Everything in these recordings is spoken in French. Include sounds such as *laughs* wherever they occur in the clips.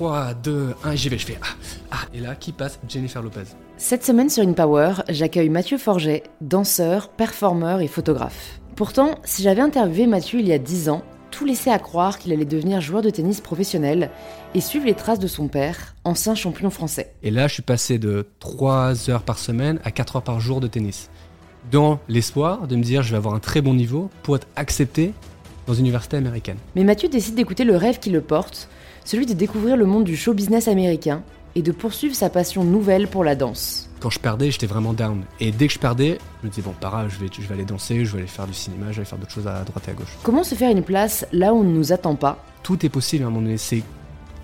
3, 2, 1, j'y vais, je fais ah, ah. Et là, qui passe Jennifer Lopez. Cette semaine sur InPower, j'accueille Mathieu Forget, danseur, performeur et photographe. Pourtant, si j'avais interviewé Mathieu il y a 10 ans, tout laissait à croire qu'il allait devenir joueur de tennis professionnel et suivre les traces de son père, ancien champion français. Et là, je suis passé de 3 heures par semaine à 4 heures par jour de tennis. Dans l'espoir de me dire je vais avoir un très bon niveau pour être accepté dans une université américaine. Mais Mathieu décide d'écouter le rêve qui le porte, celui de découvrir le monde du show business américain et de poursuivre sa passion nouvelle pour la danse. Quand je perdais, j'étais vraiment down. Et dès que je perdais, je me disais, bon, pas grave, je vais, je vais aller danser, je vais aller faire du cinéma, je vais aller faire d'autres choses à droite et à gauche. Comment se faire une place là où on ne nous attend pas Tout est possible à un moment donné. C'est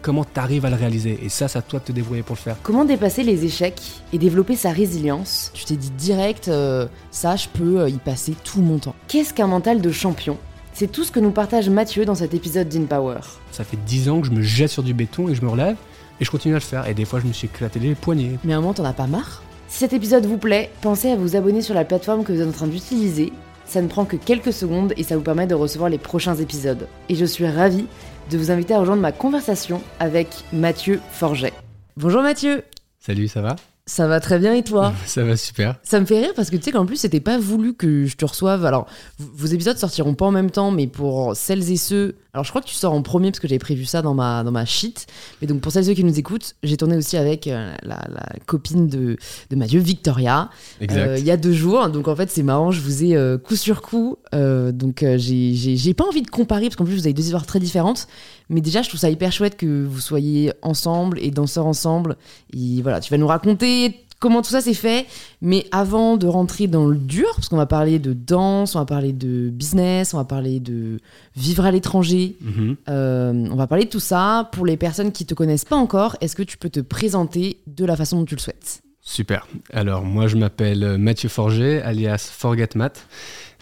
comment tu arrives à le réaliser. Et ça, c'est à toi de te débrouiller pour le faire. Comment dépasser les échecs et développer sa résilience Tu t'es dit direct, euh, ça, je peux euh, y passer tout mon temps. Qu'est-ce qu'un mental de champion C'est tout ce que nous partage Mathieu dans cet épisode d'InPower. Ça fait 10 ans que je me jette sur du béton et je me relève et je continue à le faire. Et des fois, je me suis éclaté les poignets. Mais à un moment, t'en as pas marre? Si cet épisode vous plaît, pensez à vous abonner sur la plateforme que vous êtes en train d'utiliser. Ça ne prend que quelques secondes et ça vous permet de recevoir les prochains épisodes. Et je suis ravie de vous inviter à rejoindre ma conversation avec Mathieu Forget. Bonjour Mathieu Salut, ça va? Ça va très bien et toi? Ça va super. Ça me fait rire parce que tu sais qu'en plus, c'était pas voulu que je te reçoive. Alors, vos épisodes sortiront pas en même temps, mais pour celles et ceux. Alors, je crois que tu sors en premier parce que j'avais prévu ça dans ma, dans ma sheet. Mais donc, pour celles et ceux qui nous écoutent, j'ai tourné aussi avec euh, la, la copine de, de Mathieu, Victoria. Euh, il y a deux jours. Donc en fait, c'est marrant, je vous ai euh, coup sur coup. euh, donc j'ai pas envie de comparer parce qu'en plus, vous avez deux histoires très différentes. Mais déjà, je trouve ça hyper chouette que vous soyez ensemble et danseurs ensemble. Et voilà, tu vas nous raconter comment tout ça s'est fait. Mais avant de rentrer dans le dur, parce qu'on va parler de danse, on va parler de business, on va parler de vivre à l'étranger, Mhm. euh, on va parler de tout ça. Pour les personnes qui te connaissent pas encore, est-ce que tu peux te présenter de la façon dont tu le souhaites? Super. Alors, moi, je m'appelle euh, Mathieu Forget, alias Forget Matt.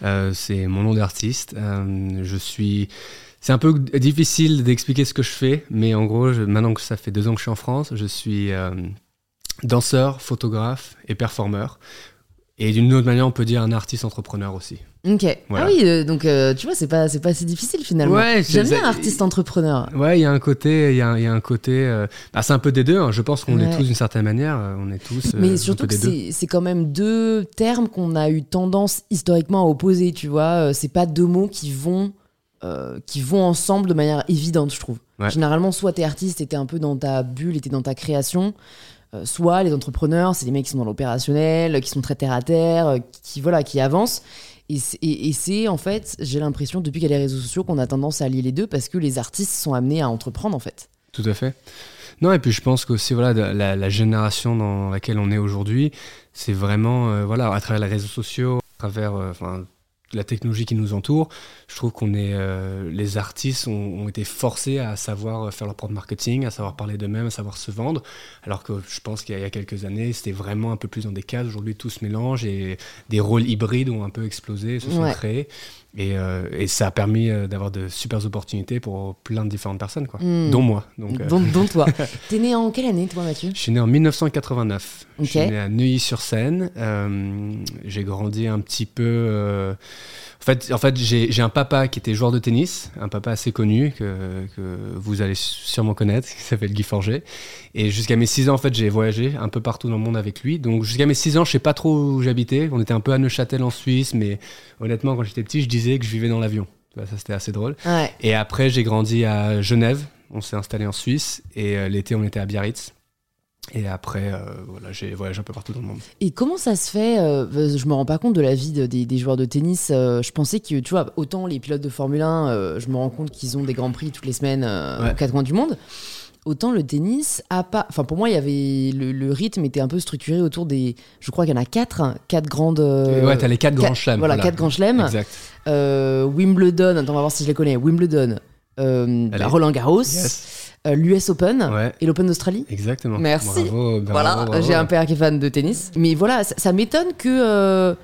Euh, c'est mon nom d'artiste. Euh, je suis. C'est un peu difficile d'expliquer ce que je fais, mais en gros, je- maintenant que ça fait deux ans que je suis en France, je suis euh, danseur, photographe et performeur. Et d'une autre manière, on peut dire un artiste entrepreneur aussi. Ok. Voilà. Ah oui, euh, donc euh, tu vois, c'est pas, c'est pas si difficile finalement. Ouais, J'aime bien artiste entrepreneur. Ouais, il y a un côté, il y a, il y a un côté. euh, bah, c'est un peu des deux. hein. Je pense qu'on Ouais. est tous d'une certaine manière. On est tous. Mais surtout que c'est quand même deux termes qu'on a eu tendance historiquement à opposer, tu vois. C'est pas deux mots qui vont, qui vont ensemble de manière évidente, je trouve. Ouais. Généralement, soit t'es artiste et t'es un peu dans ta bulle et t'es dans ta création, soit les entrepreneurs, c'est des mecs qui sont dans l'opérationnel, qui sont très terre à terre, euh, qui voilà, qui avancent. Et c'est- en fait, j'ai l'impression depuis qu'il y a les réseaux sociaux qu'on a tendance à lier les deux parce que les artistes sont amenés à entreprendre en fait. Tout à fait. Non, et puis je pense qu'aussi, voilà, la, génération dans laquelle on est aujourd'hui, c'est vraiment, euh, voilà, à travers les réseaux sociaux, à travers euh, la technologie qui nous entoure, je trouve qu'on est, euh, les artistes ont, ont été forcés à savoir faire leur propre marketing, à savoir parler d'eux-mêmes, à savoir se vendre, alors que je pense qu'il y, a- il y a quelques années, c'était vraiment un peu plus dans des cases. Aujourd'hui, tout se mélange et des rôles hybrides ont un peu explosé, se sont Ouais. créés. Et, euh, et ça a permis euh, d'avoir de super opportunités pour plein de différentes personnes, quoi. Hmm. dont moi. Donc, euh, Dont, dont toi. *laughs* T'es né en quelle année, toi, Mathieu? Je suis né en 1989. Ok. Je suis né à Neuilly-sur-Seine. Euh, j'ai grandi un petit peu. En fait, en fait j'ai un papa qui était joueur de tennis, un papa assez connu que, que vous allez sûrement connaître, qui s'appelle Guy Forget. Et jusqu'à mes 6 ans, en fait, j'ai voyagé un peu partout dans le monde avec lui. Donc jusqu'à mes 6 ans, je sais pas trop où j'habitais. On était un peu à Neuchâtel en Suisse, mais honnêtement, quand j'étais petit, je disais que je vivais dans l'avion. Ça, c'était assez drôle. Ouais. Et après, j'ai grandi à Genève. On s'est installé en Suisse. Et euh, l'été, on était à Biarritz. Et après, euh, voilà, j'ai voyagé un peu partout dans le monde. Et comment ça se fait euh, Je me rends pas compte de la vie de- des, des joueurs de tennis. euh, je pensais que, tu vois, autant les pilotes de Formule 1, euh, je me rends compte qu'ils ont des grands prix toutes les semaines Ouais. aux quatre coins du monde. Autant le tennis a pas. Enfin, pour moi, il y avait le, le rythme était un peu structuré autour des. Je crois qu'il y en a quatre, hein, quatre grandes. ouais, t'as les quatre quatre- grands chelems. Voilà, quatre grands chelems. Exact. Wimbledon. Attends, on va voir si je les connais. Wimbledon. Roland Garros, Yes. Euh, l'US Open Ouais, et l'Open d'Australie. exactement. Merci. Bravo, bravo, Voilà, j'ai un père qui est fan de tennis. Mais voilà, ça, ça m'étonne que.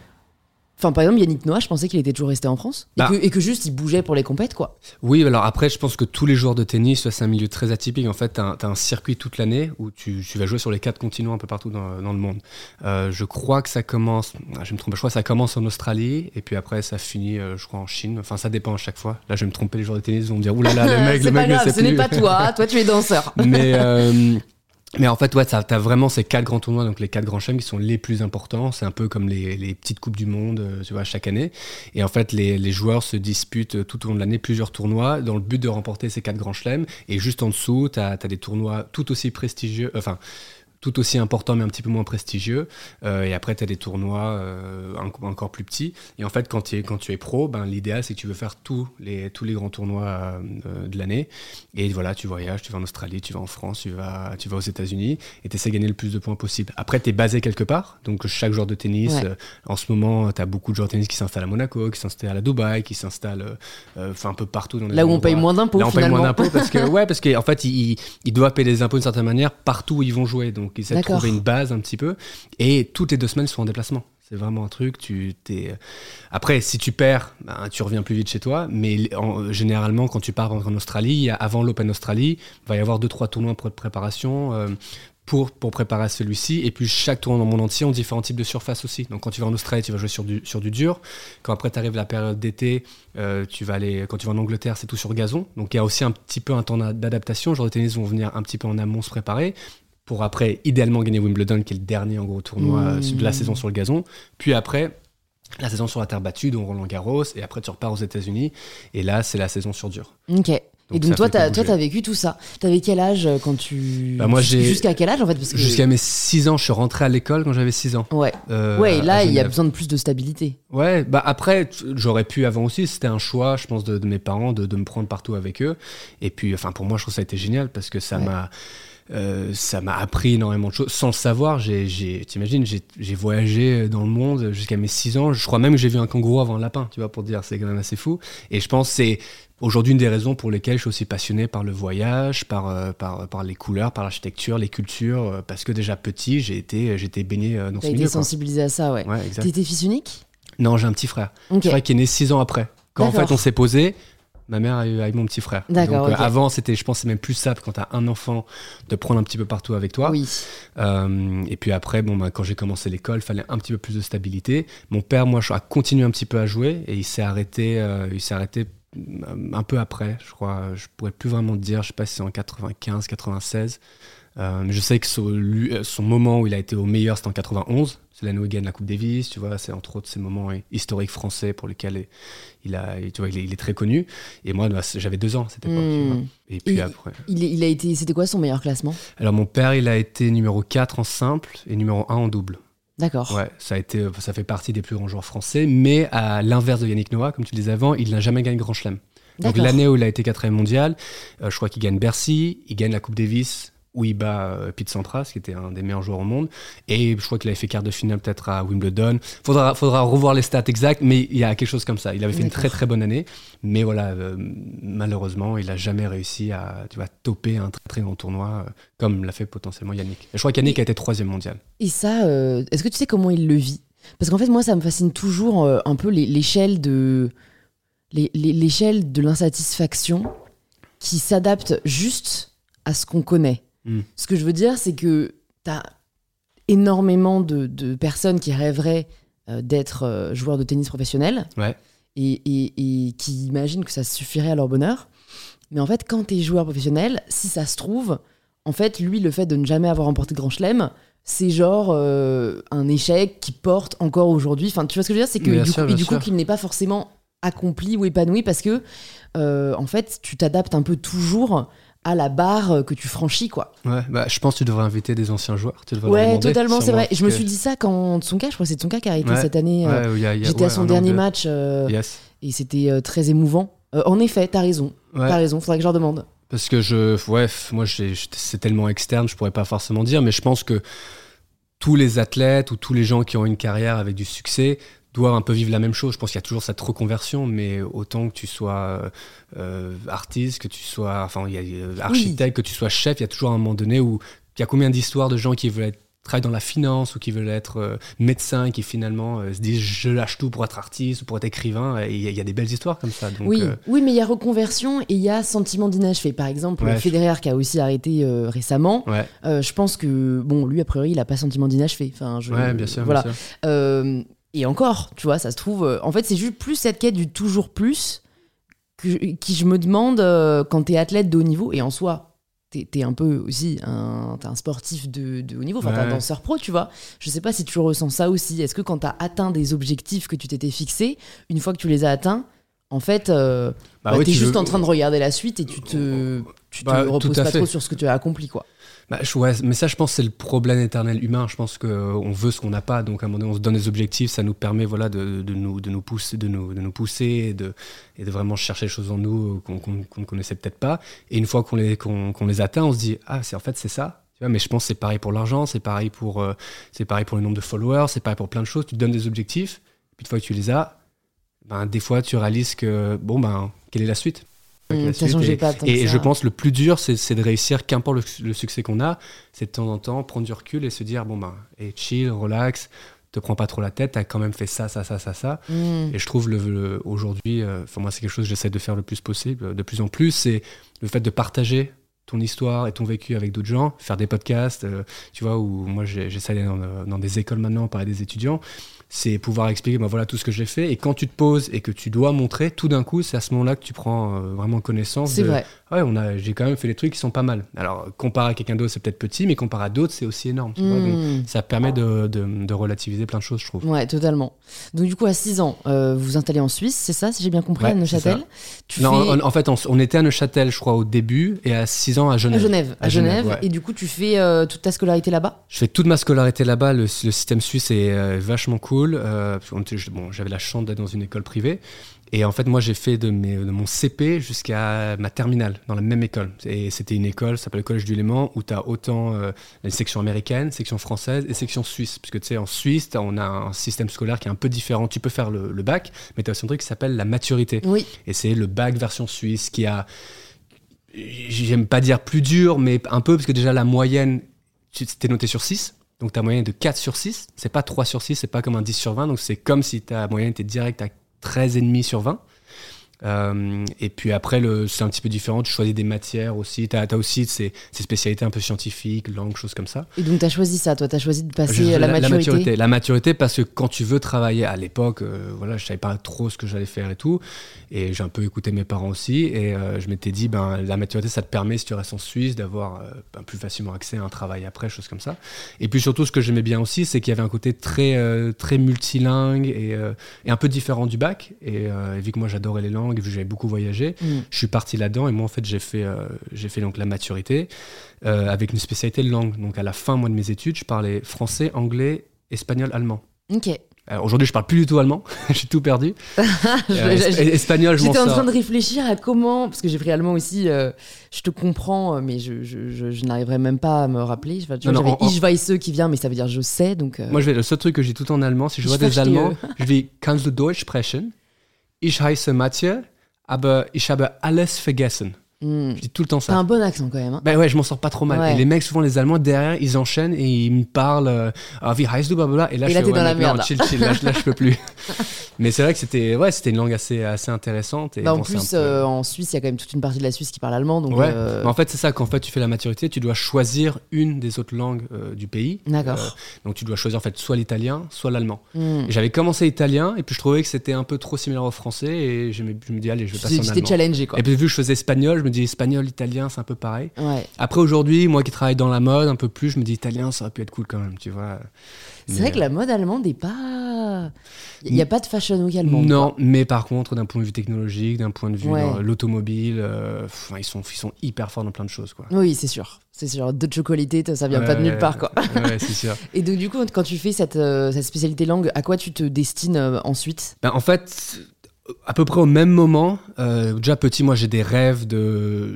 Enfin, par exemple, Yannick Noah, je pensais qu'il était toujours resté en France. Et, Bah. que, et que juste, il bougeait pour les compètes, quoi. Oui, alors après, je pense que tous les joueurs de tennis, c'est un milieu très atypique. En fait, tu as, un circuit toute l'année où tu, tu vas jouer sur les quatre continents un peu partout dans, dans le monde. Euh, je crois que ça commence, ah, je me trompe, je crois que ça commence en Australie et puis après ça finit, euh, je crois, en Chine. Enfin, ça dépend à chaque fois. Là, je vais me tromper, les joueurs de tennis vont me dire, oulala, le mec, le *laughs* pas mec ne grave, ce n'est pas toi. *laughs* Toi, tu es danseur. mais, euh, mais en fait, ouais, tu as vraiment ces quatre grands tournois, donc les quatre grands chelems qui sont les plus importants. C'est un peu comme les, petites Coupes du Monde, euh, tu vois, chaque année. Et en fait, les, les joueurs se disputent euh, tout au long de l'année plusieurs tournois dans le but de remporter ces quatre grands chelems. Et juste en dessous, tu as, des tournois tout aussi prestigieux, enfin, tout aussi importants, mais un petit peu moins prestigieux. Euh, et après, tu as des tournois euh, en- encore plus petits. Et en fait, quand, tu es, quand tu es pro, ben, l'idéal, c'est que tu veux faire tous les, tous les grands tournois euh, de l'année. Et voilà, tu voyages, tu vas en Australie, tu vas en France, tu vas, tu vas aux États-Unis et tu essaies de gagner le plus de points possible. Après, tu es basé quelque part. Donc, chaque joueur de tennis, Ouais. euh, en ce moment, tu as beaucoup de joueurs de tennis qui s'installent à Monaco, qui s'installent à Dubaï, qui s'installent euh, euh, enfin, un peu partout dans les Là où on paye moins d'impôts, Là, on paye moins d'impôts parce que, *laughs* ouais, parce qu'en fait, ils, ils doivent payer des impôts d'une certaine manière partout où ils vont jouer. Donc, ils essaient de trouver une base un petit peu. Et toutes les deux semaines, ils sont en déplacement. C'est vraiment un truc. Tu t'es. Après, si tu perds, ben, tu reviens plus vite chez toi. Mais en- généralement, quand tu pars en Australie, avant l'Open Australie, il va y avoir deux trois tournois de préparation. euh, pour, pour préparer celui-ci. Et puis chaque tournoi dans le monde entier ont différents types de surfaces aussi. Donc quand tu vas en Australie, tu vas jouer sur du, sur du dur. Quand après tu arrives la période d'été, euh, tu vas aller, quand tu vas en Angleterre, c'est tout sur gazon. Donc il y a aussi un petit peu un temps d'a- d'adaptation. Les joueurs de tennis vont venir un petit peu en amont se préparer pour après idéalement gagner Wimbledon, qui est le dernier en gros tournoi Mmh. euh, de la saison sur le gazon. Puis après, la saison sur la terre battue, dont Roland Garros. Et après, tu repars aux États-Unis. Et là, c'est la saison sur dur. Ok. Et Donc, toi, t'as, toi, t'as vécu tout ça. T'avais quel âge euh, quand tu. Bah, moi, j'ai- Jusqu'à quel âge, en fait que... Jusqu'à mes 6 ans, je suis rentré à l'école quand j'avais 6 ans. Ouais. euh, ouais, et là, il y a besoin de plus de stabilité. Ouais, bah après, j'aurais pu avant aussi, c'était un choix, je pense, de, de mes parents de, de me prendre partout avec eux. Et puis, enfin, pour moi, je trouve que ça a été génial parce que ça Ouais. m'a. Euh, ça m'a appris énormément de choses. Sans le savoir, j'ai, t'imagines, j'ai, voyagé dans le monde jusqu'à mes 6 ans. Je crois même que j'ai vu un kangourou avant un lapin, tu vois, pour te dire, c'est quand même assez fou. Et je pense que c'est aujourd'hui une des raisons pour lesquelles je suis aussi passionné par le voyage, par, euh, par, par les couleurs, par l'architecture, les cultures, euh, parce que déjà petit, j'ai été, été baigné dans ce été milieu. quoi. sensibilisé à ça, ouais. Ouais. T'étais fils unique? Non, j'ai un petit frère. Ok. C'est vrai qui est né six ans après. Quand en fait on s'est posé, ma mère a eu avec mon petit frère. D'accord, Donc, euh, avant, c'était, je pense, que c'est même plus simple quand t'as un enfant de prendre un petit peu partout avec toi. Oui. Euh, et puis après, bon, bah, quand j'ai commencé l'école, fallait un petit peu plus de stabilité. Mon père, moi, a continué un petit peu à jouer et il s'est arrêté, euh, il s'est arrêté un peu après, je crois. Je pourrais plus vraiment te dire. Je sais pas si c'est en 95, 96. Euh, je sais que son, lui- euh, son moment où il a été au meilleur, c'était en 91. C'est l'année où il gagne la Coupe Davis, tu vois. C'est entre autres ces moments hi- historiques français pour lesquels il, a, tu vois, il, est, il est très connu. Et moi, bah, j'avais deux ans à cette époque. tu Hmm. vois. Et puis Et- après. Il, a été. C'était quoi son meilleur classement? Alors mon père, il a été numéro 4 en simple et numéro 1 en double. D'accord. Ouais, ça a été, ça fait partie des plus grands joueurs français, mais à l'inverse de Yannick Noah, comme tu le disais avant, il n'a jamais gagné Grand Chelem. Donc l'année où il a été quatrième mondial, euh, je crois qu'il gagne Bercy, il gagne la Coupe Davis, où il bat Pete Sampras, qui était un des meilleurs joueurs au monde, et je crois qu'il avait fait quart de finale peut-être à Wimbledon. Faudra, faudra revoir les stats exacts, mais il y a quelque chose comme ça. Il avait fait une très très bonne année, mais voilà, euh, malheureusement, il n'a jamais réussi à, tu vois, toper un très très grand tournoi, euh, comme l'a fait potentiellement Yannick. Je crois qu'Yannick a été troisième mondial. Et ça, euh, est-ce que tu sais comment il le vit? Parce qu'en fait, moi, ça me fascine toujours un peu l'échelle de l'insatisfaction qui s'adapte juste à ce qu'on connaît. Mm. Ce que je veux dire, c'est que tu as énormément de, de personnes qui rêveraient euh, d'être euh, joueurs de tennis professionnels Ouais. et, et- et qui imaginent que ça suffirait à leur bonheur. Mais en fait, quand tu es joueur professionnel, si ça se trouve, en fait, lui, le fait de ne jamais avoir remporté de grand chelem, c'est genre euh, un échec qui porte encore aujourd'hui. Enfin, tu vois ce que je veux dire? C'est que Bien du sûr, coup, et coup, qu'il n'est pas forcément accompli ou épanoui parce que, euh, en fait, tu t'adaptes un peu toujours à la barre que tu franchis, quoi. Ouais, bah, je pense que tu devrais inviter des anciens joueurs. Tu Ouais, demander, totalement, c'est vrai. Je me suis dit ça quand Tsonga, je crois que c'est Tsonga qui a arrêté Ouais. cette année. euh, Ouais, a- J'étais à son dernier match euh, Yes. et c'était euh, très émouvant. Euh, en effet, t'as raison. T'as raison, faudrait que je leur demande. parce que je, ouais, moi, c'est tellement externe, je pourrais pas forcément dire, mais je pense que tous les athlètes ou tous les gens qui ont une carrière avec du succès doivent un peu vivre la même chose. Je pense qu'il y a toujours cette reconversion, mais autant que tu sois euh, euh, artiste, que tu sois, enfin, il y a, architecte, que tu sois chef, il y a toujours un moment donné où il y a combien d'histoires de gens qui veulent être travaillent dans la finance ou qui veulent être euh, médecins qui finalement euh, se disent je lâche tout pour être artiste ou pour être écrivain. Et Il y, a- il y a des belles histoires comme ça. Donc, oui, euh, oui, mais il y a reconversion et il y a sentiment d'inachevé. Par exemple, Ouais, je- Federer qui a aussi arrêté récemment. ouais, je pense que bon, lui a priori, il a pas sentiment d'inachevé. Enfin, je, ouais, bien sûr. Voilà. bien sûr. Et encore, tu vois, ça se trouve. euh, en fait, c'est juste plus cette quête du toujours plus que, qui je me demande euh, quand t'es athlète de haut niveau et en soi. T'es un peu aussi un, t'es un sportif de, de haut niveau, enfin t'es un danseur pro, tu vois. Je sais pas si tu ressens ça aussi. Est-ce que quand t'as atteint des objectifs que tu t'étais fixés, une fois que tu les as atteints, en fait, euh, Bah bah, t'es juste veux- en train de regarder la suite et tu te, tu te Bah, reposes pas fait. trop sur ce que tu as accompli, quoi. Bah, ouais, mais ça, je pense, c'est le problème éternel humain. Je pense qu'on veut ce qu'on n'a pas, donc à un moment donné, on se donne des objectifs, ça nous permet, voilà, de, nous, de nous pousser, de nous, de nous pousser, et de, et de vraiment chercher des choses en nous qu'on ne connaissait peut-être pas. Et une fois qu'on les, les atteint, on se dit, ah, c'est en fait, c'est ça. Mais je pense que c'est pareil pour l'argent, c'est pareil pour, euh, pareil pour le nombre de followers, c'est pareil pour plein de choses. Tu donnes des objectifs, puis une fois que tu les as, ben, des fois, tu réalises que, bon, ben, quelle est la suite? La suite changeait Et- pas je pense le plus dur, c'est de réussir, qu'importe le, le succès qu'on a, c'est de temps en temps prendre du recul et se dire bon ben, et chill, relax, te prends pas trop la tête, t'as quand même fait ça, ça, ça, ça, ça. Hum. Et je trouve le, le- aujourd'hui, euh, enfin moi c'est quelque chose que j'essaie de faire le plus possible, de plus en plus, c'est le fait de partager ton histoire et ton vécu avec d'autres gens, faire des podcasts, euh, tu vois, où moi j'essaie d'aller dans, dans des écoles maintenant, parler des étudiants, c'est pouvoir expliquer, ben voilà tout ce que j'ai fait, et quand tu te poses et que tu dois montrer, tout d'un coup, c'est à ce moment-là que tu prends euh, vraiment connaissance C'est de, vrai. Ouais, on a, j'ai quand même fait des trucs qui sont pas mal. Alors, comparé à quelqu'un d'autre, c'est peut-être petit, mais comparé à d'autres, c'est aussi énorme. Tu vois, donc, Hum. ça permet de, de- de relativiser plein de choses, je trouve. Ouais, totalement. Donc du coup, à 6 ans, euh, vous vous installez en Suisse, c'est ça, si j'ai bien compris, Ouais, à Neuchâtel. Tu Non, fais en, en fait, on, était à Neuchâtel, je crois, au début, et à 6 ans à à Genève. Genève, à, À Genève, Genève, ouais. et du coup, tu fais euh, toute ta scolarité là-bas? Je fais toute ma scolarité là-bas. Le, le système suisse est euh, vachement cool. euh, bon, j'avais la chance d'être dans une école privée. Et en fait, moi, j'ai fait de, mes, de mon CP jusqu'à ma terminale dans la même école. Et c'était une école, ça s'appelle le Collège du Léman, où tu as autant euh, une section américaine, section française et section suisse. Puisque tu sais, en Suisse, on a un système scolaire qui est un peu différent. Tu peux faire le, le bac, mais tu as aussi un truc qui s'appelle la maturité. Oui. Et c'est le bac version suisse qui a, j'aime pas dire plus dur, mais un peu, parce que déjà la moyenne, tu t'es noté sur 6. Donc ta moyenne est de 4 sur 6. C'est pas 3 sur 6, c'est pas comme un 10 sur 20. Donc c'est comme si ta moyenne était direct à 13,5 sur 20. Euh, et puis après, c'est un petit peu différent. Tu choisis des matières aussi. Tu as, aussi ces, ces spécialités un peu scientifiques, langues, choses comme ça. Et donc, tu as choisi ça, toi, tu as choisi de passer la, maturité. La maturité, parce que quand tu veux travailler à l'époque, euh, voilà, je savais pas trop ce que j'allais faire et tout. Et j'ai un peu écouté mes parents aussi. Et euh, je m'étais dit, ben, la maturité, ça te permet, si tu restes en Suisse, d'avoir euh, ben, plus facilement accès à un travail après, choses comme ça. Et puis surtout, ce que j'aimais bien aussi, c'est qu'il y avait un côté très, très multilingue et, et un peu différent du bac. Et, et vu que moi, j'adorais les langues, et vu que j'avais beaucoup voyagé, Mm. je suis parti là-dedans. Et moi, en fait, j'ai fait, euh, j'ai fait donc la maturité euh, avec une spécialité de langue. Donc à la fin, moi, de mes études, je parlais français, anglais, espagnol, allemand. Ok. Aujourd'hui, je parle plus du tout allemand, *laughs* j'ai tout perdu. *laughs* Euh, espagnol, je m'en J'étais en train de réfléchir à comment, parce que j'ai pris allemand aussi, euh, je te comprends, mais je, je, je, je n'arriverai même pas à me rappeler. J'avais en- Ich weiß qui vient, mais ça veut dire je sais, donc. euh, Moi, je vais, le seul truc que j'ai tout en allemand, si je vois des. Allemands, je vais Kannst du Deutsch sprechen? Ich heiße Mathieu, aber ich habe alles vergessen. Hmm. Je dis tout le temps T'as ça. un bon accent quand même. hein. Ben ouais, je m'en sors pas trop mal. Ouais. Et les mecs, souvent les Allemands, derrière, ils enchaînent et ils me parlent euh, Ah, wie heißt du, blablabla. Et là, Et je là, fais, ouais, dans la mec, non, merde, là. Chill, chill, là, je- là, je peux plus. *laughs* Mais c'est vrai que c'était ouais, c'était une langue assez, assez intéressante. Et Bah, en bon, plus, peu- euh, en Suisse, il y a quand même toute une partie de la Suisse qui parle allemand, donc. Ouais, euh, mais en fait, c'est ça. Quand en fait, tu fais la maturité, tu dois choisir une des autres langues du pays. D'accord. Donc, tu dois choisir en fait soit l'italien, soit l'allemand. hmm. J'avais commencé italien, et puis je trouvais que c'était un peu trop similaire au français, et je me, je me dis, allez, je vais passer en allemand. challengé, quoi. Et puis, vu que je faisais espagnol, je me dis, espagnol, italien, c'est un peu pareil. Ouais. Après, aujourd'hui, moi qui travaille dans la mode un peu plus, je me dis, italien, ça aurait pu être cool quand même, tu vois. C'est vrai que la mode allemande est pas. Il n'y a pas de fashion week allemande. Non, quoi. mais par contre, d'un point de vue technologique, d'un point de vue Ouais. l'automobile, euh, ils, sont, ils sont hyper forts dans plein de choses, quoi. Oui, c'est sûr. C'est sûr. De chocolité, ça vient pas de nulle part, quoi. Ouais, c'est sûr. *laughs* Et donc, du coup, quand tu fais cette, euh, cette spécialité langue, à quoi tu te destines euh, ensuite? Ben, en fait, à peu près au même moment, euh, déjà petit, moi j'ai des rêves de.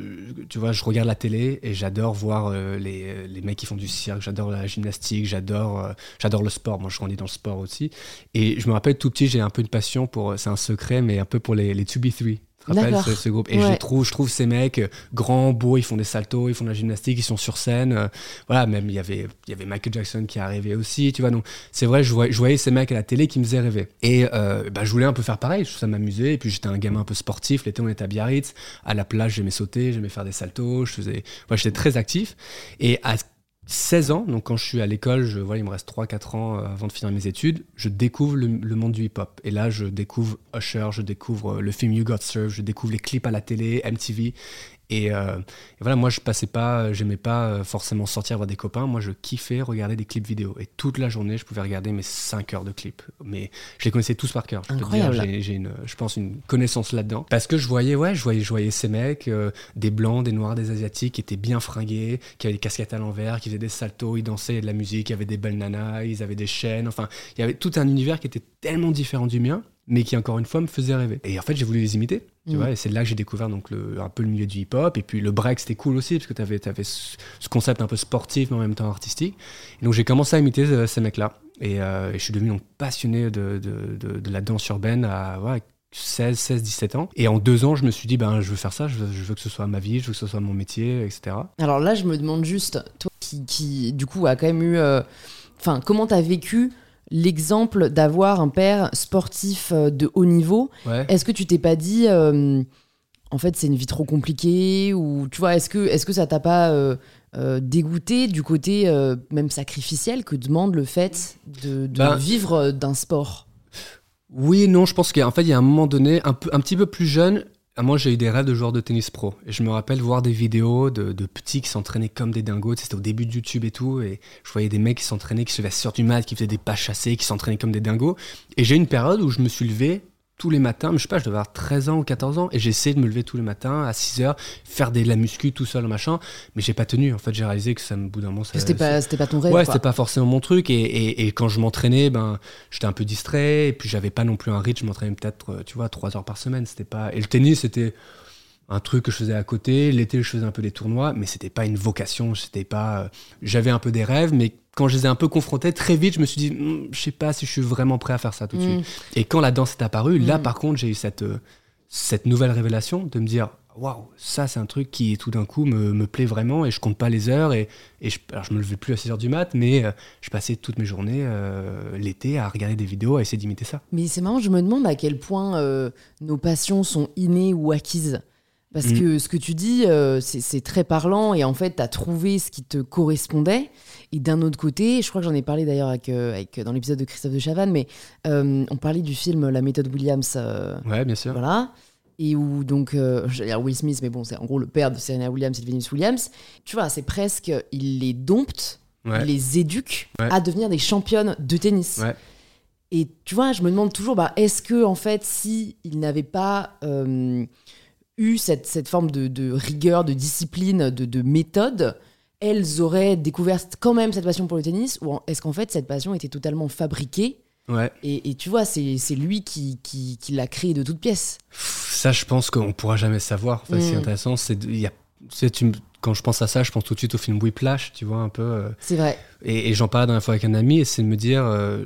Tu vois, je regarde la télé et j'adore voir euh, les, les mecs qui font du cirque, j'adore la gymnastique, j'adore euh, j'adore le sport. Moi je grandis dans le sport aussi. Et je me rappelle tout petit, j'ai un peu une passion pour. C'est un secret, mais un peu pour les, les 2B3. Te rappelles D'accord. ce, ce groupe Et Ouais. je trouve, je trouve ces mecs euh, grands, beaux, ils font des saltos, ils font de la gymnastique, ils sont sur scène. euh, voilà, même il y avait, il y avait Michael Jackson qui arrivé aussi, tu vois. Donc c'est vrai, je voyais, je voyais ces mecs à la télé qui me faisaient rêver. Et euh, bah, je voulais un peu faire pareil, ça m'amusait. Et puis j'étais un gamin un peu sportif. L'été, on était à Biarritz, à la plage, j'aimais sauter, j'aimais faire des saltos, je faisais, ouais, j'étais très actif. Et à 16 ans, donc quand je suis à l'école, je, voilà, il me reste 3-4 ans euh, avant de finir mes études, je découvre le, le monde du hip-hop. Et là, je découvre Usher, je découvre euh, le film You Got Served, je découvre les clips à la télé, MTV. Et, euh, et voilà, moi, je passais pas, j'aimais pas euh, forcément sortir voir des copains. Moi, je kiffais regarder des clips vidéo. Et toute la journée, je pouvais regarder mes 5 heures de clips. Mais je les connaissais tous par cœur. Je peux te dire, Incroyable. j'ai- je pense, une connaissance là-dedans. Parce que je voyais, ouais, je voyais, je voyais ces mecs, euh, des blancs, des noirs, des asiatiques, qui étaient bien fringués, qui avaient des casquettes à l'envers, qui faisaient des saltos, ils dansaient, il y avait de la musique, il y avait des belles nanas, ils avaient des chaînes. Enfin, il y avait tout un univers qui était tellement différent du mien, mais qui, encore une fois, me faisait rêver. Et en fait, j'ai voulu les imiter. Tu Mm. vois, et c'est là que j'ai découvert donc le, un peu le milieu du hip-hop. Et puis le break, c'était cool aussi, parce que tu avais, ce, ce concept un peu sportif, mais en même temps artistique. Et donc j'ai commencé à imiter euh, ces mecs-là. Et, euh, et je suis devenu donc passionné de, de, de- de la danse urbaine à ouais, 16, 16, 17 ans. Et en deux ans, je me suis dit, ben, je veux faire ça, je veux, je veux que ce soit ma vie, je veux que ce soit mon métier, etc. Alors là, je me demande juste, toi qui, qui, du coup, a quand même eu. euh, Enfin, comment t'as vécu l'exemple d'avoir un père sportif euh, de haut niveau. Ouais. Est-ce que tu t'es pas dit, euh, en fait, c'est une vie trop compliquée Ou tu vois, est-ce que, est-ce que ça t'a pas euh, euh, dégoûté du côté même sacrificiel que demande le fait de, de Ben- vivre d'un sport? Oui et non, je pense qu'en fait, il y a un moment donné, un, peu, un petit peu plus jeune, ah, moi j'ai eu des rêves de joueur de tennis pro. Et je me rappelle voir des vidéos de, de petits qui s'entraînaient comme des dingos. C'était au début de YouTube et tout. Et je voyais des mecs qui s'entraînaient, qui se 6 heures du mat, qui faisaient des pas chassés, qui s'entraînaient comme des dingos. Et j'ai eu une période où je me suis levé tous les matins, mais je sais pas, je devais avoir 13 ans ou 14 ans, et j'ai essayé de me lever tous les matins à 6 heures, faire des, de la muscu tout seul, machin, mais j'ai pas tenu. En fait, j'ai réalisé que ça me, bout d'un moment, ça, C'était pas, c'était pas ton rêve Ouais, c'était pas forcément mon truc. Et, et, et quand je m'entraînais, ben, j'étais un peu distrait. Et puis, j'avais pas non plus un rythme. Je m'entraînais peut-être, euh, tu vois, trois heures par semaine. C'était pas. Et le tennis, c'était un truc que je faisais à côté. L'été, je faisais un peu des tournois, mais c'était pas une vocation. C'était pas. euh, J'avais un peu des rêves, mais quand je les ai un peu confrontés, très vite, je me suis dit, Hmm, je sais pas si je suis vraiment prêt à faire ça tout de Mm. suite. Et quand la danse est apparue, là, Mm. par contre, j'ai eu cette, euh, cette nouvelle révélation de me dire, waouh, ça, c'est un truc qui tout d'un coup me, me plaît vraiment et je compte pas les heures. Et, et je, alors, je me levais plus à 6 heures du mat, mais euh, je passais toutes mes journées euh, l'été à regarder des vidéos, à essayer d'imiter ça. Mais c'est marrant, je me demande à quel point euh, nos passions sont innées ou acquises. Parce Mm. que ce que tu dis, euh, c'est c'est très parlant et en fait, tu as trouvé ce qui te correspondait. Et d'un autre côté, je crois que j'en ai parlé d'ailleurs avec, euh, avec, dans l'épisode de Christophe de Chavannes, mais euh, on parlait du film La méthode Williams. euh, Ouais, bien sûr. voilà. Et où donc, j'allais dire Will Smith, mais bon, c'est en gros le père de Serena Williams et de Venus Williams. Tu vois, c'est presque, il les dompte, Ouais. il les éduque Ouais. à devenir des championnes de tennis. Ouais. Et tu vois, je me demande toujours, bah, est-ce que en fait, si il n'avait pas eu cette, cette forme de, de rigueur, de discipline, de, de méthode, elles auraient découvert quand même cette passion pour le tennis, ou est-ce qu'en fait cette passion était totalement fabriquée Ouais. et, et tu vois, c'est c'est lui qui, qui, qui l'a créée de toutes pièces. Ça, je pense qu'on pourra jamais savoir. Enfin, Ce qui est Mm. intéressant, c'est. Y a, quand je pense à ça, je pense tout de suite au film Whiplash, tu vois, un peu. euh, C'est vrai. Et, et j'en parlais la dernière fois avec un ami, et c'est de me dire euh,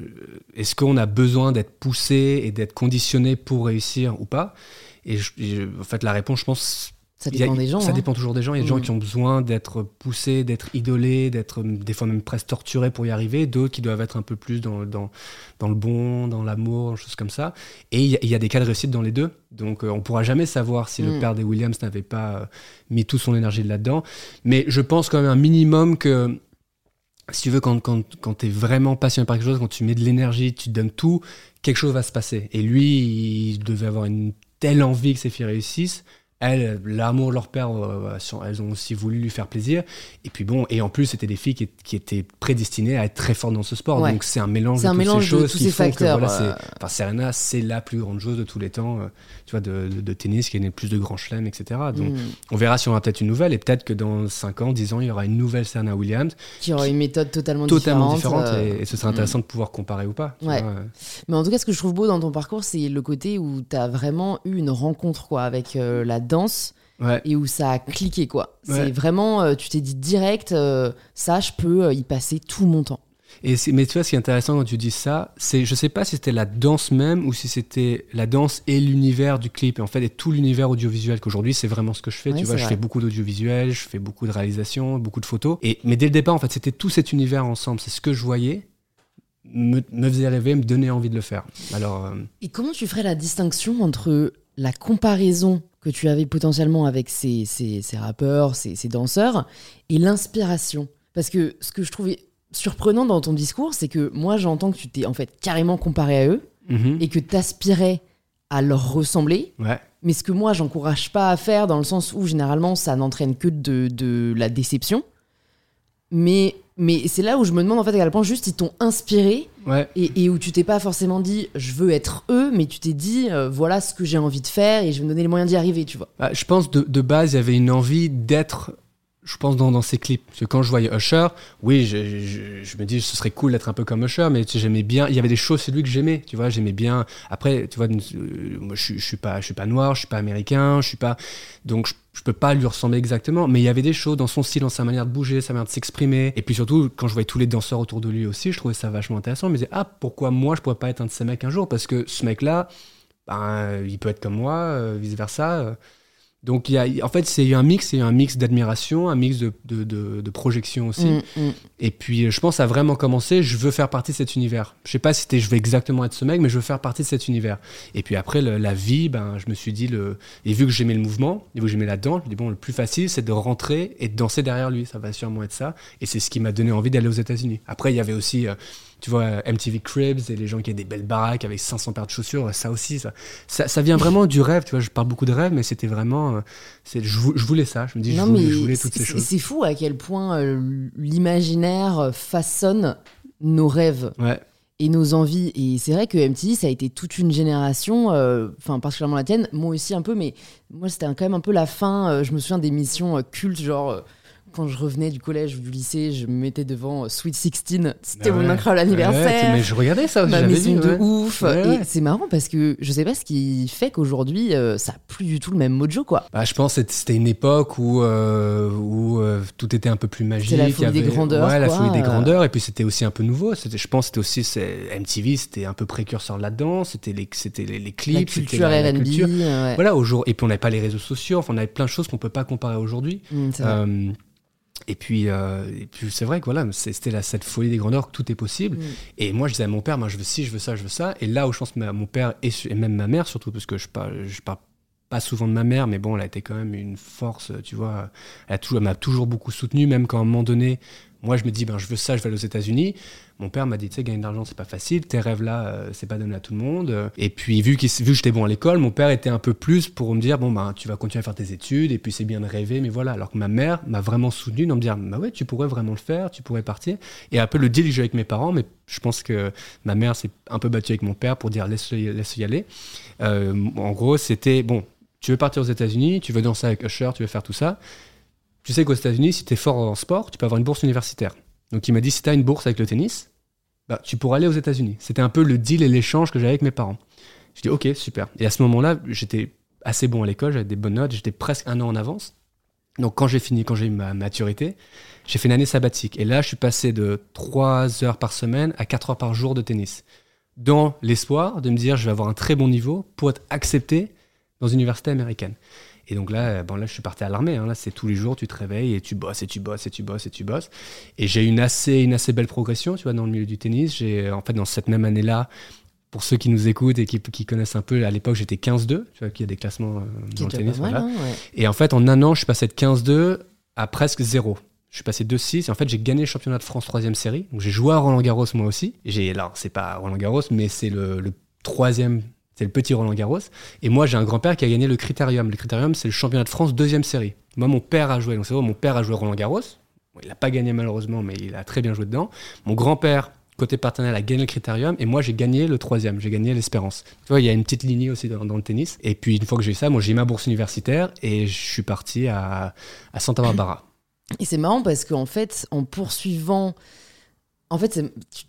est-ce qu'on a besoin d'être poussé et d'être conditionné pour réussir ou pas? Et, je- et je- en fait, la réponse, je pense. Ça a- dépend des gens. Ça hein. dépend toujours des gens. Il y a des gens Mm. qui ont besoin d'être poussés, d'être idolés, d'être euh, des fois même presque torturés pour y arriver. D'autres qui doivent être un peu plus dans, dans, dans le bon, dans l'amour, choses comme ça. Et il y, a- il y a des cas de réussite dans les deux. Donc euh, on pourra jamais savoir si le Mm. père des Williams n'avait pas euh, mis toute son énergie là-dedans. Mais je pense quand même un minimum que si tu veux, quand, quand, quand tu es vraiment passionné par quelque chose, quand tu mets de l'énergie, tu te donnes tout, quelque chose va se passer. Et lui, il devait avoir une telle envie que ses filles réussissent. Elles, l'amour de leur père, euh, sont- elles ont aussi voulu lui faire plaisir. Et puis bon, et en plus, c'était des filles qui, qui étaient prédestinées à être très fortes dans ce sport. Ouais. Donc c'est un mélange C'est de un toutes mélange ces de choses tous qui ces font facteurs, que voilà, euh. c'est, enfin, Serena, c'est la plus grande joueuse de tous les temps, euh, tu vois, de, de- de tennis, qui a plus de grands chelems, etc. Donc Mm. on verra si on aura peut-être une nouvelle, et peut-être que dans 5 ans, 10 ans, il y aura une nouvelle Serena Williams, Qui aura une méthode totalement, totalement différente. différente, euh, et, et ce serait intéressant de pouvoir comparer ou pas. Ouais. vois, euh. Mais en tout cas, ce que je trouve beau dans ton parcours, c'est le côté où tu as vraiment eu une rencontre quoi, avec euh, la danse Ouais. et où ça a cliqué. quoi. Ouais. C'est vraiment, euh, tu t'es dit direct, euh, ça, je peux euh, y passer tout mon temps. Et mais tu vois, ce qui est intéressant quand tu dis ça, c'est je sais pas si c'était la danse même ou si c'était la danse et l'univers du clip. Et en fait, et tout l'univers audiovisuel qu'aujourd'hui, c'est vraiment ce que je fais. tu vois, je fais beaucoup d'audiovisuel, je fais beaucoup de réalisations, beaucoup de photos. Et mais dès le départ, en fait, c'était tout cet univers ensemble. C'est ce que je voyais. Me, me, faisait rêver, me donnait envie de le faire. Alors, euh, Et comment tu ferais la distinction entre la comparaison que tu avais potentiellement avec ces, ces, ces rappeurs, ces, ces danseurs, et l'inspiration Parce que ce que je trouvais surprenant dans ton discours, c'est que moi j'entends que tu t'es en fait carrément comparé à eux mhm. et que tu aspirais à leur ressembler. Ouais. Mais ce que moi j'encourage pas à faire dans le sens où généralement ça n'entraîne que de, de, la déception. Mais, mais c'est là où je me demande en fait à quel point juste ils t'ont inspiré ouais. et, et, où tu t'es pas forcément dit je veux être eux, mais tu t'es dit euh, voilà ce que j'ai envie de faire et je vais me donner les moyens d'y arriver, tu vois. Bah, je pense de, de base il y avait une envie d'être je pense, dans, dans ces clips. Parce que quand je voyais Usher, oui, je, me dis, ce serait cool d'être un peu comme Usher, mais j'aimais bien. Il y avait des choses chez lui que j'aimais, tu vois, j'aimais bien. Après, tu vois, euh, moi, je, suis pas, je noir, je suis pas américain, je suis pas. Donc, je, peux pas lui ressembler exactement, mais il y avait des choses dans son style, dans sa manière de bouger, sa manière de s'exprimer. Et puis surtout, quand je voyais tous les danseurs autour de lui aussi, je trouvais ça vachement intéressant. Je me disais, ah, pourquoi moi, je pourrais pas être un de ces mecs un jour? Parce que ce mec-là, ben, il peut être comme moi, euh, vice versa. Donc, il y a, en fait, c'est un mix, c'est un mix d'admiration, un mix de, de, de, de projection aussi. Mm, mm. Et puis, je pense à vraiment commencer, je veux faire partie de cet univers. Je sais pas si c'était je veux exactement être ce mec, mais je veux faire partie de cet univers. Et puis après, le, la vie, ben, je me suis dit, le, et vu que j'aimais le mouvement, et vu que j'aimais la danse, je me dis, bon, le plus facile, c'est de rentrer et de danser derrière lui. Ça va sûrement être ça. Et c'est ce qui m'a donné envie d'aller aux États-Unis. Après, il y avait aussi. Euh, tu vois, MTV Cribs et les gens qui avaient des belles baraques avec 500 paires de chaussures, ça aussi, ça, ça, ça vient vraiment du rêve. Tu vois, je parle beaucoup de rêve, mais c'était vraiment. C'est, je, je, voulais ça. Je me dis, non, je, voulais, je voulais toutes ces choses. C'est fou à quel point euh, l'imaginaire façonne nos rêves. Ouais. Et nos envies. Et c'est vrai que MTV, ça a été toute une génération, euh, enfin, particulièrement la tienne, moi aussi un peu, mais moi, c'était quand même un peu la fin. Euh, je me souviens des missions cultes, genre quand je revenais du collège ou du lycée, je me mettais devant Sweet 16. C'était Ah ouais. mon incroyable anniversaire. Ouais, mais je regardais ça ma vu, de ouais. ouf. Et c'est marrant parce que je sais pas ce qui fait qu'aujourd'hui, euh, ça a plus du tout le même mojo, quoi. Bah, je pense que c'était une époque où, euh, où euh, tout était un peu plus magique. la il y folie des avait- grandeurs, Ouais, la folie des grandeurs. Et puis c'était aussi un peu nouveau. C'était- Je pense que c'était aussi MTV, c'était un peu précurseur là-dedans. C'était les, c'était les, les clips, La c'était culture la- la culture. euh. Voilà, au jour. Et puis on n'avait pas les réseaux sociaux. Enfin, on avait plein de choses qu'on peut pas comparer aujourd'hui. Mm. Euh, et puis, euh, et puis c'est vrai que voilà, c'était la- cette folie des grandeurs que tout est possible. Mm. Et moi, je disais à mon père, moi, je veux ci, je veux ça, je veux ça. Et là où je pense que mon père et, et même ma mère, surtout parce que je parle, je parle pas souvent de ma mère, mais bon, elle a été quand même une force, tu vois. Elle a toujours- m'a toujours beaucoup soutenu, même quand à un moment donné, moi, je me dis, ben, je veux ça, je vais aller aux États-Unis. Mon père m'a dit, tu sais, gagner de l'argent, c'est pas facile. Tes rêves là, euh, c'est pas donné à tout le monde. Et puis, vu, qu'il- vu que j'étais bon à l'école, mon père était un peu plus pour me dire, bon, ben, tu vas continuer à faire tes études, et puis c'est bien de rêver, mais voilà. Alors que ma mère m'a vraiment soutenu dans me dire, bah ouais, tu pourrais vraiment le faire, tu pourrais partir. Et un peu le deal que j'ai avec mes parents, mais je pense que ma mère s'est un peu battue avec mon père pour dire, laisse-le laisse y aller. Euh, en gros, c'était, bon, tu veux partir aux États-Unis, tu veux danser avec Usher, tu veux faire tout ça. Tu sais qu'aux États-Unis, si tu es fort en sport, tu peux avoir une bourse universitaire. Donc il m'a dit si tu as une bourse avec le tennis, bah, tu pourras aller aux États-Unis. C'était un peu le deal et l'échange que j'avais avec mes parents. Je dis ok, super. Et à ce moment-là, j'étais assez bon à l'école, j'avais des bonnes notes, j'étais presque un an en avance. Donc quand j'ai fini, quand j'ai eu ma maturité, j'ai fait une année sabbatique. Et là, je suis passé de 3 heures par semaine à 4 heures par jour de tennis. Dans l'espoir de me dire je vais avoir un très bon niveau pour être accepté dans une université américaine. Et donc là, euh, bon, là, je suis parti à l'armée. hein. Là, c'est tous les jours, tu te réveilles et tu bosses et tu bosses et tu bosses et tu bosses. Et j'ai eu une assez, une assez belle progression, tu vois, dans le milieu du tennis. J'ai, en fait, dans cette même année-là, pour ceux qui nous écoutent et qui, qui connaissent un peu, à l'époque, j'étais 15-2, tu vois, qu'il y a des classements euh, dans le tennis. mal, hein, ouais. Et en fait, en un an, je suis passé de 15-2 à presque 0. Je suis passé 2-6 et en fait, j'ai gagné le championnat de France troisième série. Donc, j'ai joué à Roland Garros moi aussi. J'ai, alors, c'est pas Roland Garros, mais c'est le, le troisième, c'est le petit Roland Garros. Et moi, j'ai un grand-père qui a gagné le Critérium. Le Critérium, c'est le championnat de France deuxième série. Moi, mon père a joué. Donc, c'est vrai, mon père a joué Roland Garros. Il n'a pas gagné malheureusement, mais il a très bien joué dedans. Mon grand-père, côté partenaire, a gagné le Critérium. Et moi, j'ai gagné le troisième. J'ai gagné l'Espérance. Tu vois, il y a une petite lignée aussi dans, le tennis. Et puis, une fois que j'ai eu ça, moi, j'ai ma bourse universitaire et je suis parti à, Santa Barbara. Et c'est marrant parce qu'en fait, en poursuivant. En fait,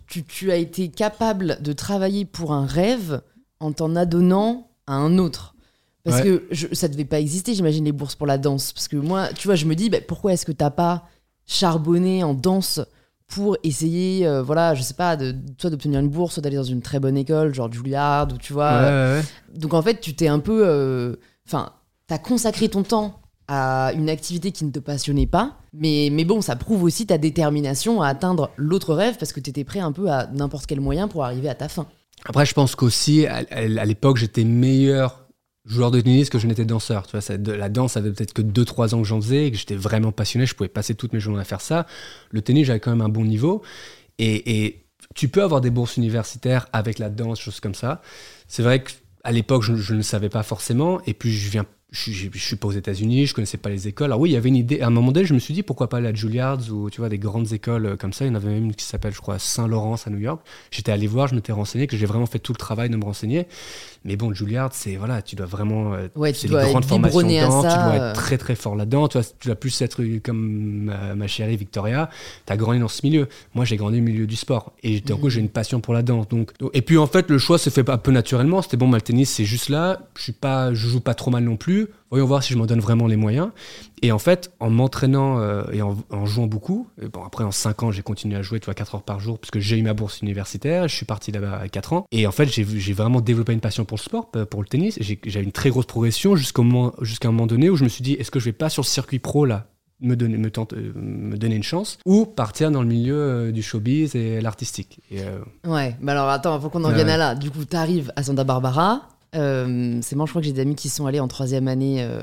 tu as été capable de travailler pour un rêve en t'en adonnant à un autre. Parce Ouais. que je, ça devait pas exister, j'imagine, les bourses pour la danse. Parce que moi, tu vois, je me dis, bah, pourquoi est-ce que t'as pas charbonné en danse pour essayer, euh, voilà, je sais pas, de, soit d'obtenir une bourse, soit d'aller dans une très bonne école, genre Juilliard, ou tu vois. Ouais, ouais, ouais. Donc en fait, tu t'es un peu. euh, Enfin, t'as consacré ton temps à une activité qui ne te passionnait pas. Mais, mais bon, ça prouve aussi ta détermination à atteindre l'autre rêve parce que t'étais prêt un peu à n'importe quel moyen pour arriver à ta fin. Après, je pense qu'aussi, à, l'époque, j'étais meilleur joueur de tennis que je n'étais danseur. Tu vois, la danse, ça faisait peut-être que 2-3 ans que j'en faisais et que j'étais vraiment passionné. Je pouvais passer toutes mes journées à faire ça. Le tennis, j'avais quand même un bon niveau. Et, tu peux avoir des bourses universitaires avec la danse, choses comme ça. C'est vrai qu'à l'époque, je, je ne savais pas forcément. Et puis, je viens. Je, je, je suis pas aux États-Unis, je connaissais pas les écoles. Alors oui, il y avait une idée. À un moment donné, je me suis dit pourquoi pas aller à Juilliard's ou tu vois des grandes écoles euh, comme ça. Il y en avait même une qui s'appelle, je crois, Saint-Laurent à New York. J'étais allé voir, je m'étais renseigné, que j'ai vraiment fait tout le travail de me renseigner. Mais bon, Juilliard, c'est voilà, tu dois vraiment. euh, Ouais, tu c'est dois être formations biberonné à dedans, ça, tu dois euh. être très très fort là-dedans. Tu, tu dois plus être comme ma, ma chérie Victoria. Tu as grandi dans ce milieu. Moi, j'ai grandi au milieu du sport. Et d'un coup, Mhm. j'ai une passion pour la danse. Donc, et puis en fait, le choix se fait un peu naturellement. C'était bon, moi, le tennis, c'est juste là. Je suis pas, je joue pas trop mal non plus. Voyons voir si je m'en donne vraiment les moyens. Et en fait, en m'entraînant euh, et en, en jouant beaucoup, et bon, après en 5 ans, j'ai continué à jouer, tu vois, 4 heures par jour, parce que j'ai eu ma bourse universitaire, je suis parti là-bas à 4 ans. Et en fait, j'ai vraiment développé une passion pour le sport, euh, pour le tennis. J'ai eu une très grosse progression jusqu'au moment- jusqu'à un moment donné où je me suis dit, est-ce que je vais pas sur le circuit pro là me donner, me, tente- euh, me donner une chance ou partir dans le milieu euh, du showbiz et l'artistique. Euh, Ouais, mais alors attends, faut qu'on en vienne à là. Du coup, t'arrives à Santa Barbara. Euh, c'est moi, je crois que j'ai des amis qui sont allés en troisième année euh,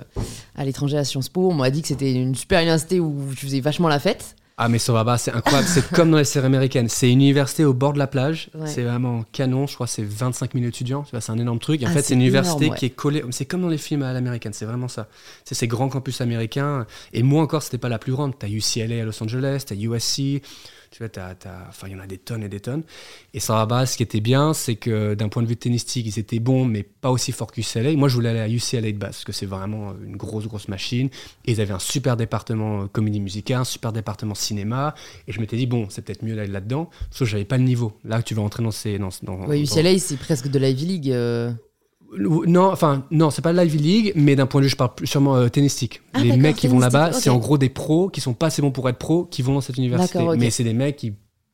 à l'étranger à Sciences Po. On m'a dit que c'était une super université où tu faisais vachement la fête. Ah mais Soraba, c'est incroyable, c'est comme dans les séries américaines. C'est une université au bord de la plage, Ouais. c'est vraiment canon, je crois que c'est 25 000 étudiants, c'est un énorme truc. En Ah, fait, c'est une université ouais. qui est collée, c'est comme dans les films à l'américaine, c'est vraiment ça. C'est ces grands campus américains, et moi encore, c'était pas la plus grande. T'as UCLA à Los Angeles, t'as USC, tu vois, t'as, t'as- enfin, il y en a des tonnes et des tonnes. Et Soraba, ce qui était bien, c'est que d'un point de vue tennistique, ils étaient bons, mais pas aussi forts qu'UCLA. Moi, je voulais aller à UCLA de base, parce que c'est vraiment une grosse, grosse machine. Et ils avaient un super département euh, comédie musicale, un super département cinéma. Et je m'étais dit, bon, c'est peut-être mieux d'aller là-dedans, sauf que j'avais pas le niveau. Là, tu vas entrer dans ces. Dans, dans, Ouais, dans- UCLA, c'est presque de la Ivy League. euh. Non, enfin, non, c'est pas l'Ivy League, mais d'un point de vue, je parle sûrement euh, tennistique. Ah, les mecs qui vont là-bas, c'est en gros des pros qui sont pas assez bons pour être pros qui vont dans cette université. Mais c'est des mecs qui,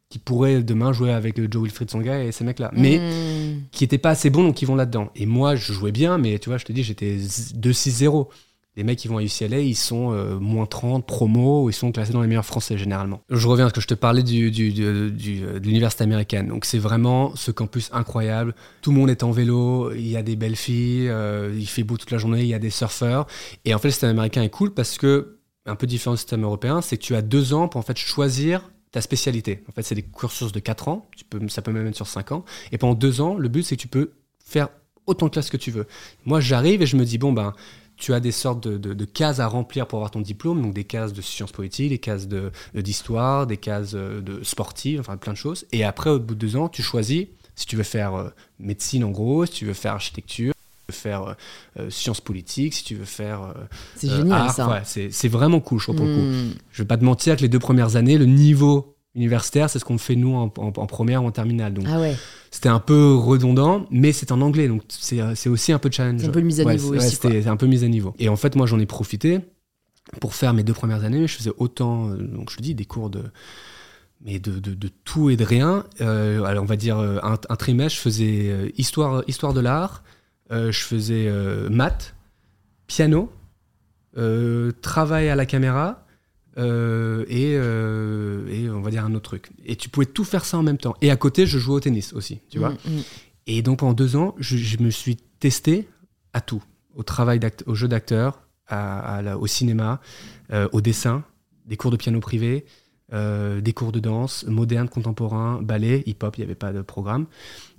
qui pourraient demain jouer avec euh, Joe Wilfried Songa et ces mecs-là. Mais Hmm. qui étaient pas assez bons, donc ils vont là-dedans. Et moi, je jouais bien, mais tu vois, je te dis, j'étais 2-6-0. Les mecs qui vont à UCLA, ils sont euh, moins 30, promo, ils sont classés dans les meilleurs français généralement. Je reviens à ce que je te parlais de l'université américaine. Donc c'est vraiment ce campus incroyable. Tout le monde est en vélo, il y a des belles filles, euh, il fait beau toute la journée, il y a des surfeurs. Et en fait, le système américain est cool parce que, un peu différent du système européen, c'est que tu as deux ans pour en fait choisir ta spécialité. En fait, c'est des cursus de 4 ans, ça peut même être sur 5 ans. Et pendant deux ans, le but, c'est que tu peux faire autant de classes que tu veux. Moi, j'arrive et je me dis, bon, ben, tu as des sortes de, de- de cases à remplir pour avoir ton diplôme, donc des cases de sciences politiques, des cases de- d'histoire, des cases euh, de sportives, enfin plein de choses. Et après, au bout de deux ans, tu choisis si tu veux faire euh, médecine en gros, si tu veux faire architecture, si tu veux faire euh, sciences politiques, si tu veux faire euh, C'est euh, génial art. ça. Ouais, c'est vraiment cool, je trouve, pour le coup. Hmm. Je vais pas te mentir que les deux premières années, le niveau universitaire, c'est ce qu'on fait nous en, en- en première ou en terminale. Donc Ah ouais, c'était un peu redondant, mais c'est en anglais, donc c'est aussi un peu challenge. C'est un peu mise à Ouais, niveau ouais, C'était un peu mise à niveau. Et en fait, moi, j'en ai profité pour faire mes deux premières années. Je faisais autant, euh, donc je te dis, des cours de mais de, de- de tout et de rien. Euh, alors on va dire euh, un, un trimestre, je faisais histoire, histoire de l'art, euh, je faisais euh, maths, piano, travail à la caméra euh, et, euh, et on va dire un autre truc. Et tu pouvais tout faire ça en même temps. Et à côté, je jouais au tennis aussi, tu vois. Hmm, hmm. Et donc pendant deux ans, je, je me suis testé à tout, au travail, au jeu d'acteur, à- à la- au cinéma, euh, au dessin, des cours de piano privé, des cours de danse, moderne, contemporain, ballet, hip-hop, il n'y avait pas de programme.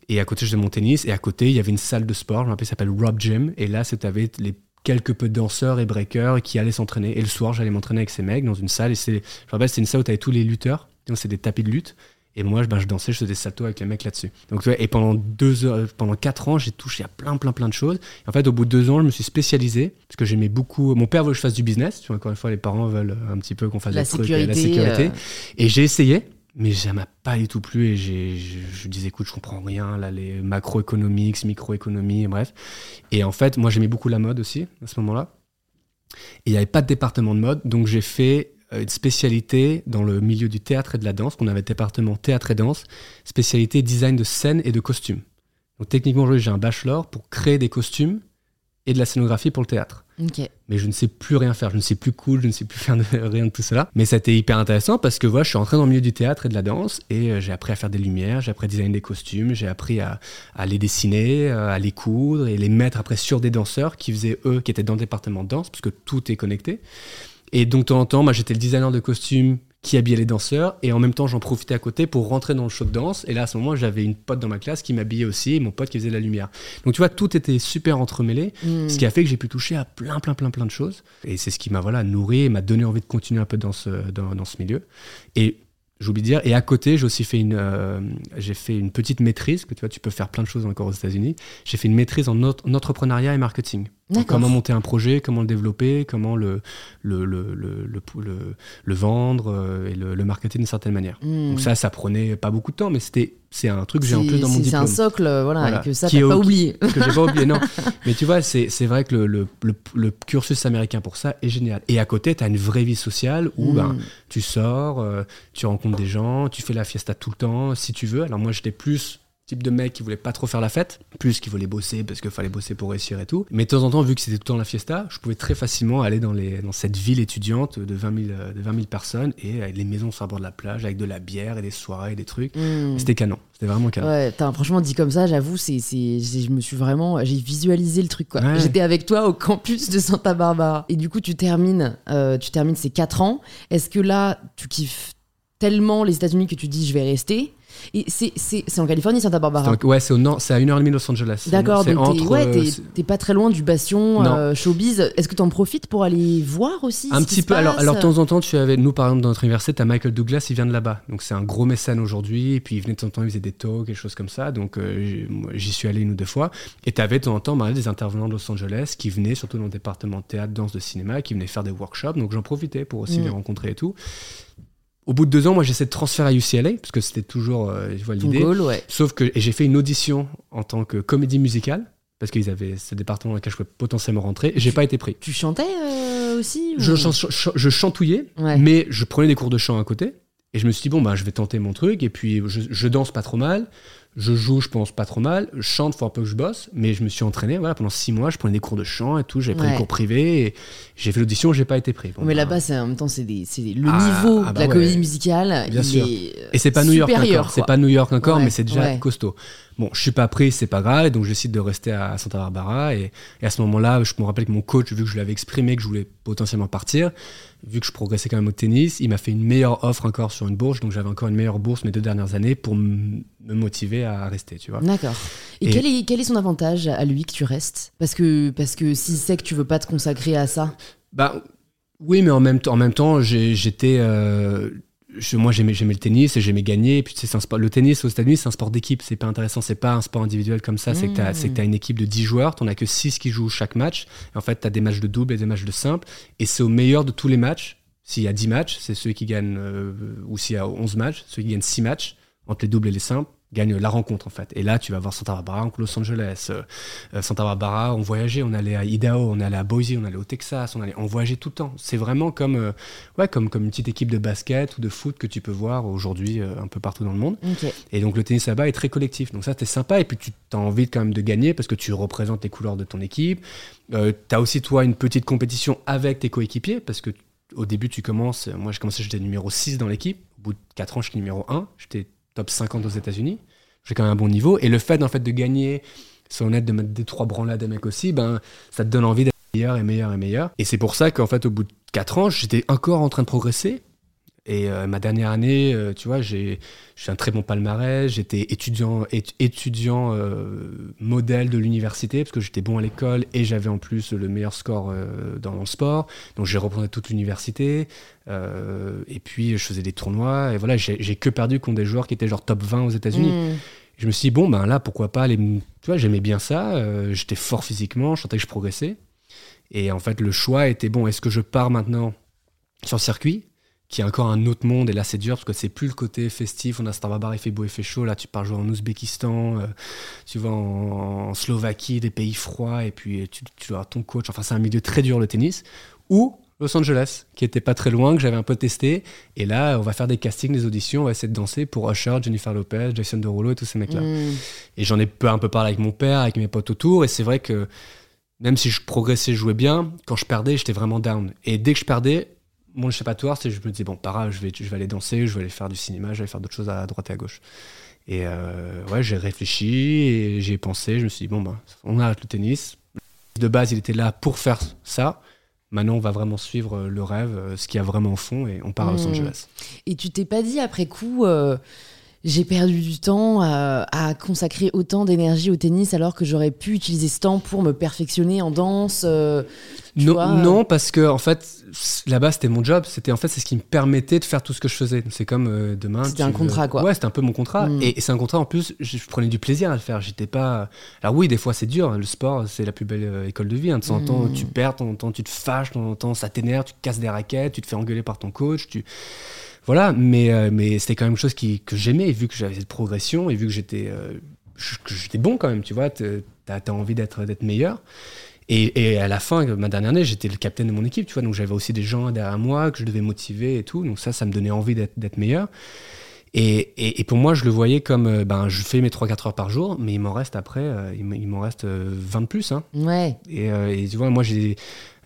Et à côté, je faisais mon tennis. Et à côté, il y avait une salle de sport, je ça s'appelle Rob Gym. Et là, c'était avec les quelques peu de danseurs et breakers qui allaient s'entraîner. Et le soir, j'allais m'entraîner avec ces mecs dans une salle. Et c'est, je me rappelle, c'était une salle où tu avais tous les lutteurs. Donc, c'est des tapis de lutte. Et moi, je- ben, je dansais, je faisais des saltos avec les mecs là-dessus. Donc, et pendant deux heures, pendant quatre ans, j'ai touché à plein, plein, plein de choses. Et en fait, au bout de deux ans, je me suis spécialisé parce que j'aimais beaucoup. Mon père veut que je fasse du business. Tu vois, encore une fois, les parents veulent un petit peu qu'on fasse La des trucs, et la sécurité. sécurité. euh, Et j'ai essayé, mais ça m'a pas du tout plu. Et j'ai, je, je disais, écoute, je comprends rien, là, les macroéconomiques, microéconomie, bref. Et en fait, moi, j'aimais beaucoup la mode aussi, à ce moment-là. Et il n'y avait pas de département de mode, donc j'ai fait euh, une spécialité dans le milieu du théâtre et de la danse, qu'on avait département théâtre et danse, spécialité design de scène et de costumes. Donc techniquement, j'ai un bachelor pour créer des costumes et de la scénographie pour le théâtre. Mais je ne sais plus rien faire, je ne sais plus cool, je ne sais plus faire *laughs* rien de tout cela. Mais été hyper intéressant parce que voilà, je suis entré dans le milieu du théâtre et de la danse et euh, j'ai appris à faire des lumières, j'ai appris à designer des costumes, j'ai appris à, les dessiner, euh, à les coudre et les mettre après sur des danseurs qui faisaient eux, qui étaient dans le département de danse parce que tout est connecté. Et donc de temps en temps, moi j'étais le designer de costumes qui habillait les danseurs et en même temps j'en profitais à côté pour rentrer dans le show de danse et là à ce moment j'avais une pote dans ma classe qui m'habillait aussi et mon pote qui faisait la lumière donc tu vois tout était super entremêlé hmm. ce qui a fait que j'ai pu toucher à plein plein plein plein de choses et c'est ce qui m'a voilà nourri et m'a donné envie de continuer un peu dans ce, dans, dans ce milieu et j'oublie de dire. Et à côté, j'ai aussi fait une, euh, j'ai fait une petite maîtrise, que tu vois, tu peux faire plein de choses encore aux États-Unis. J'ai fait une maîtrise en, entrepreneuriat et marketing. Comment monter un projet, comment le développer, comment le, le, le, le, le vendre euh, et le, marketer d'une certaine manière. Hmm. Donc ça, ça prenait pas beaucoup de temps, mais c'était c'est un truc que j'ai en plus dans mon diplôme. C'est un socle, voilà, et que ça, t'as pas oublié. *laughs* Que j'ai pas oublié, non. *laughs* Mais tu vois, c'est vrai que le, le, le, cursus américain pour ça est génial. Et à côté, tu as une vraie vie sociale où ben, hmm. tu sors, euh, tu rencontres des gens, tu fais la fiesta tout le temps, si tu veux. Alors moi, j'étais plus type de mec qui voulait pas trop faire la fête, plus qui voulait bosser parce qu'il fallait bosser pour réussir et tout. Mais de temps en temps, vu que c'était tout le temps la fiesta, je pouvais très facilement aller dans, les, dans cette ville étudiante de 20 000, de 20 personnes et avec les maisons sur le bord de la plage avec de la bière et des soirées et des trucs. Hmm. C'était canon. C'était vraiment canon. Ouais, franchement, dit comme ça, j'avoue, c'est, je me suis vraiment, j'ai visualisé le truc. Quoi. J'étais avec toi au campus de Santa Barbara. Et du coup, tu termines, euh, tu termines ces 4 ans. Est-ce que là, tu kiffes tellement les États-Unis que tu dis je vais rester? C'est en Californie, Santa Barbara. ouais, c'est à 1h30 de Los Angeles. D'accord, donc t'es pas très loin du bastion euh, showbiz. Est-ce que tu en profites pour aller voir aussi Un petit peu. Alors, alors, de temps en temps, tu avais, nous, par exemple, dans notre université, as Michael Douglas, il vient de là-bas. Donc, c'est un gros mécène aujourd'hui. Et puis, il venait de temps en temps, il faisait des talks, des choses comme ça. Donc, euh, j'y suis allé une ou deux fois. Et tu avais de temps en temps bah, des intervenants de Los Angeles qui venaient, surtout dans le département de théâtre, danse, de cinéma, qui venaient faire des workshops. Donc, j'en profitais pour aussi mm. les rencontrer et tout. Au bout de deux ans, moi, j'essaie de transférer à UCLA, parce que c'était toujours euh, vois l'idée. Sauf que j'ai fait une audition en tant que comédie musicale, parce qu'ils avaient ce département dans lequel je pouvais potentiellement rentrer, et j'ai pas été pris. Tu chantais euh, aussi je, je, chantouillais, mais je prenais des cours de chant à côté, et je me suis dit, bon, bah, je vais tenter mon truc, et puis je, je danse pas trop mal, je joue, je pense pas trop mal. Je chante, faut un peu que je bosse, mais je me suis entraîné. Voilà, pendant six mois, je prenais des cours de chant et tout. J'avais pris des cours privés et j'ai fait l'audition. J'ai pas été pris. mais bah, là-bas, c'est en même temps, c'est le ah, niveau ah, de la bah comédie musicale. Bien sûr. et c'est pas New York encore. C'est pas New York encore, mais c'est déjà costaud. Bon, je suis pas pris, c'est pas grave, donc je décide de rester à Santa Barbara. Et, à ce moment-là, je me rappelle que mon coach, vu que je lui avais exprimé que je voulais potentiellement partir, vu que je progressais quand même au tennis, il m'a fait une meilleure offre encore sur une bourse. Donc j'avais encore une meilleure bourse mes deux dernières années pour me motiver à rester, tu vois. D'accord. Et, quel, est, quel est son avantage à lui que tu restes? Parce que, parce que s'il sait que tu veux pas te consacrer à ça? Bah oui, mais en même, en même temps, j'étais. Euh, moi j'aimais le tennis et j'aimais gagner. Et puis c'est un sport le tennis aux États-Unis c'est un sport d'équipe. C'est pas intéressant c'est pas un sport individuel comme ça. C'est que tu as, une équipe de 10 joueurs. T'en as que 6 qui jouent chaque match. En fait tu as des matchs de double et des matchs de simple. Et c'est au meilleur de tous les matchs. S'il y a 10 matchs c'est ceux qui gagnent euh, ou s'il y a 11 matchs ceux qui gagnent 6 matchs entre les doubles et les simples gagne la rencontre en fait. Et là, tu vas voir Santa Barbara, Los Angeles, euh, euh, Santa Barbara, on voyageait, on allait à Idaho, on allait à Boise, on allait au Texas, on allait, on voyageait tout le temps. C'est vraiment comme, euh, ouais, comme, comme une petite équipe de basket ou de foot que tu peux voir aujourd'hui un peu partout dans le monde. Et donc le tennis là-bas est très collectif. Donc ça, c'était sympa. Et puis tu as envie quand même de gagner parce que tu représentes les couleurs de ton équipe. tu as aussi toi une petite compétition avec tes coéquipiers parce que au début, tu commences. Moi, j'ai commencé, j'étais numéro 6 dans l'équipe. Au bout de 4 ans, je suis numéro 1. J'étais top 50 aux États-Unis. J'ai quand même un bon niveau. Et le fait, en fait, de gagner, c'est honnête, de mettre des trois branlades des mecs aussi, ben, ça te donne envie d'être meilleur et meilleur et meilleur. Et c'est pour ça qu'en fait, au bout de 4 ans, j'étais encore en train de progresser. Et euh, ma dernière année, euh, tu vois, j'ai un très bon palmarès. J'étais étudiant, étudiant euh, modèle de l'université parce que j'étais bon à l'école et j'avais en plus le meilleur score dans le sport. Donc j'ai représenté toute l'université. et puis je faisais des tournois. Et voilà, j'ai que perdu contre des joueurs qui étaient genre top 20 aux États-Unis. Mmh. Je me suis dit, bon, ben là, pourquoi pas aller. Tu vois, j'aimais bien ça. j'étais fort physiquement. Je sentais que je progressais. Et en fait, le choix était, bon, est-ce que je pars maintenant sur le circuit qui est encore un autre monde. Et là, c'est dur parce que c'est plus le côté festif. On a Star il fait beau, il fait chaud. Là, tu pars jouer en Ouzbékistan, euh, tu vas en, Slovaquie, des pays froids, et puis tu, tu ton coach. Enfin, c'est un milieu très dur, le tennis. Ou Los Angeles, qui était pas très loin, que j'avais un peu testé. Et là, on va faire des castings, des auditions, on va essayer de danser pour Usher, Jennifer Lopez, Jason Derulo et tous ces mecs-là. Mm. Et j'en ai peu, un peu parlé avec mon père, avec mes potes autour. Et c'est vrai que même si je progressais, je jouais bien, quand je perdais, j'étais vraiment down. Et dès que je perdais, mon échappatoire, c'est je me disais, bon, pas grave, je vais, je vais aller danser, je vais aller faire du cinéma, je vais faire d'autres choses à droite et à gauche. Et euh, ouais, j'ai réfléchi et j'ai pensé, je me suis dit, bon, ben, on arrête le tennis. De base, il était là pour faire ça. Maintenant, on va vraiment suivre le rêve, euh, ce qu'il y a vraiment au fond, et on part à Los Mm. Angeles. Et tu t'es pas dit après coup, euh, j'ai perdu du temps à, à consacrer autant d'énergie au tennis alors que j'aurais pu utiliser ce temps pour me perfectionner en danse euh, tu Non, vois, non, parce que en fait, là-bas, c'était mon job. C'était en fait, c'est ce qui me permettait de faire tout ce que je faisais. C'est comme euh, demain. C'était un veux- contrat, quoi. Ouais, c'était un peu mon contrat. Mm. Et, et c'est un contrat en plus. Je, je prenais du plaisir à le faire. J'étais pas. Alors oui, des fois c'est dur. Le sport, c'est la plus belle euh, école de vie. hein. De temps en temps, Mm. tu perds, de temps en temps, tu te fâches, de temps en temps, ça t'énerve, tu te casses des raquettes, tu te fais engueuler par ton coach. Tu voilà. Mais euh, mais c'était quand même chose qui, que j'aimais. Vu que j'avais cette progression et vu que j'étais euh, j'étais bon quand même, tu vois, t'as as envie d'être meilleur. Et, et à la fin, ma dernière année, j'étais le capitaine de mon équipe, tu vois, donc j'avais aussi des gens derrière moi que je devais motiver et tout, donc ça, ça me donnait envie d'être meilleur. Et, et, et pour moi, je le voyais comme, euh, ben, je fais mes 3-4 heures par jour, mais il m'en reste après, il m'en reste euh, 20 de plus. Hein. Ouais. Et, et tu vois, moi, j'ai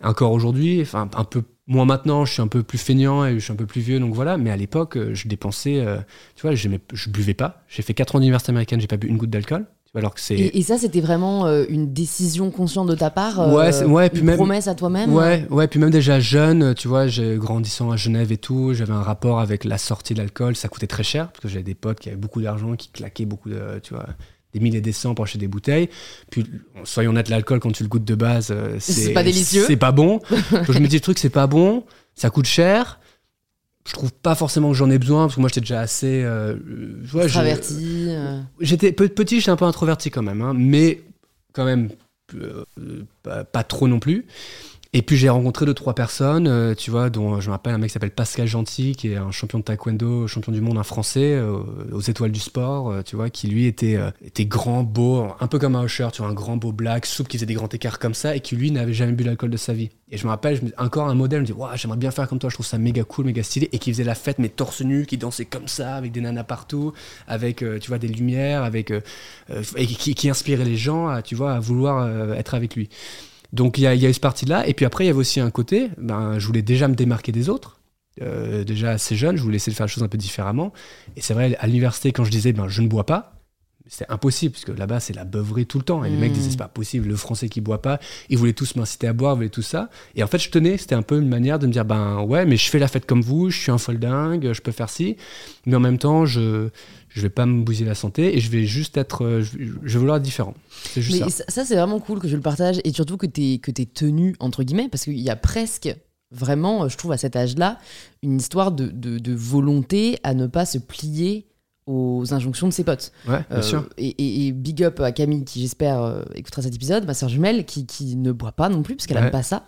encore aujourd'hui, enfin, un peu moins maintenant, je suis un peu plus feignant et je suis un peu plus vieux, donc voilà, mais à l'époque, euh, je dépensais, euh, tu vois, je buvais pas. J'ai fait 4 ans d'université américaine, j'ai pas bu une goutte d'alcool, alors que c'est. Et, et ça, c'était vraiment euh, une décision consciente de ta part euh, Ouais, c'est- ouais, puis Une même- promesse à toi-même Ouais, ouais, puis même déjà jeune, tu vois, grandissant à Genève et tout, j'avais un rapport avec la sortie de l'alcool, ça coûtait très cher parce que j'avais des potes qui avaient beaucoup d'argent, qui claquaient beaucoup de, tu vois, des milliers des cents pour acheter des bouteilles. Puis soyons honnêtes, l'alcool quand tu le goûtes de base, euh, C'est pas délicieux. C'est pas bon. *laughs* Donc je me dis le truc, c'est pas bon, ça coûte cher. Je trouve pas forcément que j'en ai besoin parce que moi j'étais déjà assez, euh, j'ai- Extraverti. euh. J'étais pe- petit, j'étais un peu introverti quand même, hein, mais quand même euh, euh, pas, pas trop non plus. Et puis j'ai rencontré deux trois personnes, euh, tu vois, dont je me rappelle un mec qui s'appelle Pascal Gentil, qui est un champion de taekwondo, champion du monde, un Français, euh, aux étoiles du sport, euh, tu vois, qui lui était euh, grand, beau, un peu comme un Usher, tu vois, un grand beau black, souple, qui faisait des grands écarts comme ça, et qui lui n'avait jamais bu l'alcool de sa vie. Et je me rappelle, encore un modèle, je me dis, Ouah, j'aimerais bien faire comme toi, je trouve ça méga cool, méga stylé, et qui faisait la fête, mais torse nu, qui dansait comme ça, avec des nanas partout, avec, euh, tu vois, des lumières, avec, euh, euh, et qui, qui inspirait les gens, à, tu vois, à vouloir euh, être avec lui. Donc il y a, eu ce parti-là, et puis après il y avait aussi un côté, ben, je voulais déjà me démarquer des autres. Euh, déjà assez jeune, je voulais essayer de faire les choses un peu différemment. Et c'est vrai, à l'université, quand je disais ben, je ne bois pas, c'était impossible, parce que là-bas, c'est la beuverie tout le temps. Et les mecs Mm. disaient, c'est pas possible, le français qui boit pas. Ils voulaient tous m'inciter à boire, ils voulaient tout ça. Et en fait, je tenais, c'était un peu une manière de me dire, ben ouais, mais je fais la fête comme vous, je suis un folle dingue, je peux faire ci. Mais en même temps, je je vais pas me bousiller la santé et je vais juste être, euh, je, vais vouloir être différent. C'est juste Mais ça. ça, c'est vraiment cool que je le partage et surtout que tu que es tenu, entre guillemets, parce qu'il y a presque, vraiment, je trouve, à cet âge-là, une histoire de, de- de volonté à ne pas se plier aux injonctions de ses potes. Ouais, bien Euh, sûr. Et, et- et big up à Camille qui, j'espère, euh, écoutera cet épisode, ma soeur jumelle, qui, qui ne boit pas non plus, parce qu'elle Ouais. n'aime pas ça.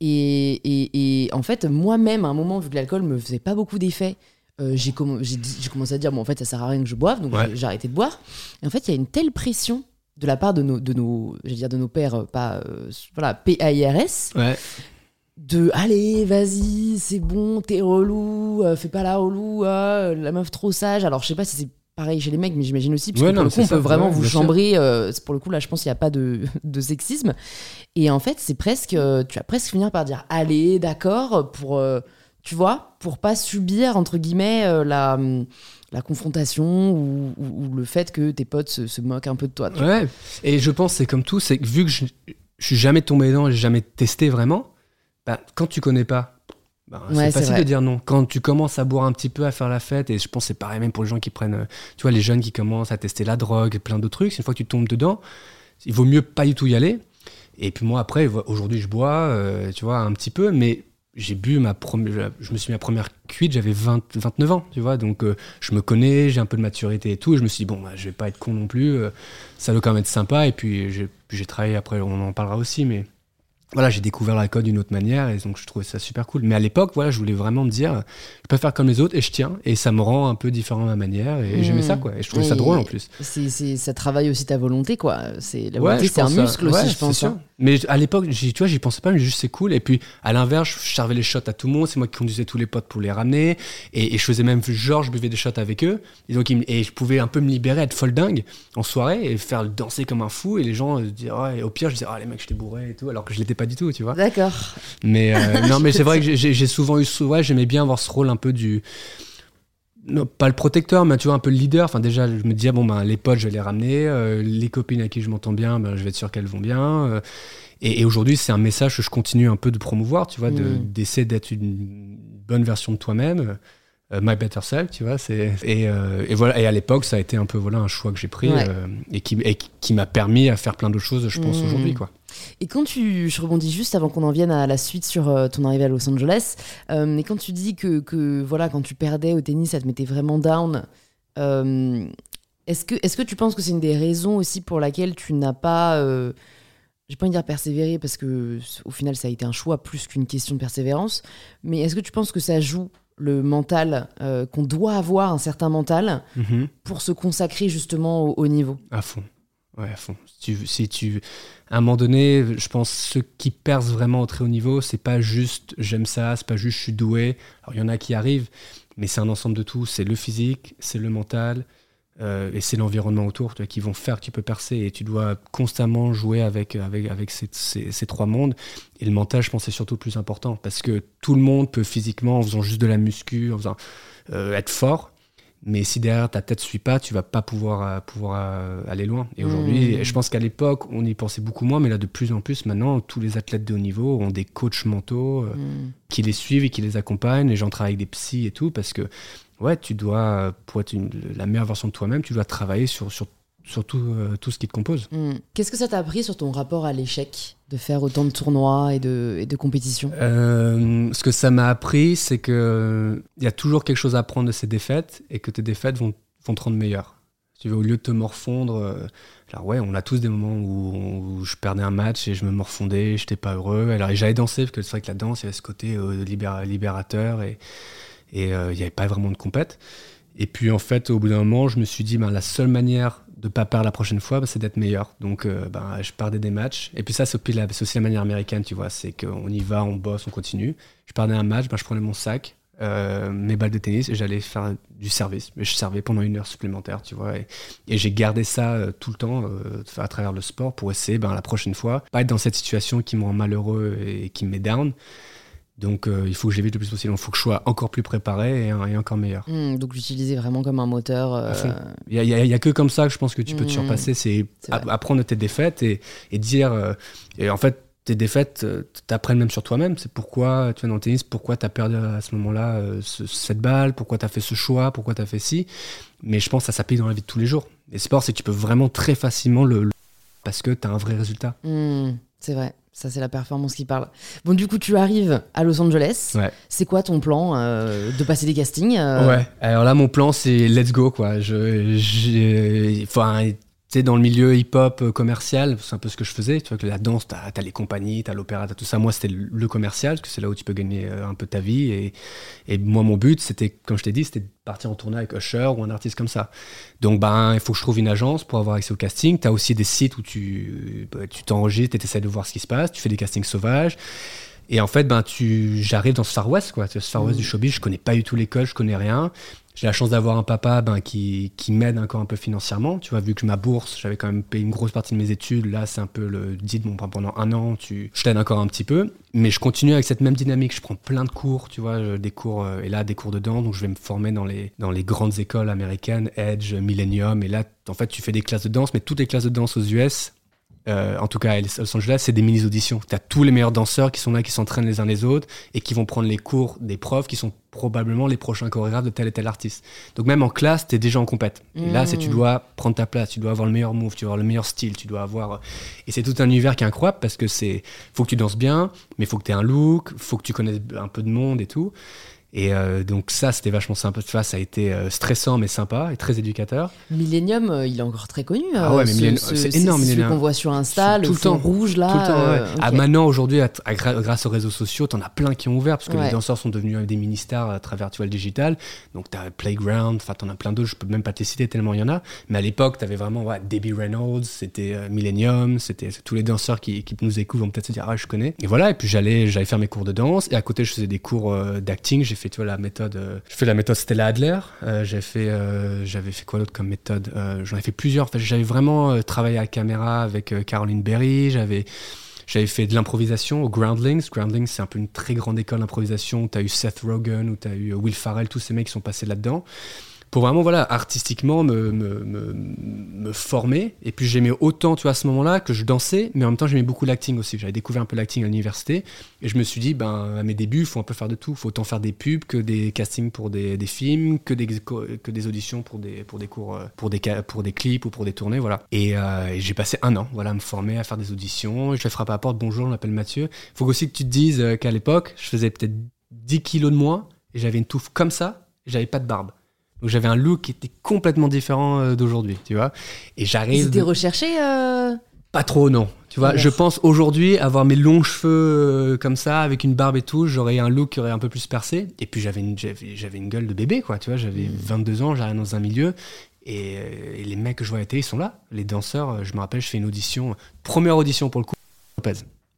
Et, et- et en fait, moi-même, à un moment, vu que l'alcool me faisait pas beaucoup d'effet, euh, j'ai commencé à dire, bon, en fait, ça sert à rien que je boive, donc Ouais. j'ai- arrêté de boire. Et en fait, il y a une telle pression de la part de nos, de nos, dire de nos pères, euh, pas, euh, voilà, P-A-I-R-S, Ouais. De allez, vas-y, c'est bon, t'es relou, euh, fais pas la relou, ah, la meuf trop sage. Alors, je sais pas si c'est pareil chez les mecs, mais j'imagine aussi, parce Ouais, que non, pour le coup, on ça, peut vraiment ouais, vous chambrer. euh, pour le coup, là, je pense qu'il n'y a pas de, *laughs* de sexisme. Et en fait, c'est presque, euh, tu vas presque finir par dire allez, d'accord, pour, euh, tu vois, pour pas subir, entre guillemets, euh, la. la confrontation ou, ou- ou le fait que tes potes se, se moquent un peu de toi. vois. Ouais, et je pense c'est comme tout, c'est que vu que je, je suis jamais tombé dedans, j'ai jamais testé vraiment, bah, quand tu connais pas, bah, Ouais, c'est facile de dire non. Quand tu commences à boire un petit peu, à faire la fête, et je pense que c'est pareil même pour les gens qui prennent, euh, tu vois, les jeunes qui commencent à tester la drogue, plein d'autres trucs, une fois que tu tombes dedans, il vaut mieux pas du tout y aller. Et puis moi après, aujourd'hui je bois, euh, tu vois, un petit peu, mais j'ai bu ma première, je me suis mis ma première cuite, j'avais 20 29 ans, tu vois, donc euh, je me connais, j'ai un peu de maturité et tout, et je me suis dit, bon, bah, je vais pas être con non plus, euh, ça doit quand même être sympa, et puis j'ai travaillé après, on en parlera aussi, mais voilà, j'ai découvert l'alcool d'une autre manière, et donc je trouvais ça super cool. Mais à l'époque, voilà, je voulais vraiment me dire, je peux faire comme les autres, et je tiens, et ça me rend un peu différent à ma manière, et Mm. j'aimais ça, quoi, et je trouvais ça drôle en plus. C'est, ça travaille aussi ta volonté, quoi. C'est, la volonté, c'est un ça. muscle Ouais, aussi, je c'est pense. sûr. Mais à l'époque, tu vois, j'y pensais pas, mais juste c'est cool. Et puis, à l'inverse, je servais les shots à tout le monde. C'est moi qui conduisais tous les potes pour les ramener. Et, je faisais même, genre, je buvais des shots avec eux. Et donc, et je pouvais un peu me libérer, être folle dingue en soirée et faire danser comme un fou. Et les gens euh, disaient, ouais, au pire, je disais, ah, les mecs, je t'ai bourré et tout. Alors que je l'étais pas du tout, tu vois. D'accord. Mais euh, *laughs* non, mais c'est vrai que j'ai souvent eu, ouais, j'aimais bien avoir ce rôle un peu du non, pas le protecteur, mais tu vois, un peu le leader. Enfin, déjà, je me disais, bon, ben, les potes, je vais les ramener. Euh, les copines à qui je m'entends bien, ben, je vais être sûr qu'elles vont bien. Euh, et, aujourd'hui, c'est un message que je continue un peu de promouvoir, tu vois, mm. d'essayer d'être une bonne version de toi-même. Euh, my better self, tu vois. Et, et, voilà. Et à l'époque, ça a été un peu voilà, un choix que j'ai pris et qui, qui m'a permis à faire plein d'autres choses, je pense, mm. aujourd'hui, quoi. Et quand tu, je rebondis juste avant qu'on en vienne à la suite sur euh, ton arrivée à Los Angeles, euh, et quand tu dis que, que, voilà, quand tu perdais au tennis, ça te mettait vraiment down, euh, est-ce que, est que tu penses que c'est une des raisons aussi pour laquelle tu n'as pas, j'ai pas envie de dire persévérer parce que au final ça a été un choix plus qu'une question de persévérance, mais est-ce que tu penses que ça joue le mental, qu'on doit avoir un certain mental mm-hmm. pour se consacrer justement au haut niveau? À fond. Ouais, à fond. Si tu, si tu, à un moment donné, je pense ceux qui percent vraiment au très haut niveau, c'est pas juste j'aime ça, c'est pas juste je suis doué. Alors il y en a qui arrivent, mais c'est un ensemble de tout. C'est le physique, c'est le mental euh, et c'est l'environnement autour qui vont faire que tu peux percer. Et tu dois constamment jouer avec, avec, avec ces, ces, ces, trois mondes. Et le mental, je pense, c'est surtout le plus important parce que tout le monde peut physiquement, en faisant juste de la muscu, en faisant, euh, être fort mais si derrière ta tête ne suit pas, tu vas pas pouvoir, euh, pouvoir euh, aller loin. Et aujourd'hui, mmh. je pense qu'à l'époque, on y pensait beaucoup moins, mais là, de plus en plus, maintenant, tous les athlètes de haut niveau ont des coachs mentaux euh, mmh. qui les suivent et qui les accompagnent. Les gens travaillent avec des psys et tout, parce que, ouais, tu dois, pour être la meilleure version de toi-même, tu dois travailler sur, sur surtout euh, tout ce qui te compose. Hmm. Qu'est-ce que ça t'a appris sur ton rapport à l'échec, de faire autant de tournois et de, et de compétitions? Euh, Ce que ça m'a appris, c'est qu'il y a toujours quelque chose à apprendre de ces défaites et que tes défaites vont, vont te rendre meilleur. Tu veux, au lieu de te morfondre, euh, alors ouais, on a tous des moments où, je perdais un match et je me morfondais, j'étais pas heureux. Alors j'allais danser parce que c'est vrai que la danse, il y avait ce côté libérateur et il n'y avait pas vraiment de compète. Et puis en fait, au bout d'un moment, je me suis dit, ben, la seule manière de pas perdre la prochaine fois, bah, c'est d'être meilleur. Donc, euh, ben, je perdais des matchs. Et puis ça, c'est aussi la manière américaine, tu vois. C'est qu'on y va, on bosse, on continue. Je perdais un match, ben, je prenais mon sac, euh, mes balles de tennis et j'allais faire du service. Mais je servais pendant une heure supplémentaire, tu vois. Et, j'ai gardé ça euh, tout le temps à travers le sport pour essayer, ben, la prochaine fois, pas être dans cette situation qui me rend malheureux et qui me met down. Donc euh, il faut que j'évite le plus possible. Il faut que je sois encore plus préparé et, encore meilleur. Hmm, donc l'utiliser vraiment comme un moteur. Euh, il n'y a, que comme ça que je pense que tu peux te hmm. surpasser. C'est apprendre tes défaites et, dire. Euh, et en fait, tes défaites t'apprennent même sur toi-même. C'est pourquoi tu es dans le tennis, pourquoi tu as perdu à ce moment-là cette balle, pourquoi tu as fait ce choix, pourquoi tu as fait ci. Mais je pense que ça s'applique dans la vie de tous les jours. Et sport, c'est que tu peux vraiment très facilement le. parce que tu as un vrai résultat. Hmm, c'est vrai. Ça, c'est la performance qui parle. Bon, du coup, tu arrives à Los Angeles. Ouais. C'est quoi ton plan euh, De passer des castings euh Ouais. Alors là, mon plan, c'est let's go, quoi. Je, enfin, dans le milieu hip-hop euh, commercial, c'est un peu ce que je faisais. Tu vois, que la danse, t'as as les compagnies, t'as l'opéra, t'as tout ça. Moi, c'était le commercial, parce que c'est là où tu peux gagner euh, un peu ta vie. Et, et moi, mon but, c'était, comme je t'ai dit, c'était de partir en tournée avec Usher ou un artiste comme ça. Donc, ben, il faut que je trouve une agence pour avoir accès au casting. T'as aussi des sites où tu bah, tu t'enregistres et t'essaies de voir ce qui se passe. Tu fais des castings sauvages. Et en fait, ben, tu, j'arrive dans ce Far West, quoi. Ce Far West mmh. du showbiz, je connais pas du tout l'école, je connais rien. J'ai la chance d'avoir un papa ben, qui, qui m'aide encore un peu financièrement. Tu vois, vu que ma bourse, j'avais quand même payé une grosse partie de mes études. Là, c'est un peu le dit bon, pendant un an, tu, je t'aide encore un petit peu. Mais je continue avec cette même dynamique. Je prends plein de cours, tu vois, des cours, euh, et là, des cours de danse. Donc, je vais me former dans les, dans les grandes écoles américaines, Edge, Millennium. Et là, en fait, tu fais des classes de danse, mais toutes les classes de danse aux US, euh, en tout cas à Los Angeles, c'est des mini-auditions. Tu as tous les meilleurs danseurs qui sont là, qui s'entraînent les uns les autres et qui vont prendre les cours des profs qui sont probablement les prochains chorégraphes de tel et tel artiste. Donc même en classe, tu es déjà en compète. Là, c'est tu mmh. dois prendre ta place, tu dois avoir le meilleur move, tu dois avoir le meilleur style, tu dois avoir... Et c'est tout un univers qui est incroyable parce que c'est... faut que tu danses bien, mais faut que tu aies un look, faut que tu connaisses un peu de monde et tout. Et euh, donc ça, c'était vachement sympa. Tu vois, ça a été euh, stressant mais sympa et très éducateur. Millennium, euh, il est encore très connu. Ah euh, ouais, mais ce- c'est énorme, Celui qu'on voit sur Insta, le Tout le temps. rouge là. Tout le temps, ouais. Ah, maintenant, aujourd'hui, grâce aux réseaux sociaux, t'en as plein qui ont ouvert parce que Ouais. les danseurs sont devenus des mini-stars à travers tu vois, le digital. Donc, t'as Playground, enfin, t'en as plein d'autres, je peux même pas te les citer tellement il y en a. Mais à l'époque, t'avais vraiment ouais, Debbie Reynolds, c'était Millennium, c'était c'est tous les danseurs qui, qui nous écoutent vont peut-être se dire, ah, je connais. Et voilà, et puis j'allais j'allais faire mes cours de danse et à côté, je faisais des cours d'acting. J'ai fait, tu vois, la méthode, euh, je fais la méthode Stella Adler. Euh, euh, j'avais fait quoi d'autre comme méthode J'en ai fait plusieurs. J'avais vraiment travaillé à la caméra avec Caroline Berry, j'avais j'avais fait de l'improvisation au Groundlings. Groundlings, c'est un peu une très grande école d'improvisation. Tu as eu Seth Rogen ou tu as eu Will Farrell, tous ces mecs qui sont passés là-dedans. Pour vraiment, voilà, artistiquement me, me, me, me former. Et puis j'aimais autant, tu vois, à ce moment-là, que je dansais, mais en même temps, j'aimais beaucoup l'acting aussi. J'avais découvert un peu l'acting à l'université. Et je me suis dit, ben, à mes débuts, il faut un peu faire de tout. Il faut autant faire des pubs que des castings pour des, des films, que des, que des auditions pour des, pour des cours, euh, pour des, pour des clips ou pour des tournées, voilà. Et, euh, et j'ai passé un an, voilà, à me former, à faire des auditions. Je vais frapper à la porte, bonjour, je m'appelle Mathieu. Faut aussi que tu te dises euh, qu'à l'époque, je faisais peut-être 10 kilos de moins et j'avais une touffe comme ça j'avais pas de barbe. Donc j'avais un look qui était complètement différent euh, d'aujourd'hui, tu vois. Et j'arrive. étaient recherchés. euh, Pas trop, non. Tu vois, je pense aujourd'hui avoir mes longs cheveux euh, comme ça, avec une barbe et tout, j'aurais un look qui aurait un peu plus percé. Et puis j'avais une, j'avais, j'avais une gueule de bébé, quoi. Tu vois, j'avais 22 ans, j'arrive dans un milieu. Et, et les mecs que je vois à la télé, ils sont là. Les danseurs, je me rappelle, je fais une audition, première audition pour le coup.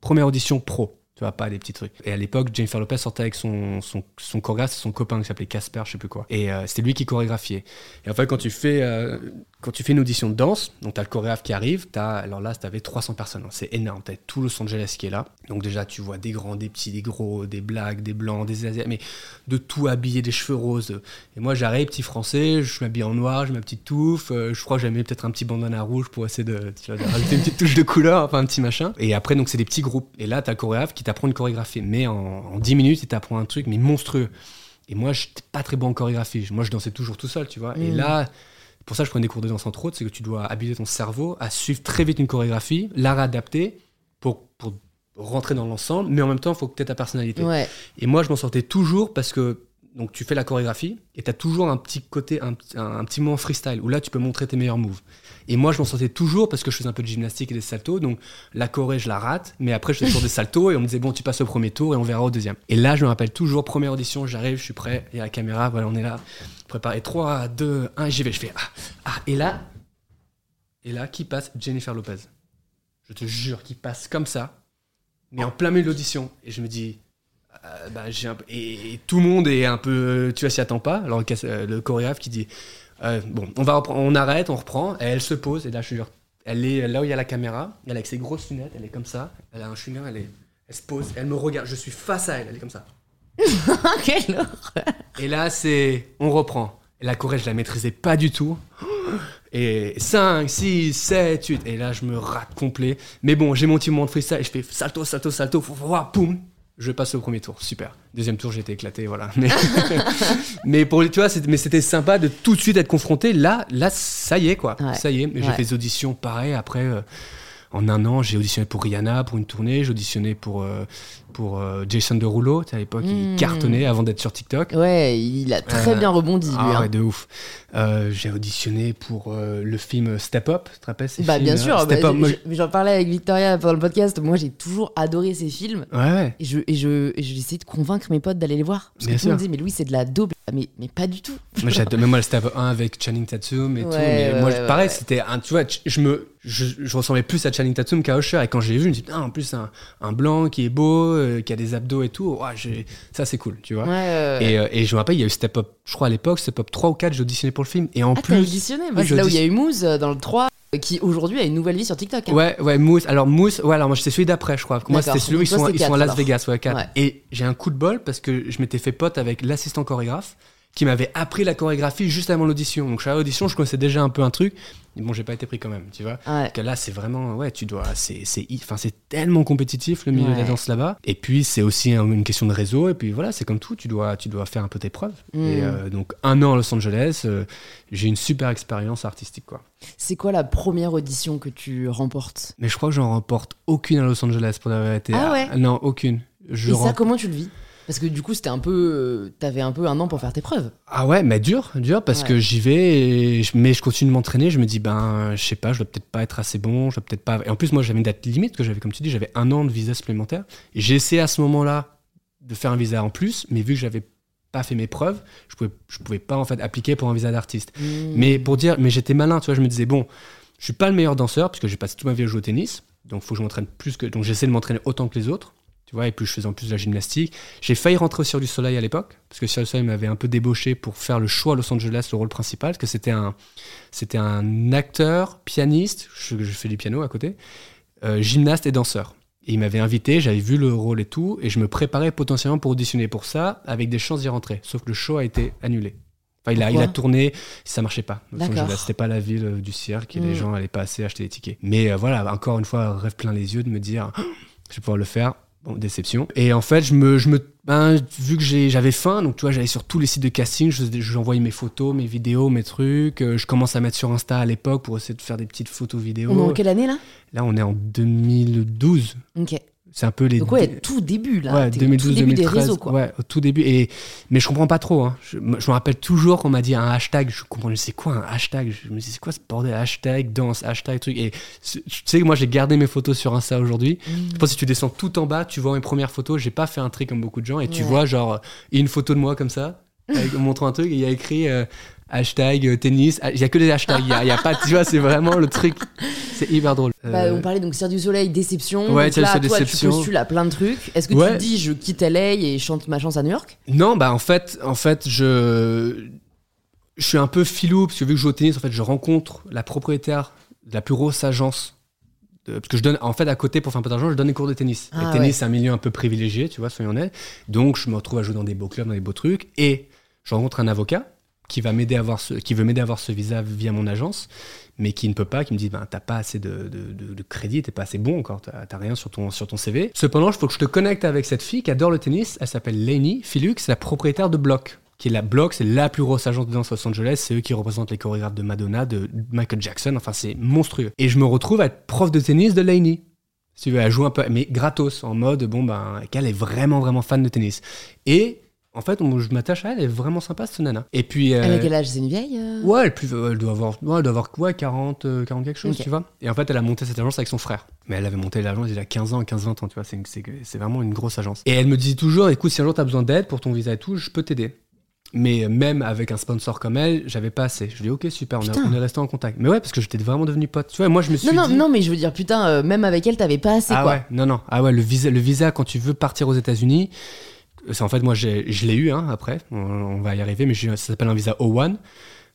Première audition pro. Tu vois, pas des petits trucs. Et à l'époque, Jennifer Lopez sortait avec son, son, son chorégraphe, son copain qui s'appelait Casper, je sais plus quoi. Et euh, c'était lui qui chorégraphiait. Et en fait, quand tu fais, euh, quand tu fais une audition de danse, donc tu as le chorégraphe qui arrive, as, alors là, tu avais 300 personnes. hein, C'est énorme. Tu as tout Los Angeles qui est là. Donc déjà, tu vois des grands, des petits, des gros, des blagues, des blancs, des asiatiques, mais de tout habillé, des cheveux roses. Et moi, j'arrive, petit français, je m'habille en noir, j'ai ma petite touffe. euh, je crois que j'avais peut-être un petit bandana rouge pour essayer de, tu vois, de rajouter une petite touche de couleur, enfin un petit machin. Et après, donc, c'est des petits groupes. Et là, tu as le chorégraphe qui t'apprend une chorégraphie. Mais en, en 10 minutes, il t'apprend un truc, mais monstrueux. Et moi, je n'étais pas très bon en chorégraphie. Moi, je dansais toujours tout seul, tu vois. Et Mm. là, pour ça, je prenais des cours de danse entre autres, c'est que tu dois habituer ton cerveau à suivre très vite une chorégraphie, la réadapter pour, pour rentrer dans l'ensemble, mais en même temps, il faut que tu aies ta personnalité. Ouais. Et moi, je m'en sortais toujours parce que donc tu fais la chorégraphie et tu as toujours un petit côté, un, un- un petit moment freestyle où là, tu peux montrer tes meilleurs moves. Et moi, je m'en sortais toujours parce que je faisais un peu de gymnastique et des saltos. Donc la choré, je la rate, mais après, je fais toujours des saltos et on me disait, bon, tu passes au premier tour et on verra au deuxième. Et là, je me rappelle toujours, première audition, j'arrive, je suis prêt, il y a la caméra, voilà, on est là, préparé 3, 2, 1, j'y vais, je fais, ah, ah, et là, et là, qui passe Jennifer Lopez. Je te jure, qui passe comme ça, mais en plein milieu de l'audition. Et je me dis, euh, bah, j'ai un et, et tout le monde est un peu, tu vois, s'y attend pas. Alors le, euh, le chorégraphe qui dit, euh, bon, on va on arrête, on reprend. Et elle se pose et là, je te jure, elle est là où il y a la caméra. Elle est avec ses grosses lunettes, elle est comme ça. Elle a un chewing elle est, elle se pose, elle me regarde. Je suis face à elle, elle est comme ça. *laughs* Quelle horreur. Et là, c'est, on reprend. La choré, je la maîtrisais pas du tout. Et 5, 6, 7, 8. Et là, je me rate complet. Mais bon, j'ai mon petit moment de freestyle. Et je fais salto, salto, salto. Faut voir, poum. Je passe au premier tour. Super. Deuxième tour, j'ai été éclaté. Voilà. Mais, *laughs* *laughs* mais pour tu vois, c'était- mais c'était sympa de tout de suite être confronté. Là, là, ça y est, quoi. Ouais. Ça y est. Mais J'ai Ouais. fait des auditions pareil. Après, euh, en un an, j'ai auditionné pour Rihanna pour une tournée. J'ai auditionné pour, euh, pour euh, Jason Derulo. À l'époque, il cartonnait avant d'être sur TikTok. Ouais, il a très Euh, bien rebondi, lui. Ah hein. ouais, de ouf. Euh, j'ai auditionné pour euh, le film Step Up, tu te rappelles ces Bah films, bien sûr, bah, j'en parlais avec Victoria pendant le podcast. Moi, j'ai toujours adoré ces films. Ouais, ouais. Et je, et je, et j'ai essayé de convaincre mes potes d'aller les voir. Parce Bien que tout sûr. disait, mais Louis, c'est de la daube. Mais, mais pas du tout. Moi, j'adore- mais moi, le Step Up 1 avec Channing Tatum et tout. Ouais, Mais ouais, moi, pareil, c'était un. Tu vois, je, me, je, je ressemblais plus à Channing Tatum qu'à Usher. Et quand j'ai vu, je me dis, ah, en plus, un, un blanc qui est beau, euh, qui a des abdos et tout. Ça, c'est cool, tu vois. Ouais, ouais, ouais. Et, euh, et je me rappelle, il y a eu Step Up, je crois à l'époque, Step Up 3 ou 4, j'ai auditionné pour le film. Et en Ah, plus. auditionné bah, C'est là où il y a eu Mousse euh, dans le 3, euh, qui aujourd'hui a une nouvelle vie sur TikTok. hein. Ouais, ouais, Mousse. Alors, Mousse, ouais, alors moi, c'était celui d'après, je crois. Moi, c'était celui où ils sont, ils sont à Las alors. Vegas, ouais, 4. Ouais. Et j'ai un coup de bol parce que je m'étais fait pote avec l'assistant chorégraphe qui m'avait appris la chorégraphie juste avant l'audition. Donc, je suis à l'audition, je connaissais déjà un peu un truc. Mais bon, j'ai pas été pris quand même, tu vois. Ouais. Que là, c'est vraiment, ouais, tu dois, c'est, c'est, enfin, c'est tellement compétitif le milieu de la danse là-bas. Et puis, c'est aussi un- une question de réseau. Et puis voilà, c'est comme tout, tu dois, tu dois faire un peu tes preuves. Mm. Et euh, donc, un an à Los Angeles, euh, j'ai une super expérience artistique, quoi. C'est quoi la première audition que tu remportes? Mais je crois que j'en remporte aucune à Los Angeles pour la vérité. Ah ouais? Non, aucune. Je Et ça, comment tu le vis? Parce que du coup, c'était un peu. euh, T'avais un peu un an pour faire tes preuves. Ah ouais, mais dur, dur, parce Ouais. que j'y vais, je- mais je continue de m'entraîner. Je me dis, ben, je sais pas, je dois peut-être pas être assez bon, je dois peut-être pas. Et en plus, moi, j'avais une date limite, que j'avais, comme tu dis, j'avais un an de visa supplémentaire. Et j'ai essayé à ce moment-là de faire un visa en plus, mais vu que j'avais pas fait mes preuves, je pouvais, je pouvais pas en fait appliquer pour un visa d'artiste. Mmh. Mais pour dire, mais j'étais malin, tu vois, je me disais, bon, je suis pas le meilleur danseur, parce que j'ai passé toute ma vie à jouer au tennis, donc faut que je m'entraîne plus que. Donc j'essaie de m'entraîner autant que les autres, tu vois, et puis je faisais en plus de la gymnastique. J'ai failli rentrer au Cirque du Soleil à l'époque, parce que Cirque du Soleil m'avait un peu débauché pour faire le show à Los Angeles, le rôle principal, parce que c'était un, c'était un acteur, pianiste, je, je fais du piano à côté, euh, gymnaste et danseur. Et il m'avait invité, j'avais vu le rôle et tout, et je me préparais potentiellement pour auditionner pour ça, avec des chances d'y rentrer. Sauf que le show a été annulé. Enfin, il a, il a tourné, ça marchait pas. Los D'accord. Angeles, C'était pas la ville euh, du cirque et les Mm. gens allaient pas assez acheter des tickets. Mais euh, voilà, encore une fois, rêve plein les yeux de me dire, *gasps* je vais pouvoir le faire. Bon, déception. Et en fait, je me, je me, ben, vu que j'avais faim, donc tu vois, j'allais sur tous les sites de casting, je j'envoyais mes photos, mes vidéos, mes trucs. euh, je commence à mettre sur Insta à l'époque pour essayer de faire des petites photos vidéo. On est en quelle année là? Là, on est en 2012. Ok. C'est un peu les. Donc ouais, tout début là. Ouais, T'es au 2012, tout début 2013. des réseaux quoi. Ouais, au tout début. Et, mais je comprends pas trop. hein. Je, me- je me rappelle toujours qu'on m'a dit un hashtag. Je comprends, c'est quoi un hashtag? Je me dis, c'est quoi ce bordel? Hashtag, danse, hashtag, truc. Et tu sais que moi, j'ai gardé mes photos sur Insta aujourd'hui. Mmh. Je pense que si tu descends tout en bas, tu vois mes premières photos. J'ai pas fait un trick comme beaucoup de gens. Et tu vois, genre, une photo de moi comme ça, avec, *laughs* montrant un truc. Et il y a écrit euh, hashtag euh, tennis. Il y a que des hashtags. Il y a, pas, tu vois, c'est vraiment le truc. C'est hyper drôle. Bah, Euh, on parlait donc Cirque du Soleil, déception. Ouais, donc là, toi, déception. tu postules à plein de trucs. Est-ce que tu te dis, je quitte LA et chante ma chance à New York? Non, bah en fait, en fait, je, je suis un peu filou parce que vu que je joue au tennis, en fait, je rencontre la propriétaire de la plus grosse agence. parce que je donne, en fait, à côté pour faire un peu d'argent, je donne des cours de tennis. Ah le tennis, ouais. c'est un milieu un peu privilégié, tu vois, soyons honnêtes. Donc, je me retrouve à jouer dans des beaux clubs, dans des beaux trucs, et je rencontre un avocat qui va m'aider à avoir ce, qui veut m'aider à avoir ce visa via mon agence, mais qui ne peut pas, qui me dit, ben, t'as pas assez de, de, crédit, t'es pas assez bon encore, t'as rien sur ton, sur ton CV. Cependant, il faut que je te connecte avec cette fille qui adore le tennis. Elle s'appelle Lainey c'est la propriétaire de Block. Qui est la Block, c'est la plus grosse agence de danse à Los Angeles. C'est eux qui représentent les chorégraphes de Madonna, de Michael Jackson. Enfin, c'est monstrueux. Et je me retrouve à être prof de tennis de Lainey. Si tu veux, elle joue un peu, mais gratos, en mode, bon, ben, qu'elle est vraiment, vraiment fan de tennis. Et en fait, on- je m'attache à elle, elle est vraiment sympa, cette nana. Et puis. Elle a euh, quel âge? C'est une vieille euh? Ouais, elle, plus, elle doit avoir, ouais, elle doit avoir ouais, 40, euh, 40 quelque chose, tu vois. Et en fait, elle a monté cette agence avec son frère. Mais elle avait monté l'agence il y a 15 ans, 15-20 ans, tu vois. C'est, vraiment une grosse agence. Et elle me dit toujours, écoute, si un jour tu as besoin d'aide pour ton visa et tout, je peux t'aider. Mais même avec un sponsor comme elle, j'avais pas assez. Je dis, ok, super, on est, Putain. on est resté en contact. Mais ouais, parce que j'étais vraiment devenu pote. Tu vois, moi, je me suis Non, non, dit... non, mais je veux dire, putain, euh, même avec elle, t'avais pas assez Ah quoi. ouais, non, non. Ah ouais, le visa, le visa quand tu veux partir aux États-Unis, c'est en fait, moi, je l'ai eu hein, après, on, on va y arriver, mais ça s'appelle un visa O1,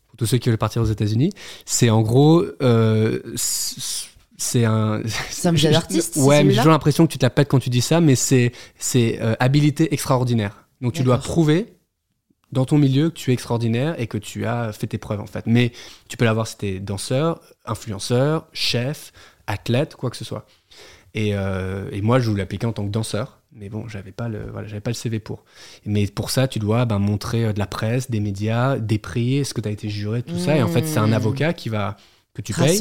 pour tous ceux qui veulent partir aux États-Unis. C'est en gros. euh, c'est un. *laughs* C'est un visa d'artiste, Ouais, mais j'ai toujours l'impression que tu te la pètes quand tu dis ça, mais c'est euh, habilité extraordinaire. Donc tu dois prouver dans ton milieu que tu es extraordinaire et que tu as fait tes preuves en fait. Mais tu peux l'avoir si tu es danseur, influenceur, chef, athlète, quoi que ce soit. Et, euh, et moi, je voulais l'appliquer en tant que danseur. Mais bon, j'avais pas le, voilà, j'avais pas le CV pour. Mais pour ça, tu dois ben, montrer euh, de la presse, des médias, des prix, est-ce que tu as été juré, tout ça. Et en fait, c'est un Mmh. avocat qui va que tu payes,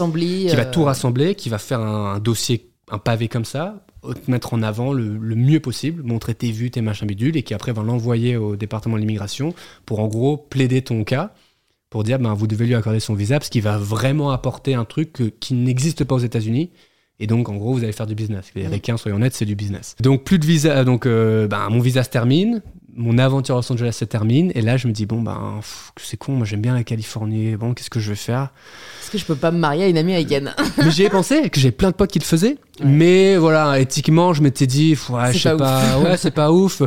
qui va euh, tout rassembler, qui va faire un, un dossier, un pavé comme ça, te mettre en avant le, le mieux possible, montrer tes vues, tes machins bidules, et qui après va l'envoyer au département de l'immigration pour en gros plaider ton cas, pour dire ben vous devez lui accorder son visa, parce qu'il va vraiment apporter un truc que- qui n'existe pas aux États-Unis. Et donc, en gros, vous allez faire du business. Les Mm. ricains, soyons honnêtes, c'est du business. Donc, plus de visa. Donc, euh, ben, mon visa se termine. Mon aventure à Los Angeles se termine. Et là, je me dis, bon, ben, c'est con. Moi, j'aime bien la Californie. Bon, qu'est-ce que je vais faire? Est-ce que je peux pas me marier à une américaine mais j'y ai pensé, que j'ai plein de potes qui le faisaient. Mais voilà, éthiquement, je m'étais dit, ouais, je sais pas pas, ouais, c'est pas ouf.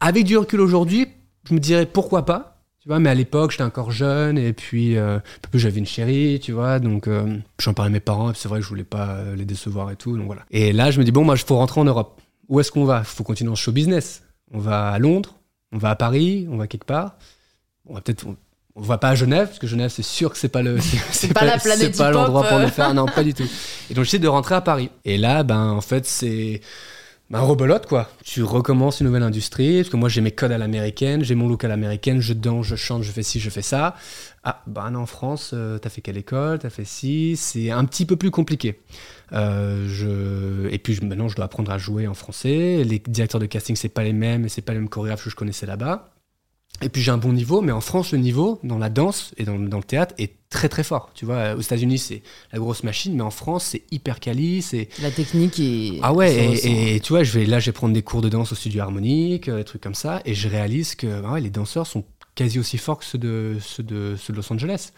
Avec du recul aujourd'hui, je me dirais pourquoi pas. Tu vois, mais à l'époque, j'étais encore jeune et puis euh, j'avais une chérie, tu vois, donc euh, j'en parlais à mes parents et c'est vrai que je voulais pas euh, les décevoir et tout, donc voilà. Et là, je me dis bon, moi, il faut rentrer en Europe. Où est-ce qu'on va? Il faut continuer en show business. On va à Londres, on va à Paris, on va quelque part. On va peut-être, on, on va pas à Genève parce que Genève, c'est sûr que c'est pas le, *laughs* c'est, pas la planète c'est pas pop, l'endroit pour le faire, non, pas du tout. Et donc j'essaie de rentrer à Paris. Et là, ben en fait, c'est bah, rebelote quoi. Tu recommences une nouvelle industrie, parce que moi j'ai mes codes à l'américaine, j'ai mon look à l'américaine, je danse, je chante, je fais ci, je fais ça. Ah, bah non, en France, euh, t'as fait quelle école, t'as fait ci, c'est un petit peu plus compliqué. Euh. Et puis maintenant je dois apprendre à jouer en français, les directeurs de casting c'est pas les mêmes, c'est pas les mêmes chorégraphes que je connaissais là-bas. Et puis j'ai un bon niveau, mais en France, le niveau dans la danse et dans, dans le théâtre est très très fort. Tu vois, aux États-Unis, c'est la grosse machine, mais en France, c'est hyper quali. C'est La technique est. ah ouais. Et, tu vois, je vais là, je vais prendre des cours de danse au studio harmonique, euh, des trucs comme ça, et je réalise que ah ouais, les danseurs sont quasi aussi forts que ceux de ceux de, ceux de Los Angeles.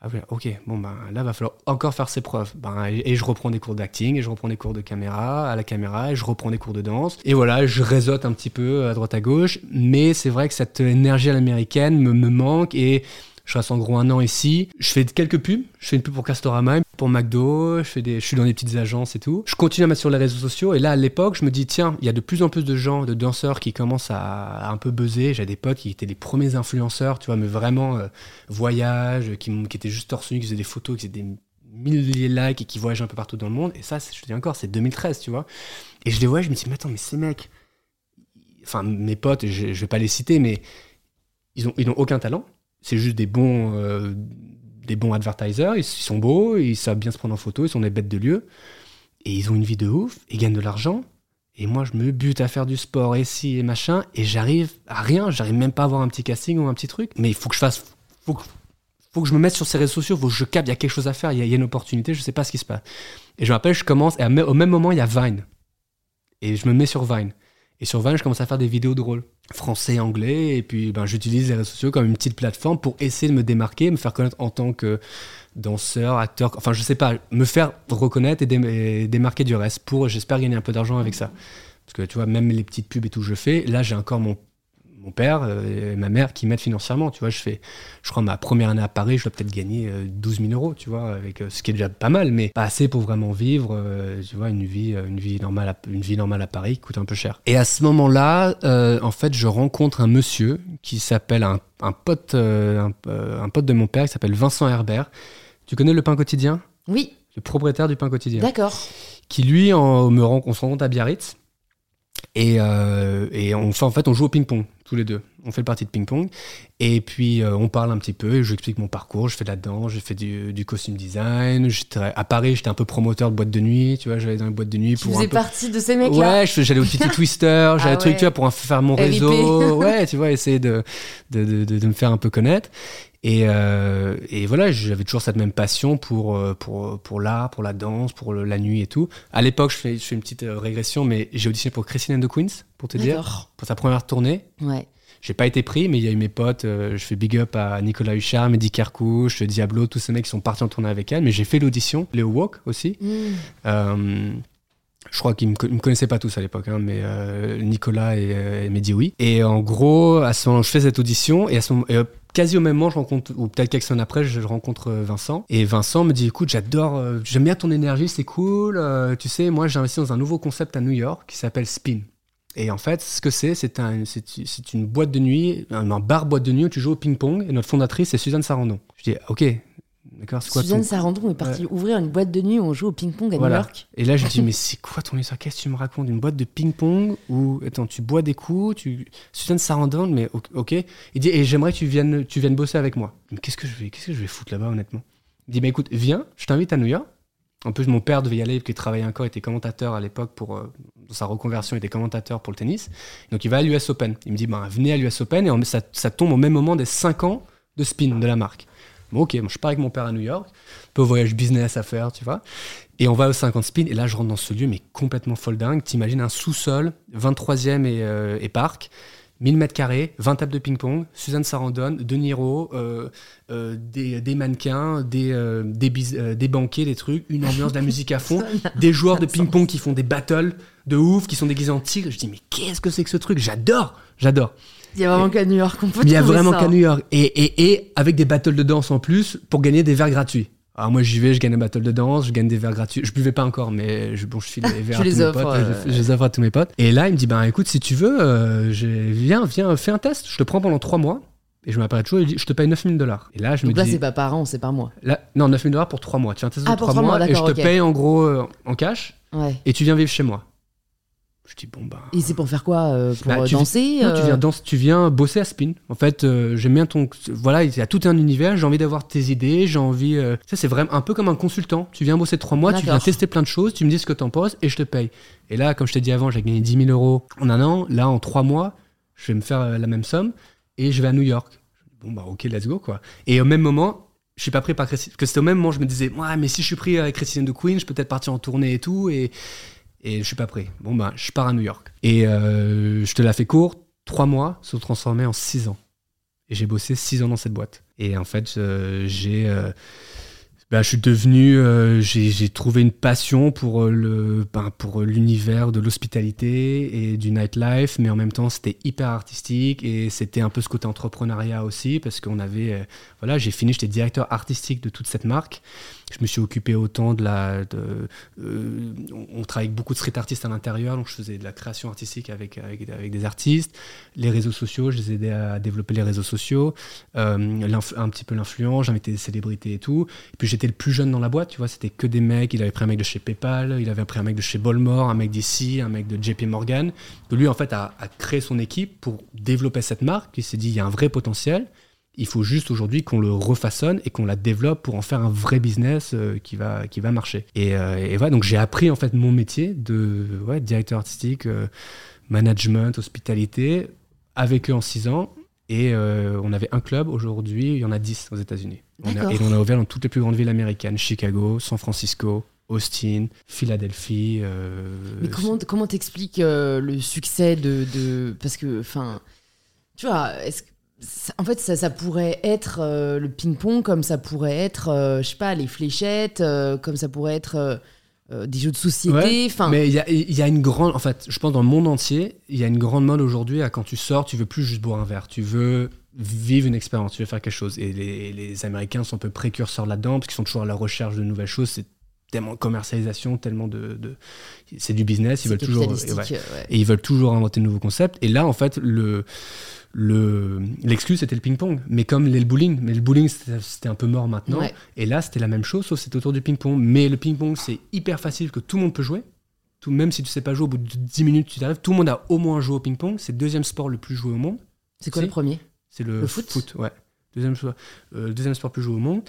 Ah ok, bon ben là va falloir encore faire ses preuves. Ben, et, et je reprends des cours d'acting, et je reprends des cours de caméra à la caméra, et je reprends des cours de danse. Et voilà, je réseaute un petit peu à droite à gauche, mais c'est vrai que cette énergie à l'américaine me, me manque et je reste en gros un an ici. Je fais quelques pubs. Je fais une pub pour Castorama, pour McDo. Je, fais des, je suis dans des petites agences et tout. Je continue à mettre sur les réseaux sociaux. Et là, à l'époque, je me dis, tiens, il y a de plus en plus de gens, de danseurs qui commencent à, un peu buzzer. J'ai des potes qui étaient les premiers influenceurs, tu vois, mais vraiment euh, voyage, qui, étaient juste torse nu, qui faisaient des photos, qui faisaient des milliers de likes et qui voyagent un peu partout dans le monde. Et ça, je te dis encore, c'est 2013, tu vois. Et je les vois, je me dis, mais attends, mais ces mecs, enfin, mes potes, je, je vais pas les citer, mais ils ont, ils n'ont aucun talent. C'est juste des bons, euh, des bons advertisers. Ils, sont beaux, ils savent bien se prendre en photo, ils sont des bêtes de lieu. Et ils ont une vie de ouf, ils gagnent de l'argent. Et moi, je me bute à faire du sport et ci et machin, et j'arrive à rien. J'arrive même pas à avoir un petit casting ou un petit truc. Mais il faut que je fasse. Faut que, faut que je me mette sur ces réseaux sociaux, faut que je capte, il y a quelque chose à faire, il y y a une opportunité, je sais pas ce qui se passe. Et je me rappelle, je commence, et au même moment, il y a Vine. Et je me mets sur Vine. Et sur Vine, je commence à faire des vidéos drôles, français, anglais, et puis ben, j'utilise les réseaux sociaux comme une petite plateforme pour essayer de me démarquer, me faire connaître en tant que danseur, acteur, enfin je sais pas, me faire reconnaître et, et démarquer du reste pour, j'espère, gagner un peu d'argent avec ça. Parce que tu vois, même les petites pubs et tout je fais, là j'ai encore mon, mon père euh, et ma mère qui m'aident financièrement. Tu vois, je fais, je crois, ma première année à Paris, je dois peut-être gagner euh, 12 000 euros, tu vois, avec, euh, ce qui est déjà pas mal, mais pas assez pour vraiment vivre, euh, tu vois, une vie, euh, une vie normale, à, une vie normale à Paris qui coûte un peu cher. Et à ce moment-là, euh, en fait, je rencontre un monsieur qui s'appelle un, un pote, euh, un, euh, un pote de mon père qui s'appelle Vincent Herbert. Tu connais le pain quotidien? Oui, Le propriétaire du pain quotidien d'accord. qui lui en, me rend, on se rencontre à Biarritz et, euh, et on fait en fait on joue au ping-pong tous les deux on fait le parti de ping-pong et puis euh, on parle un petit peu et je explique mon parcours je fais de la danse j'ai fait du, du costume design à Paris j'étais un peu promoteur de boîte de nuit tu vois j'allais dans les boîtes de nuit Tu pour un faisais peu partie de ces mecs-là Ouais, j'allais au Titi *laughs* Twister, j'allais Ah truc, ouais. tu vois, pour faire mon réseau. *laughs* ouais, tu vois, essayer de, de, de, de- de me faire un peu connaître. Et, euh, et voilà, j'avais toujours cette même passion pour, euh, pour, pour l'art, pour la danse, pour le- la nuit et tout. À l'époque, je fais, je fais une petite régression, mais j'ai auditionné pour Christine and the Queens, pour te dire, pour sa première tournée. Ouais. J'ai pas été pris, mais il y a eu mes potes. euh, je fais big up à Nicolas Huchard, Mehdi Kerkouche, Diablo, tous ces mecs qui sont partis en tournée avec elle. Mais j'ai fait l'audition, Léo Walk aussi. Mmh. Euh, je crois qu'ils me, me connaissaient pas tous à l'époque, hein, mais euh, Nicolas et, et Mehdi, oui. Et en gros, à ce moment, je fais cette audition et à ce moment, et, quasi au même moment, je rencontre, ou peut-être quelques semaines après, je, rencontre Vincent. Et Vincent me dit, écoute, j'adore, euh, j'aime bien ton énergie, c'est cool. euh, tu sais, moi, j'ai investi dans un nouveau concept à New York qui s'appelle Spin. Et en fait, ce que c'est, c'est un, c'est, c'est une boîte de nuit, un, un bar boîte de nuit où tu joues au ping-pong. Et notre fondatrice, c'est Suzanne Sarandon. Je dis, ok, d'accord, c'est quoi Suzanne ton... Sarandon est partie ouvrir une boîte de nuit où on joue au ping-pong à Voilà. New York. Et là, je dis, *laughs* mais c'est quoi ton histoire? Qu'est-ce que tu me racontes? Une boîte de ping-pong où, attends, tu bois des coups, tu... Suzanne Sarandon, mais ok. Il dit, et j'aimerais que tu viennes, tu viennes bosser avec moi. Mais qu'est-ce que je vais, qu'est-ce que je vais foutre là-bas, honnêtement? Il dit, bah écoute, viens, je t'invite à New York. En plus, mon père devait y aller, qu'il travaillait encore, il était commentateur à l'époque pour, euh, sa reconversion, il était commentateur pour le tennis. Donc il va à l'US Open. Il me dit, bah, venez à l'US Open, et ça, tombe au même moment des 5 ans de spin de la marque. Bon, ok, je pars avec mon père à New York, un peu voyage business à faire, tu vois. Et on va au 50 spin, et là je rentre dans ce lieu, mais complètement folle dingue. T'imagines un sous-sol, 23e et, euh, et parc, 1000 mètres carrés, 20 tables de ping-pong, Suzanne Sarandon, De Niro, euh, euh, des, des mannequins, des, euh, des, euh, des banquets, des trucs, une ambiance, de la musique à fond, *laughs* des joueurs de ping-pong qui font des battles de ouf, qui sont déguisés en tigre. Je dis, mais qu'est-ce que c'est que ce truc? J'adore, j'adore. Il y a vraiment qu'à New York on peut il y a vraiment qu'à New York. Et, et, et avec des battles de danse en plus pour gagner des verres gratuits. Alors moi j'y vais, je gagne un battle de danse, je gagne des verres gratuits. Je buvais pas encore, mais je, bon, je file *laughs* les verres à les tous mes potes. euh, Je, je les offre à tous mes potes. Et là il me dit, ben écoute, si tu veux, euh, viens, viens, fais un test. Je te prends pendant trois mois. Et je m'appelle toujours, il dit, je te paye 9000 dollars. Et là je Donc me là, dis, c'est pas par an, c'est par mois. là, non, 9000 dollars pour trois mois. Tu fais un test Ah, de pour trois trois mois, mois, et je te paye en gros euh, en cash Ouais. et tu viens vivre chez moi. Je dis bon bah. Et c'est pour faire quoi euh, Pour Bah, tu- danser Non, tu euh, viens, tu viens bosser à Spin. En fait, euh, j'aime bien ton. Voilà, il y a tout un univers. J'ai envie d'avoir tes idées. J'ai envie. euh, Ça, c'est vraiment un peu comme un consultant. Tu viens bosser trois mois, tu viens tester plein de choses, tu me dis ce que t'en penses et je te paye. Et là, comme je t'ai dit avant, j'ai gagné 10 000 euros en un an. Là, en trois mois, je vais me faire la même somme et je vais à New York. Bon, bah, ok, let's go, quoi. Et au même moment, je suis pas pris par Christine. Parce que c'était au même moment, je me disais, ouais, mais si je suis pris avec Christine de Queen, je peux peut-être partir en tournée et tout. Et, et je suis pas prêt. Bon, bah, je pars à New York. Et euh, je te la fais court. Trois mois se sont transformés en six ans. Et j'ai bossé six ans dans cette boîte. Et en fait, euh, j'ai. euh, bah, je suis devenu, j'ai trouvé une passion pour le, ben, pour l'univers de l'hospitalité et du nightlife, mais en même temps c'était hyper artistique et c'était un peu ce côté entrepreneuriat aussi parce qu'on avait, voilà, j'ai fini, j'étais directeur artistique de toute cette marque. Je me suis occupé autant de la, euh, on, travaille avec beaucoup de street artistes à l'intérieur, donc je faisais de la création artistique avec, avec, des artistes, les réseaux sociaux, je les aidais à développer les réseaux sociaux, euh, un petit peu l'influence, j'invitais des célébrités et tout. Et puis j'étais le plus jeune dans la boîte, tu vois, c'était que des mecs. Il avait pris un mec de chez PayPal, il avait pris un mec de chez Bolmore, un mec d'ici, un mec de JP Morgan. Lui, en fait, a, a créé son équipe pour développer cette marque. Il s'est dit, il y a un vrai potentiel. Il faut juste aujourd'hui qu'on le refaçonne et qu'on la développe pour en faire un vrai business euh, qui, va, qui va marcher. Et, euh, et voilà, donc j'ai appris en fait mon métier de ouais, directeur artistique, euh, management, hospitalité, avec eux en six ans. Et euh, on avait un club, aujourd'hui, il y en a 10 aux États-Unis. Et on a ouvert dans toutes les plus grandes villes américaines Chicago, San Francisco, Austin, Philadelphie. euh, Mais comment comment t'expliques euh, le succès de, de parce que enfin tu vois est-ce que ça- en fait ça, ça pourrait être euh, le ping-pong comme ça pourrait être euh, je sais pas les fléchettes euh, comme ça pourrait être des jeux de société Ouais, Mais il y a, il y a une grande. En fait, je pense dans le monde entier, il y a une grande mode aujourd'hui à quand tu sors, tu veux plus juste boire un verre. Tu veux vivre une expérience, tu veux faire quelque chose. Et les, les Américains sont un peu précurseurs là-dedans, parce qu'ils sont toujours à la recherche de nouvelles choses. C'est tellement de commercialisation, tellement de. de- c'est du business, ils veulent toujours. capitalistique, ouais. ouais. Et ils veulent toujours inventer de nouveaux concepts. Et là, en fait, le. Le, l'exclu c'était le ping-pong, mais comme les- le bowling, mais le bowling c'était, un peu mort maintenant. Ouais. Et là c'était la même chose, sauf que c'était autour du ping-pong. Mais le ping-pong c'est hyper facile que tout le monde peut jouer. Tout, même si tu sais pas jouer, au bout de 10 minutes tu t'arrives. Tout le monde a au moins joué au ping-pong. C'est le deuxième sport le plus joué au monde. c'est quoi le premier? C'est le, Le foot? ouais. Deuxième, sport- euh, le deuxième sport le plus joué au monde.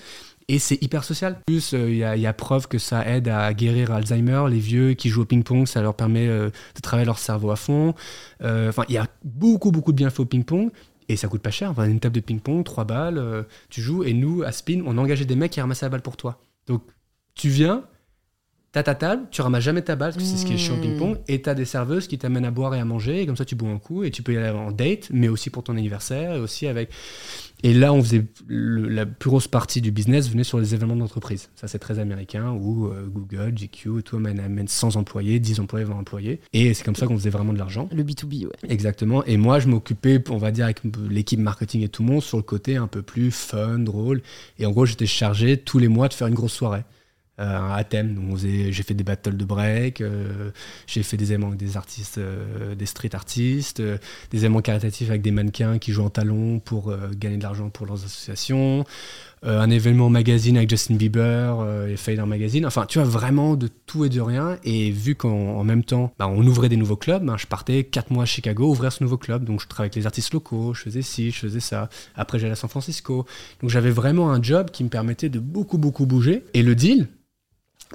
Et c'est hyper social. En plus, il y, a- y a preuve que ça aide à guérir Alzheimer. Les vieux qui jouent au ping-pong, ça leur permet euh, de travailler leur cerveau à fond. Euh, Enfin, il y a beaucoup, beaucoup de bienfaits au ping-pong. Et ça coûte pas cher. Une table de ping-pong, 3 balles, euh, tu joues. Et nous, à Spin, on engagé des mecs qui ramassaient la balle pour toi. Donc, tu viens, t'as ta table, tu ramasses jamais ta balle, parce que c'est ce qui est chiant au Mmh. ping-pong. Et t'as des serveuses qui t'amènent à boire et à manger. Et comme ça, tu bois un coup. Et tu peux y aller en date, mais aussi pour ton anniversaire. Et aussi avec. Et là, on faisait le- la plus grosse partie du business venait sur les événements d'entreprise. Ça, c'est très américain, où euh, Google, GQ et tout amène, amène 100 employés, 10 employés, 20 employés. Et c'est comme ça qu'on faisait vraiment de l'argent. le B2B ouais Exactement. Et moi, je m'occupais, on va dire, avec l'équipe marketing et tout le monde, sur le côté un peu plus fun, drôle. Et en gros, j'étais chargé tous les mois de faire une grosse soirée. Euh, à thème. J'ai fait des battles de break, euh, j'ai fait des événements avec des artistes, euh, des street artistes, euh, des événements caritatifs avec des mannequins qui jouent en talons pour gagner de l'argent pour leurs associations, un événement magazine avec Justin Bieber et Fader Magazine. Enfin, tu vois, vraiment de tout et de rien. Et vu qu'en en même temps, bah, on ouvrait des nouveaux clubs, bah, je partais quatre mois à Chicago ouvrir ce nouveau club. Donc, je travaillais avec les artistes locaux, je faisais ci, je faisais ça. Après, j'allais à San Francisco. Donc, j'avais vraiment un job qui me permettait de beaucoup, beaucoup bouger. Et le deal,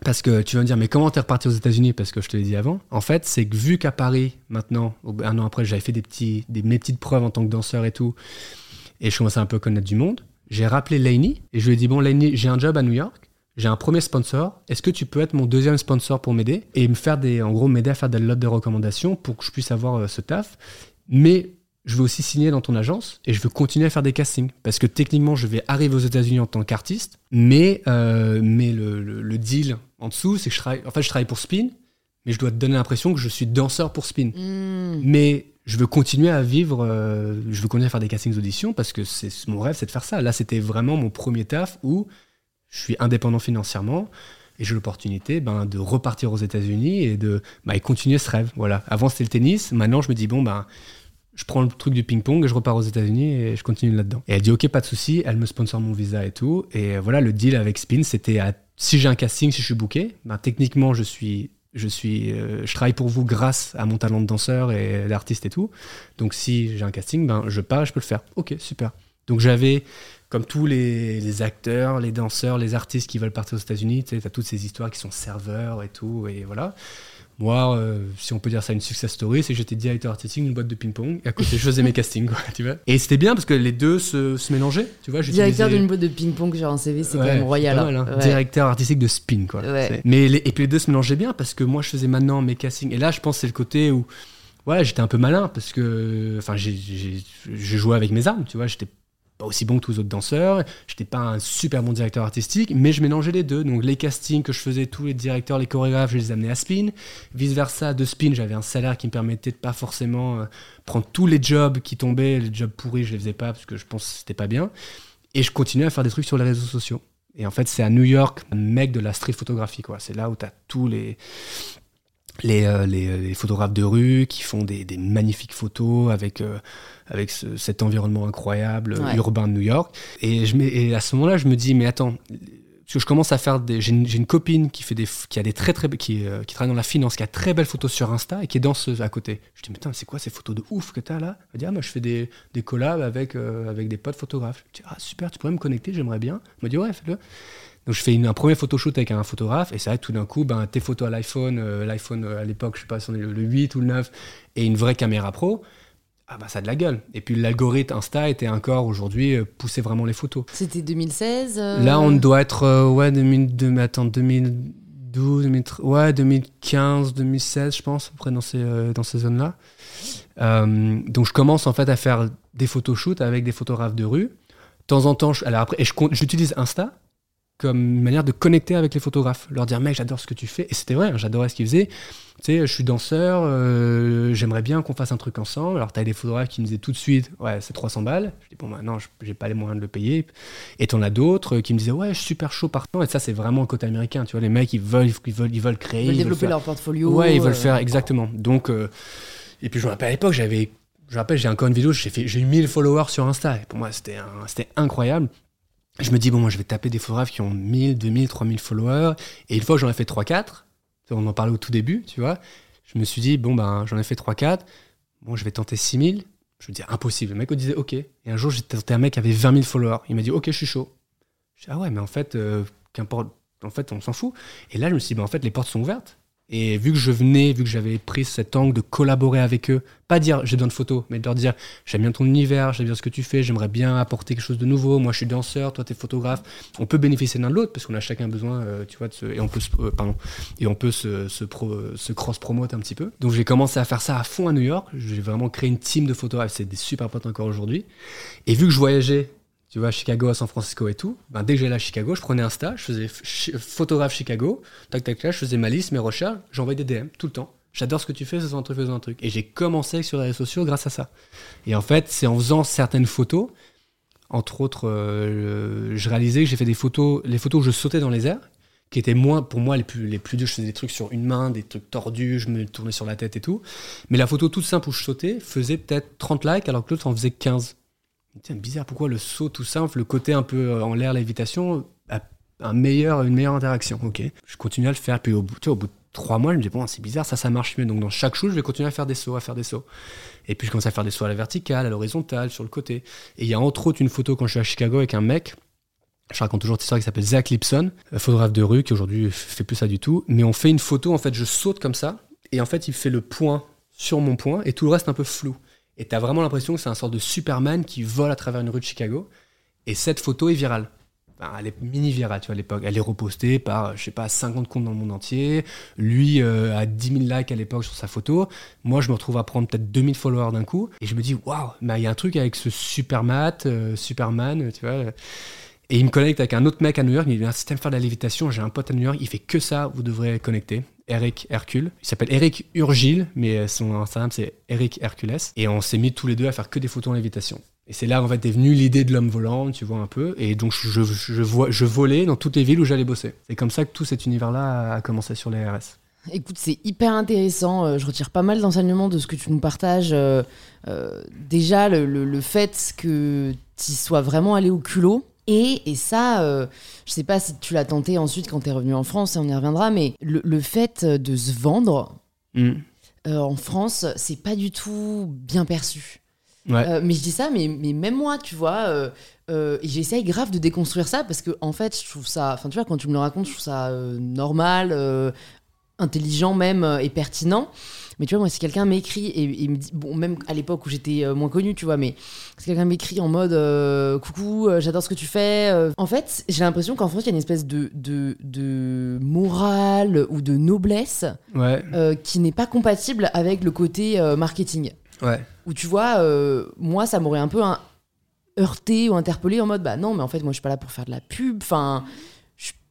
parce que tu vas me dire, mais comment t'es reparti aux États-Unis? Parce que je te l'ai dit avant. En fait, c'est que vu qu'à Paris, maintenant, un an après, j'avais fait des mes petites preuves en tant que danseur et tout, et je commençais un peu à connaître du monde, j'ai rappelé Lainey et je lui ai dit, bon, Lainey, j'ai un job à New York. J'ai un premier sponsor. Est-ce que tu peux être mon deuxième sponsor pour m'aider? Et me faire des, en gros, m'aider à faire des lettres de recommandation pour que je puisse avoir euh, ce taf. Mais je veux aussi signer dans ton agence et je veux continuer à faire des castings parce que techniquement, je vais arriver aux États-Unis en tant qu'artiste, mais euh, mais le, le- le deal en dessous, c'est que je travaille. En fait, je travaille pour Spin, mais je dois te donner l'impression que je suis danseur pour Spin. Hmm. Mais je veux continuer à vivre, euh, je veux continuer à faire des castings auditions parce que c'est mon rêve, c'est de faire ça. Là, c'était vraiment mon premier taf où je suis indépendant financièrement et j'ai l'opportunité ben, de repartir aux États-Unis et de et continuer ce rêve. Voilà. Avant, c'était le tennis. Maintenant, je me dis, bon, ben, je prends le truc du ping-pong et je repars aux États-Unis et je continue là-dedans. Et elle dit, ok, pas de souci. Elle me sponsor mon visa et tout. Et voilà, le deal avec Spin, c'était si j'ai un casting, si je suis booké, ben, techniquement, je suis je suis, euh, je travaille pour vous grâce à mon talent de danseur et d'artiste et tout. Donc si j'ai un casting, ben je pars, je peux le faire. Ok, super. Donc j'avais, comme tous les, acteurs, les danseurs, les artistes qui veulent partir aux États-Unis, tu sais, as toutes ces histoires qui sont serveurs et tout, et voilà. Moi, euh, si on peut dire ça une success story, c'est que j'étais directeur artistique d'une boîte de ping-pong. Et à côté, je faisais mes castings, quoi, tu vois. Et c'était bien parce que les deux se, se mélangeaient, tu vois. Directeur d'une boîte de ping-pong sur un CV, c'est quand même royal. Hein. Hein. Directeur artistique de spin, quoi. Mais et puis les deux se mélangeaient bien parce que moi, je faisais maintenant mes castings. Et là, je pense que c'est le côté où, ouais, j'étais un peu malin parce que, enfin, j'ai joué avec mes armes, tu vois. J'étais pas aussi bon que tous les autres danseurs. J'étais pas un super bon directeur artistique, mais je mélangeais les deux. Donc les castings que je faisais, tous les directeurs, les chorégraphes, je les amenais à Spin. Vice versa, de Spin, j'avais un salaire qui me permettait de pas forcément euh, prendre tous les jobs qui tombaient. Les jobs pourris, je les faisais pas parce que je pense que c'était pas bien. Et je continuais à faire des trucs sur les réseaux sociaux. Et en fait, c'est à New York, un mec de la street photographie, quoi. C'est là où tu as tous les, les, euh, les, les, photographes de rue qui font des, des magnifiques photos avec, euh, avec cet environnement incroyable urbain de New York. Et, je, et à ce moment-là, je me dis, mais attends, parce que je commence à faire des. J'ai une, une, copine qui, fait des, qui, a des très, très, qui, euh, qui travaille dans la finance, qui a très belles photos sur Insta et qui est danseuse à côté. Je dis, mais attends, c'est quoi ces photos de ouf que tu as là? Elle me dit, ah, moi, je fais des, des collabs avec, avec des potes photographes. Je dis, ah, super, tu pourrais me connecter, j'aimerais bien. Elle me dit, ouais, fais-le. Donc je fais une, un premier photoshoot avec un photographe et vrai que tout d'un coup, ben, tes photos à l'iPhone, euh, l'iPhone euh, à l'époque, je sais pas si on est le, 8 ou le 9, et une vraie caméra pro, ah bah ça a de la gueule. Et puis l'algorithme Insta était encore aujourd'hui euh, poussait vraiment les photos. C'était 2016 Là on doit être, ouais, 2000, attends, 2012, ouais, 2015, 2016 je pense, après dans ces, dans ces zones-là. donc je commence en fait à faire des photoshoots avec des photographes de rue. De temps en temps, alors après, et j'utilise Insta comme une manière de connecter avec les photographes, leur dire mec j'adore ce que tu fais et c'était vrai, hein, j'adorais ce qu'ils faisaient. Tu sais, je suis danseur, euh, j'aimerais bien qu'on fasse un truc ensemble. Alors t'as des photographes qui me disaient tout de suite ouais c'est 300 balles. Je dis bon bah non j'ai pas les moyens de le payer. Et t'en as d'autres qui me disaient ouais je suis super chaud partant et ça c'est vraiment le côté américain. Tu vois les mecs ils veulent ils veulent ils veulent créer, ils veulent développer leur portfolio. Ouais ils veulent euh, faire exactement. Donc euh, et puis je me rappelle à l'époque j'avais je me rappelle j'ai encore une vidéo j'ai fait j'ai eu 1000 followers sur Insta et pour moi c'était c'était incroyable je me dis, bon, moi, je vais taper des photographes qui ont 1000, 2000, 3000 followers. Et une fois que j'en ai fait 3-4, on en parlait au tout début, tu vois, je me suis dit, bon, ben, j'en ai fait 3-4, bon, je vais tenter 6000. Je me dis, impossible. Le mec me disait, ok. Et un jour, j'ai tenté un mec qui avait 20 000 followers. Il m'a dit, ok, je suis chaud. Je dis, ah ouais, mais en fait, euh, qu'importe, en fait, on s'en fout. Et là, je me suis dit, ben, en fait, les portes sont ouvertes. Et vu que je venais, vu que j'avais pris cet angle de collaborer avec eux, pas dire j'ai besoin de photos, mais de leur dire j'aime bien ton univers, j'aime bien ce que tu fais, j'aimerais bien apporter quelque chose de nouveau. Moi, je suis danseur, toi, t'es photographe. On peut bénéficier l'un de l'autre parce qu'on a chacun besoin, euh, tu vois, et on peut, se, euh, pardon, et on peut se, se cross promote un petit peu. Donc j'ai commencé à faire ça à fond à New York. J'ai vraiment créé une team de photographes. C'est des super potes encore aujourd'hui. Et vu que je voyageais tu vois, Chicago, à San Francisco et tout, ben, dès que j'allais à Chicago, je prenais un stage, je faisais photographe Chicago, tac, tac, tac, je faisais ma liste, mes recherches, j'envoyais des DM tout le temps. J'adore ce que tu fais, faisons un truc, faisons un truc. Et j'ai commencé sur les réseaux sociaux grâce à ça. Et en fait, c'est en faisant certaines photos, entre autres, euh, je réalisais que j'ai fait des photos, les photos où je sautais dans les airs, qui étaient moins, pour moi, les plus, les plus durs. Je faisais des trucs sur une main, des trucs tordus, je me tournais sur la tête et tout. Mais la photo toute simple où je sautais faisait peut-être 30 likes, alors que l'autre en faisait 15. Tiens, bizarre, pourquoi le saut tout simple, le côté un peu euh, en l'air, lévitation, a un meilleur, une meilleure interaction? Ok. Je continue à le faire, puis au bout, au bout de trois mois, je me dis, bon, c'est bizarre, ça, ça marche mieux. Donc dans chaque shoot, je vais continuer à faire des sauts, à faire des sauts. Et puis je commence à faire des sauts à la verticale, à l'horizontale, sur le côté. Et il y a entre autres une photo quand je suis à Chicago avec un mec. Je raconte toujours cette histoire qui s'appelle Zach Lipson, photographe de rue qui aujourd'hui fait plus ça du tout. Mais on fait une photo, en fait, je saute comme ça, et en fait, il fait le point sur mon point, et tout le reste un peu flou. Et t'as vraiment l'impression que c'est un sort de Superman qui vole à travers une rue de Chicago. Et cette photo est virale. elle est mini virale, tu vois, à l'époque. Elle est repostée par, je sais pas, 50 comptes dans le monde entier. Lui euh, a 10 000 likes à l'époque sur sa photo. Moi, je me retrouve à prendre peut-être 2000 followers d'un coup. Et je me dis, waouh, il y a un truc avec ce Superman, euh, Superman, tu vois. Et il me connecte avec un autre mec à New York. Il me dit, si t'aimes faire de la lévitation, j'ai un pote à New York, il fait que ça, vous devrez connecter. Eric Hercule. Il s'appelle Eric Urgile, mais son Instagram c'est Eric Hercules. Et on s'est mis tous les deux à faire que des photos en lévitation. Et c'est là en fait est venue l'idée de l'homme volant, tu vois un peu. Et donc je, je, vois, je volais dans toutes les villes où j'allais bosser. C'est comme ça que tout cet univers-là a commencé sur les RS. Écoute, c'est hyper intéressant. Euh, je retire pas mal d'enseignements de ce que tu nous partages. Euh, euh, déjà, le, le, fait que tu sois vraiment allé au culot, Et, et ça, euh, je sais pas si tu l'as tenté ensuite quand tu es revenu en France, et on y reviendra, mais le, le fait de se vendre Mm. euh, en France, c'est pas du tout bien perçu. Ouais. Euh, mais je dis ça, mais, mais même moi, tu vois, euh, j'essaye grave de déconstruire ça parce que, en fait, je trouve ça, enfin, tu vois, quand tu me le racontes, je trouve ça normal, intelligent même et pertinent. Mais tu vois, moi, si quelqu'un m'écrit et, et me dit, bon, même à l'époque où j'étais euh, moins connue, tu vois, mais si quelqu'un m'écrit en mode euh, coucou, euh, j'adore ce que tu fais, en fait, j'ai l'impression qu'en France, il y a une espèce de, de, de morale ou de noblesse Ouais, euh, qui n'est pas compatible avec le côté euh, marketing. ouais. Où tu vois, moi, ça m'aurait un peu hein, heurté ou interpellé en mode bah non, mais en fait, moi, je suis pas là pour faire de la pub. Enfin,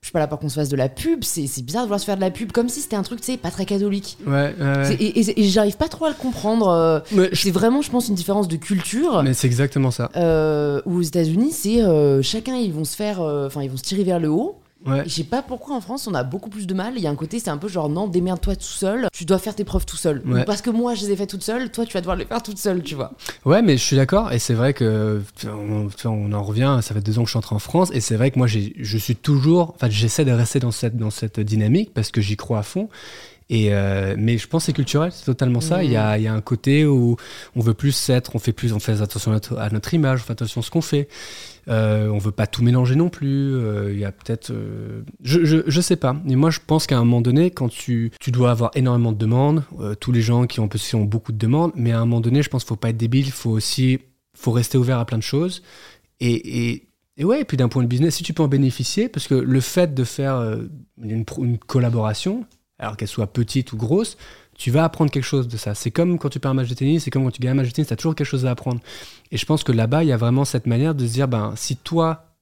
je suis pas là pour qu'on se fasse de la pub. C'est c'est bizarre de vouloir se faire de la pub comme si c'était un truc, tu sais, pas très catholique. Ouais, ouais, Et, et- et j'arrive pas trop à le comprendre. euh, C'est vraiment, je pense, une différence de culture. mais c'est exactement ça. Euh, où aux États-Unis, c'est euh, chacun, ils vont se faire, euh, enfin, ils vont se tirer vers le haut. Ouais. Je sais pas pourquoi en France on a beaucoup plus de mal. Il y a un côté, c'est un peu genre non, démerde-toi tout seul. Tu dois faire tes preuves tout seul. Ouais. Parce que moi je les ai fait toute seule, toi tu vas devoir les faire toute seule, tu vois. Ouais, mais je suis d'accord, et c'est vrai que on, en revient. Ça fait deux ans que je suis entré en France, et c'est vrai que moi, je suis toujours, enfin, j'essaie de rester dans cette dans cette dynamique parce que j'y crois à fond. Et euh, mais je pense que c'est culturel, c'est totalement ça. Il y, a, il y a un côté où on veut plus être, on fait plus, on fait attention à notre image, on fait attention à ce qu'on fait. Euh, on veut pas tout mélanger non plus. Euh, Il y a peut-être, euh, je, je je sais pas. Mais moi, je pense qu'à un moment donné, quand tu tu dois avoir énormément de demandes, euh, tous les gens qui ont ont beaucoup de demandes, mais à un moment donné, je pense qu'il faut pas être débile. Il faut aussi faut rester ouvert à plein de choses. Et, et, et ouais, et puis d'un point de business, si tu peux en bénéficier, parce que le fait de faire une collaboration, alors qu'elle soit petite ou grosse, tu vas apprendre quelque chose de ça. C'est comme quand tu perds un match de tennis, c'est comme quand tu gagnes un match de tennis, tu as toujours quelque chose à apprendre. Et je pense que là-bas, il y a vraiment cette manière de se dire, ben, si toi,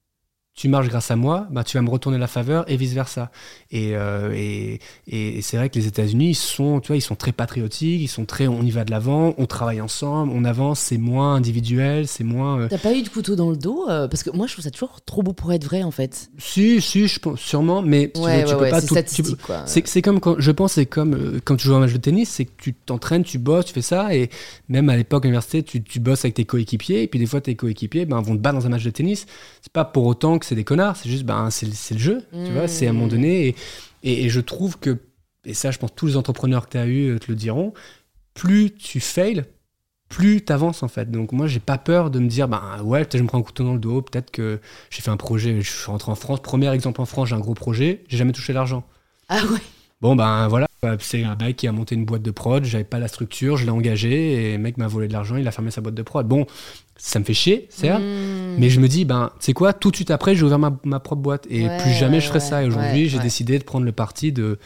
tu marches grâce à moi, ben, tu vas me retourner la faveur et vice-versa. Et, euh, et, et, c'est vrai que les États-Unis, ils sont, tu vois, ils sont très patriotiques, ils sont très, on y va de l'avant, on travaille ensemble, on avance, c'est moins individuel, c'est moins... euh, T'as pas eu de couteau dans le dos euh, Parce que moi je trouve ça toujours trop beau pour être vrai en fait. Si, si, je pense, sûrement, mais tu, Ouais, tu ouais, peux ouais, pas tout. C'est comme quand je pense, c'est comme quand tu joues à un match de tennis, c'est que tu t'entraînes, tu bosses, tu fais ça, et même à l'époque à l'université, tu, tu bosses avec tes coéquipiers, et puis des fois tes coéquipiers ben, vont te battre dans un match de tennis. C'est pas pour autant que c'est des connards, c'est juste ben c'est le- jeu, tu Mm. vois. C'est à un moment donné, et, et, et je trouve que et ça, je pense que tous les entrepreneurs que tu as eu te le diront. Plus tu fails, plus tu avances en fait. Donc moi, j'ai pas peur de me dire, ben ouais, peut-être je me prends un couteau dans le dos, peut-être que j'ai fait un projet, je suis rentré en France, premier exemple en France, j'ai un gros projet, j'ai jamais touché l'argent. Ah ouais. Bon ben voilà, Bah, c'est un mec qui a monté une boîte de prod, j'avais pas la structure, je l'ai engagé et le mec m'a volé de l'argent, il a fermé sa boîte de prod. Bon, ça me fait chier, certes. Mm. Mais je me dis, ben, tu sais quoi, tout de suite après, j'ai ouvert ma, ma propre boîte. Et Ouais, plus jamais ouais, je ferai ça. Et aujourd'hui, j'ai décidé de prendre le parti de,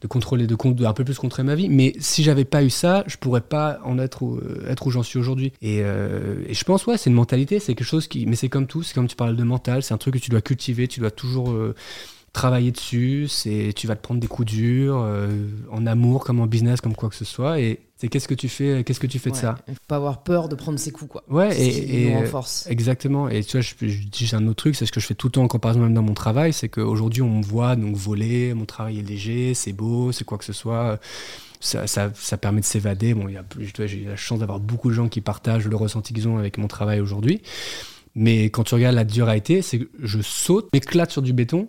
de contrôler, de, de un peu plus contrôler ma vie. Mais si j'avais pas eu ça, je pourrais pas en être où, être où j'en suis aujourd'hui. Et, euh, et je pense, ouais, c'est une mentalité, c'est quelque chose qui. Mais c'est comme tout, c'est comme tu parles de mental, c'est un truc que tu dois cultiver, tu dois toujours. euh, travailler dessus, c'est tu vas te prendre des coups durs euh, en amour comme en business comme quoi que ce soit et c'est qu'est-ce que tu fais qu'est-ce que tu fais de Ouais, ça Il faut pas avoir peur de prendre ses coups quoi. ouais et, et, euh, renforce. Exactement. Et tu vois, je, je dis j'ai un autre truc, c'est ce que je fais tout le temps en comparaison même dans mon travail, c'est qu'aujourd'hui on me voit donc voler, mon travail est léger, c'est beau, c'est quoi que ce soit. Ça, ça, ça permet de s'évader. Bon, il y a plus, tu vois, j'ai la chance d'avoir beaucoup de gens qui partagent le ressenti qu'ils ont avec mon travail aujourd'hui. Mais quand tu regardes la dureté, c'est que je saute, m'éclate sur du béton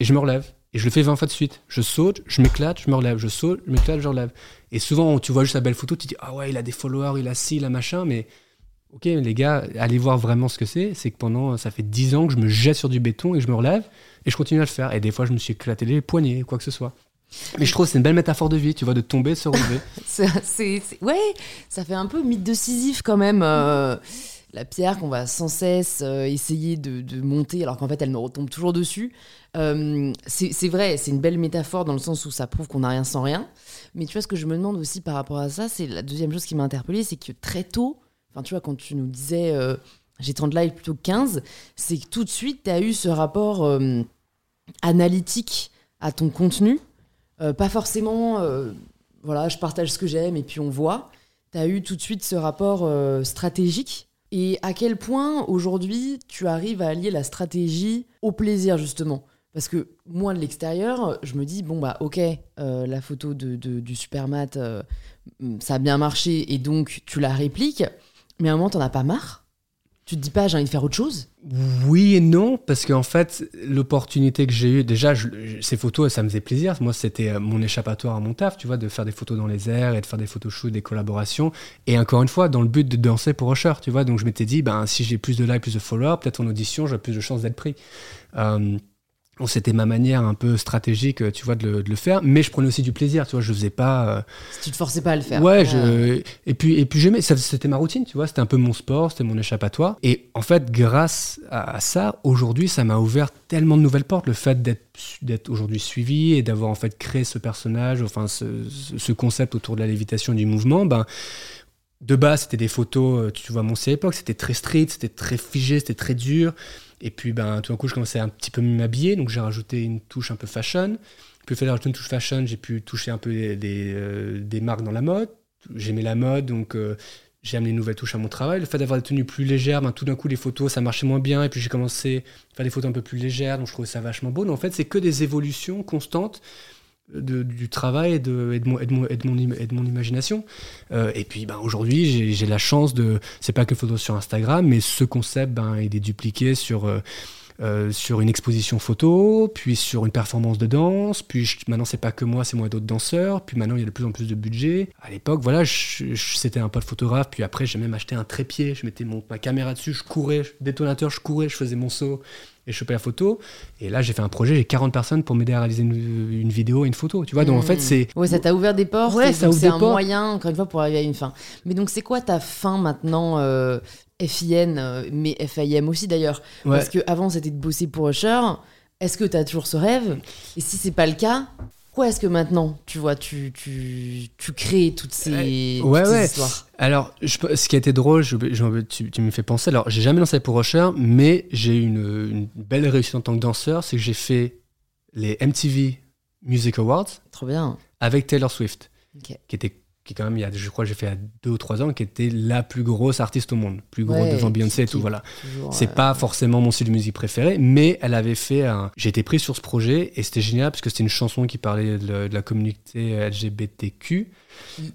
et je me relève. Et je le fais 20 fois de suite. Je saute, je m'éclate, je me relève. Je saute, je m'éclate, je relève. Et souvent, tu vois juste la belle photo, tu te dis Ah ouais, il a des followers, il a ci, il a machin. Mais ok, les gars, allez voir vraiment ce que c'est. C'est que pendant, ça fait 10 ans que je me jette sur du béton et je me relève et je continue à le faire. Et des fois, je me suis éclaté les poignets, quoi que ce soit. Mais je trouve que c'est une belle métaphore de vie, tu vois, de tomber, se relever. *laughs* C'est- ouais, ça fait un peu mythe de Sisyphe quand même. euh, la pierre qu'on va sans cesse euh, essayer de, monter alors qu'en fait elle nous retombe toujours dessus. Euh, c'est, vrai, c'est une belle métaphore dans le sens où ça prouve qu'on n'a rien sans rien. Mais tu vois, ce que je me demande aussi par rapport à ça, c'est la deuxième chose qui m'a interpellée, c'est que très tôt, enfin tu vois, quand tu nous disais euh, j'ai 30 likes plutôt que 15, c'est que tout de suite tu as eu ce rapport euh, analytique à ton contenu. Pas forcément, voilà, je partage ce que j'aime et puis on voit. Tu as eu tout de suite ce rapport stratégique. Et à quel point aujourd'hui tu arrives à allier la stratégie au plaisir justement? Parce que moi de l'extérieur, je me dis, bon bah ok, euh, la photo de, du supermat, euh, ça a bien marché et donc tu la répliques, mais à un moment t'en as pas marre? Tu te dis pas, j'ai envie de faire autre chose? Oui et non, parce qu'en fait, l'opportunité que j'ai eue, déjà, ces photos, ça me faisait plaisir. Moi, c'était euh, mon échappatoire à mon taf, tu vois, de faire des photos dans les airs et de faire des photos shoots, des collaborations. Et encore une fois, dans le but de danser pour Usher, tu vois. Donc, je m'étais dit, ben, si j'ai plus de likes, plus de followers, peut-être en audition, j'aurai plus de chances d'être pris. Euh, c'était ma manière un peu stratégique, tu vois, de le, faire. Mais je prenais aussi du plaisir, tu vois. Je faisais pas. Euh, tu te forçais pas à le faire. Ouais. Je... Et puis, et puis j'aimais. C'était ma routine, tu vois. C'était un peu mon sport, c'était mon échappatoire. Et en fait, grâce à, ça, aujourd'hui, ça m'a ouvert tellement de nouvelles portes. Le fait d'être aujourd'hui suivi et d'avoir en fait créé ce personnage, enfin ce, ce, concept autour de la lévitation du mouvement, ben de base, c'était des photos, euh, tu vois, mon à l'époque, c'était très street, c'était très figé, c'était très dur. Et puis, ben, tout d'un coup, je commençais un petit peu m'habiller, donc j'ai rajouté une touche un peu fashion. Puis, il fallait rajouter une touche fashion, j'ai pu toucher un peu des, euh, des, marques dans la mode. J'aimais la mode, donc euh, j'ai amené une nouvelle touche à mon travail. Le fait d'avoir des tenues plus légères, ben, tout d'un coup, les photos, ça marchait moins bien. Et puis, j'ai commencé à faire des photos un peu plus légères, donc je trouvais ça vachement beau. Donc, en fait, c'est que des évolutions constantes du travail et de, de, mon, de, de imagination. Euh, et puis ben, aujourd'hui, j'ai la chance de. C'est pas que photo sur Instagram, mais ce concept, ben, il est dupliqué sur. Euh, euh, sur une exposition photo, puis sur une performance de danse, puis maintenant c'est pas que moi, c'est moi d'autres danseurs, puis maintenant il y a de plus en plus de budget. À l'époque, voilà, c'était un pote photographe, puis après j'ai même acheté un trépied, je mettais mon, ma caméra dessus, je courais, détonateur, je courais, je faisais mon saut, et choper la photo. Et là, j'ai fait un projet, j'ai 40 personnes pour m'aider à réaliser une, vidéo et une photo. Tu vois, donc en fait, hmm. c'est. Ouais, ça t'a ouvert des portes. Ouais, ça C'est un moyen, encore une fois, pour arriver à une fin. Mais donc, c'est quoi ta fin maintenant euh, FIN, euh, mais FIM aussi d'ailleurs? Parce qu'avant, c'était de bosser pour Usher. Est-ce que tu as toujours ce rêve? Et si c'est pas le cas, pourquoi est-ce que maintenant, tu vois, tu, tu, tu crées toutes ces, ouais, ouais. histoires? Alors, je, ce qui a été drôle, je, tu, tu, me fais penser, alors j'ai jamais lancé pour Rocher, mais j'ai une, une belle réussite en tant que danseur, c'est que j'ai fait les MTV Music Awards. Trop bien. Avec Taylor Swift, qui était qui quand même, il y a, je crois, j'ai fait à deux ou trois ans, qui était la plus grosse artiste au monde, plus grosse devant Beyoncé et tout, voilà. C'est euh, pas forcément mon style de musique préféré, mais elle avait fait un. J'ai été pris sur ce projet et c'était génial parce que c'était une chanson qui parlait de, la communauté LGBTQ.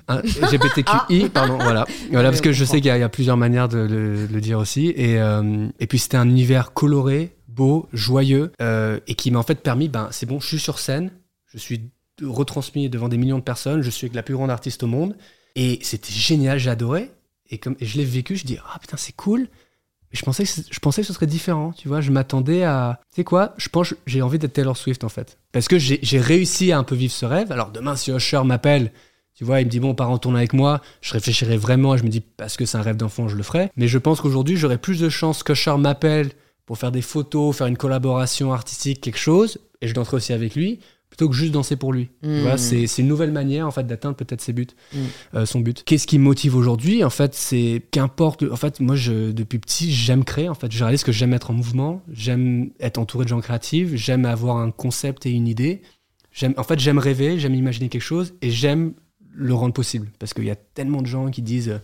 LGBTQI, *laughs* ah. pardon, voilà. *laughs* voilà parce que je sais qu'il y, a plusieurs manières de, le dire aussi. Et, euh, et puis c'était un univers coloré, beau, joyeux, euh, et qui m'a en fait permis, ben c'est bon, je suis sur scène, je suis retransmis devant des millions de personnes. Je suis avec la plus grande artiste au monde. Et c'était génial, adoré. Et comme je l'ai vécu, je dis ah putain c'est cool. Mais je pensais que je pensais que ce serait différent, tu vois. Je m'attendais à, tu sais quoi Je pense j'ai envie d'être Taylor Swift en fait, parce que j'ai réussi à un peu vivre ce rêve. Alors demain si Usher m'appelle, tu vois, il me dit bon, part en tournée avec moi, je réfléchirai vraiment et je me dis parce que c'est un rêve d'enfant, je le ferai. Mais je pense qu'aujourd'hui j'aurais plus de chances qu'Usher m'appelle pour faire des photos, faire une collaboration artistique, quelque chose, et je danserai aussi avec lui, plutôt que juste danser pour lui. Voilà, hmm. c'est une nouvelle manière en fait d'atteindre peut-être ses buts, hmm. euh, son but. Qu'est-ce qui me motive aujourd'hui En fait, c'est qu'importe. En fait, moi, je, depuis petit, j'aime créer. En fait, je réalise que j'aime être en mouvement, j'aime être entouré de gens créatifs, j'aime avoir un concept et une idée. J'aime, en fait, j'aime rêver, j'aime imaginer quelque chose et j'aime le rendre possible. Parce qu'il y a tellement de gens qui disent.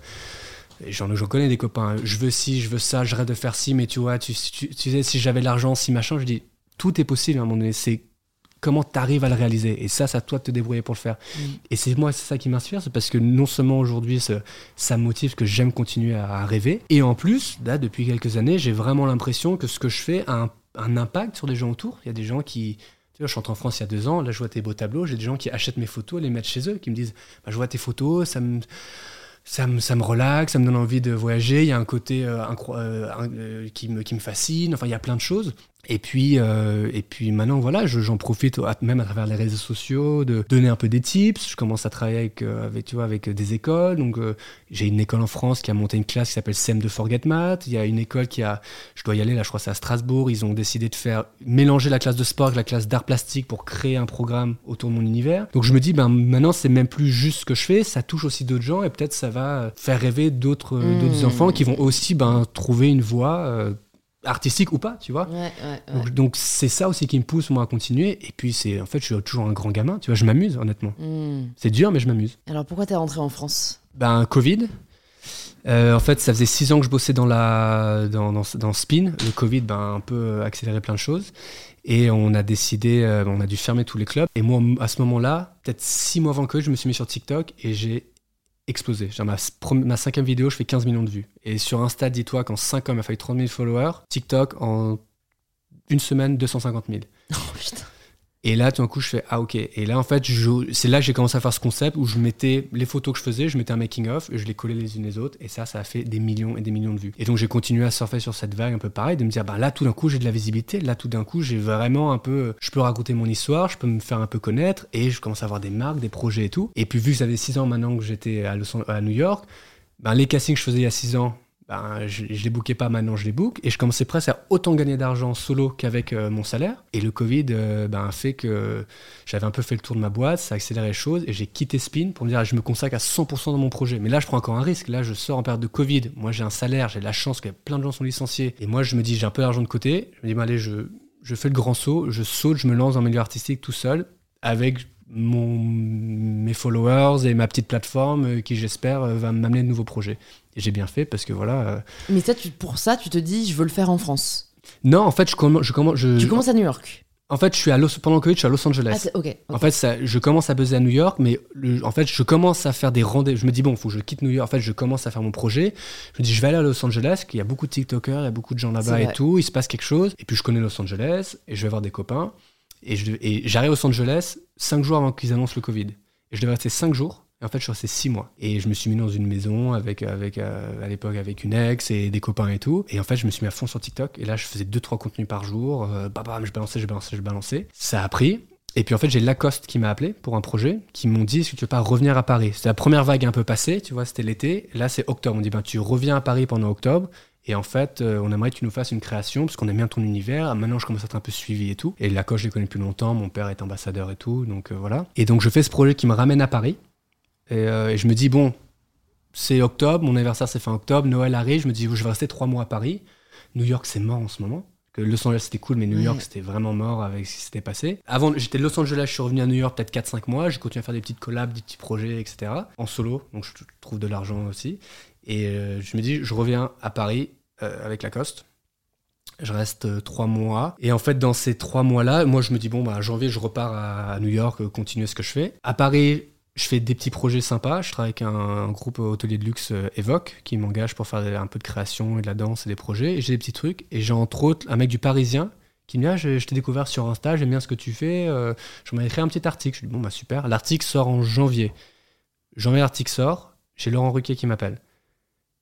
J'en, connais des copains, je veux ci, je veux ça, je rêve de faire ci, mais tu vois, tu, tu, tu sais, si j'avais l'argent, si machin, je dis, tout est possible à un moment donné. C'est comment tu arrives à le réaliser. Et ça, c'est à toi de te débrouiller pour le faire. Mm. Et c'est moi, c'est ça qui m'inspire, c'est parce que non seulement aujourd'hui, ça, me motive, que j'aime continuer à, rêver, et en plus, là, depuis quelques années, j'ai vraiment l'impression que ce que je fais a un, impact sur des gens autour. Il y a des gens qui... Tu vois, je chante en France il y a deux ans, là je vois tes beaux tableaux, j'ai des gens qui achètent mes photos les mettent chez eux, qui me disent bah, Je vois tes photos, ça me ça me, ça me relaxe, ça me donne envie de voyager. Il y a un côté euh, euh, euh, qui, me, qui me fascine. Enfin, il y a plein de choses. Et puis, euh, et puis maintenant, voilà, j'en profite même à travers les réseaux sociaux de donner un peu des tips. Je commence à travailler avec, euh, avec tu vois, avec des écoles. Donc, euh, j'ai une école en France qui a monté une classe qui s'appelle CM de Forget Math. Il y a une école qui a, je dois y aller là, je crois c'est à Strasbourg. Ils ont décidé de faire mélanger la classe de sport avec la classe d'art plastique pour créer un programme autour de mon univers. Donc, je me dis, ben maintenant, c'est même plus juste ce que je fais, ça touche aussi d'autres gens et peut-être ça va faire rêver d'autres d'autres mmh. enfants qui vont aussi ben, trouver une voie artistique ou pas, tu vois. Donc c'est ça aussi qui me pousse moi à continuer. Et puis c'est en fait je suis toujours un grand gamin, tu vois, je m'amuse honnêtement. Hmm. C'est dur mais je m'amuse. Alors pourquoi t'es rentré en France? Ben Covid. Euh, en fait, ça faisait six ans que je bossais dans la dans, dans, Spin. Le Covid, ben un peu accéléré plein de choses. Et on a décidé, euh, on a dû fermer tous les clubs. Et moi, à ce moment-là, peut-être six mois avant que je me suis mis sur TikTok et j'ai explosé. Genre ma, ma cinquième vidéo, je fais 15 millions de vues. Et sur Insta, dis-toi qu'en 5 ans, il m'a fallu 30 000 followers. TikTok, en une semaine, 250 000. *laughs* Oh putain. Et là, tout d'un coup, je fais Ah, ok. Et là, en fait, c'est là que j'ai commencé à faire ce concept où je mettais les photos que je faisais, je mettais un making-of, et je les collais les unes les autres. Et ça, ça a fait des millions et des millions de vues. Et donc, j'ai continué à surfer sur cette vague un peu pareil, de me dire Bah là, tout d'un coup, j'ai de la visibilité. Là, tout d'un coup, j'ai vraiment un peu. Je peux raconter mon histoire, je peux me faire un peu connaître. Et je commence à avoir des marques, des projets et tout. Et puis, vu que ça fait 6 ans maintenant que j'étais à New York, ben, les castings que je faisais il y a 6 ans, ben, je, je les bookais pas maintenant, je les book. Et je commençais presque à autant gagner d'argent solo qu'avec euh, mon salaire. Et le Covid euh, ben, a fait que j'avais un peu fait le tour de ma boîte, ça a accéléré les choses. Et j'ai quitté Spin pour me dire, je me consacre à 100% dans mon projet. Mais là, je prends encore un risque. Là, je sors en période de Covid. Moi, j'ai un salaire, j'ai la chance que plein de gens sont licenciés. Et moi, je me dis, j'ai un peu d'argent de côté. Je me dis, allez, je, fais le grand saut, je saute, je me lance dans le milieu artistique tout seul avec mes followers et ma petite plateforme qui, j'espère, euh, va m'amener de nouveaux projets. J'ai bien fait parce que voilà. euh, Mais ça, tu, pour ça, tu te dis, je veux le faire en France. Non, en fait, je commence. Je commence je, Tu commences à New York. En fait, je suis à Los, pendant le Covid, je suis à Los Angeles. Ah. En fait, ça, je commence à buzzer à New York, mais le- en fait, je commence à faire des rendez-vous. Je me dis, bon, il faut que je quitte New York. En fait, je commence à faire mon projet. Je me dis, je vais aller à Los Angeles, qu'il y a beaucoup de TikTokers, il y a beaucoup de gens là-bas et tout. Il se passe quelque chose. Et puis, je connais Los Angeles et je vais voir des copains. Et j'arrive à Los Angeles cinq jours avant qu'ils annoncent le Covid. Et je devais rester cinq jours. En fait, je suis resté six mois. Et je me suis mis dans une maison avec, avec euh, à l'époque, avec une ex et des copains et tout. Et en fait, je me suis mis à fond sur TikTok. Et là, je faisais deux, trois contenus par jour. Euh, bah, bam, je balançais, je balançais, je balançais. Ça a pris. Et puis en fait, j'ai Lacoste qui m'a appelé pour un projet, qui m'ont dit est-ce que tu veux pas revenir à Paris? C'était la première vague un peu passée, tu vois, c'était l'été. Là, c'est octobre. On dit ben tu reviens à Paris pendant octobre. Et en fait, euh, on aimerait que tu nous fasses une création parce qu'on aime bien ton univers. Maintenant, je commence à être un peu suivi et tout. Et Lacoste, je les connais depuis longtemps. Mon père est ambassadeur et tout. Donc euh, voilà. Et donc, je fais ce projet qui me ramène à Paris. Et, euh, et je me dis bon, c'est octobre, mon anniversaire c'est fin octobre, Noël arrive. Je me dis je vais rester trois mois à Paris. New York, c'est mort en ce moment. Que Los Angeles c'était cool, mais New Ouais. York c'était vraiment mort avec ce qui s'était passé. Avant, j'étais de Los Angeles, je suis revenu à New York peut-être 4-5 mois, j'ai continué à faire des petites collabs, des petits projets, etc. En solo, donc je trouve de l'argent aussi. Et euh, je me dis, je reviens à Paris euh, avec Lacoste. Je reste euh, trois mois. Et en fait, dans ces trois mois-là, moi je me dis, bon, bah, janvier, je repars à, à New York, continuer ce que je fais. À Paris, je fais des petits projets sympas. Je travaille avec un, un groupe hôtelier de luxe, euh, Evoque, qui m'engage pour faire un peu de création et de la danse et des projets. Et j'ai des petits trucs. Et j'ai entre autres un mec du Parisien qui me dit ah, je, je t'ai découvert sur Insta, j'aime bien ce que tu fais. euh, je m'ai écrit un petit article. Je lui dis bon, bah super. L'article sort en janvier. Janvier, l'article sort. J'ai Laurent Ruquier qui m'appelle.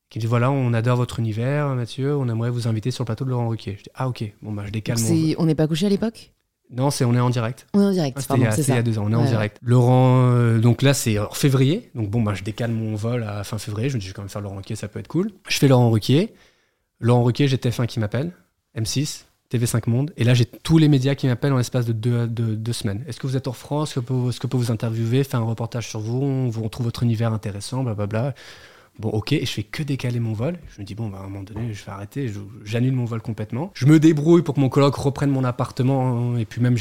Qui me dit voilà, on adore votre univers, Mathieu, on aimerait vous inviter sur le plateau de Laurent Ruquier. Je dis ah, ok, bon, bah je décale mon. On n'est pas couché à l'époque? Non, c'est on est en direct. On est en direct, Ah, C'était il, y a- c'est c'était il y ça. a deux ans, on est en direct. Laurent, euh, donc là c'est en février, donc bon bah je décale mon vol à fin février, je me dis je vais quand même faire Laurent Ruquier, ça peut être cool. Je fais Laurent Ruquier, Laurent Ruquier, j'ai TF1 qui m'appelle, M6, TV5 Monde, et là j'ai tous les médias qui m'appellent en l'espace de deux, de- deux semaines. Est-ce que vous êtes en France? Est-ce que peut, est-ce que peut vous interviewer, faire un reportage sur vous? On, vous- on trouve votre univers intéressant, blablabla. Bon, ok, je fais que décaler mon vol. Je me dis, bon, bah, à un moment donné, je vais arrêter, j'annule mon vol complètement. Je me débrouille pour que mon coloc reprenne mon appartement, et puis même,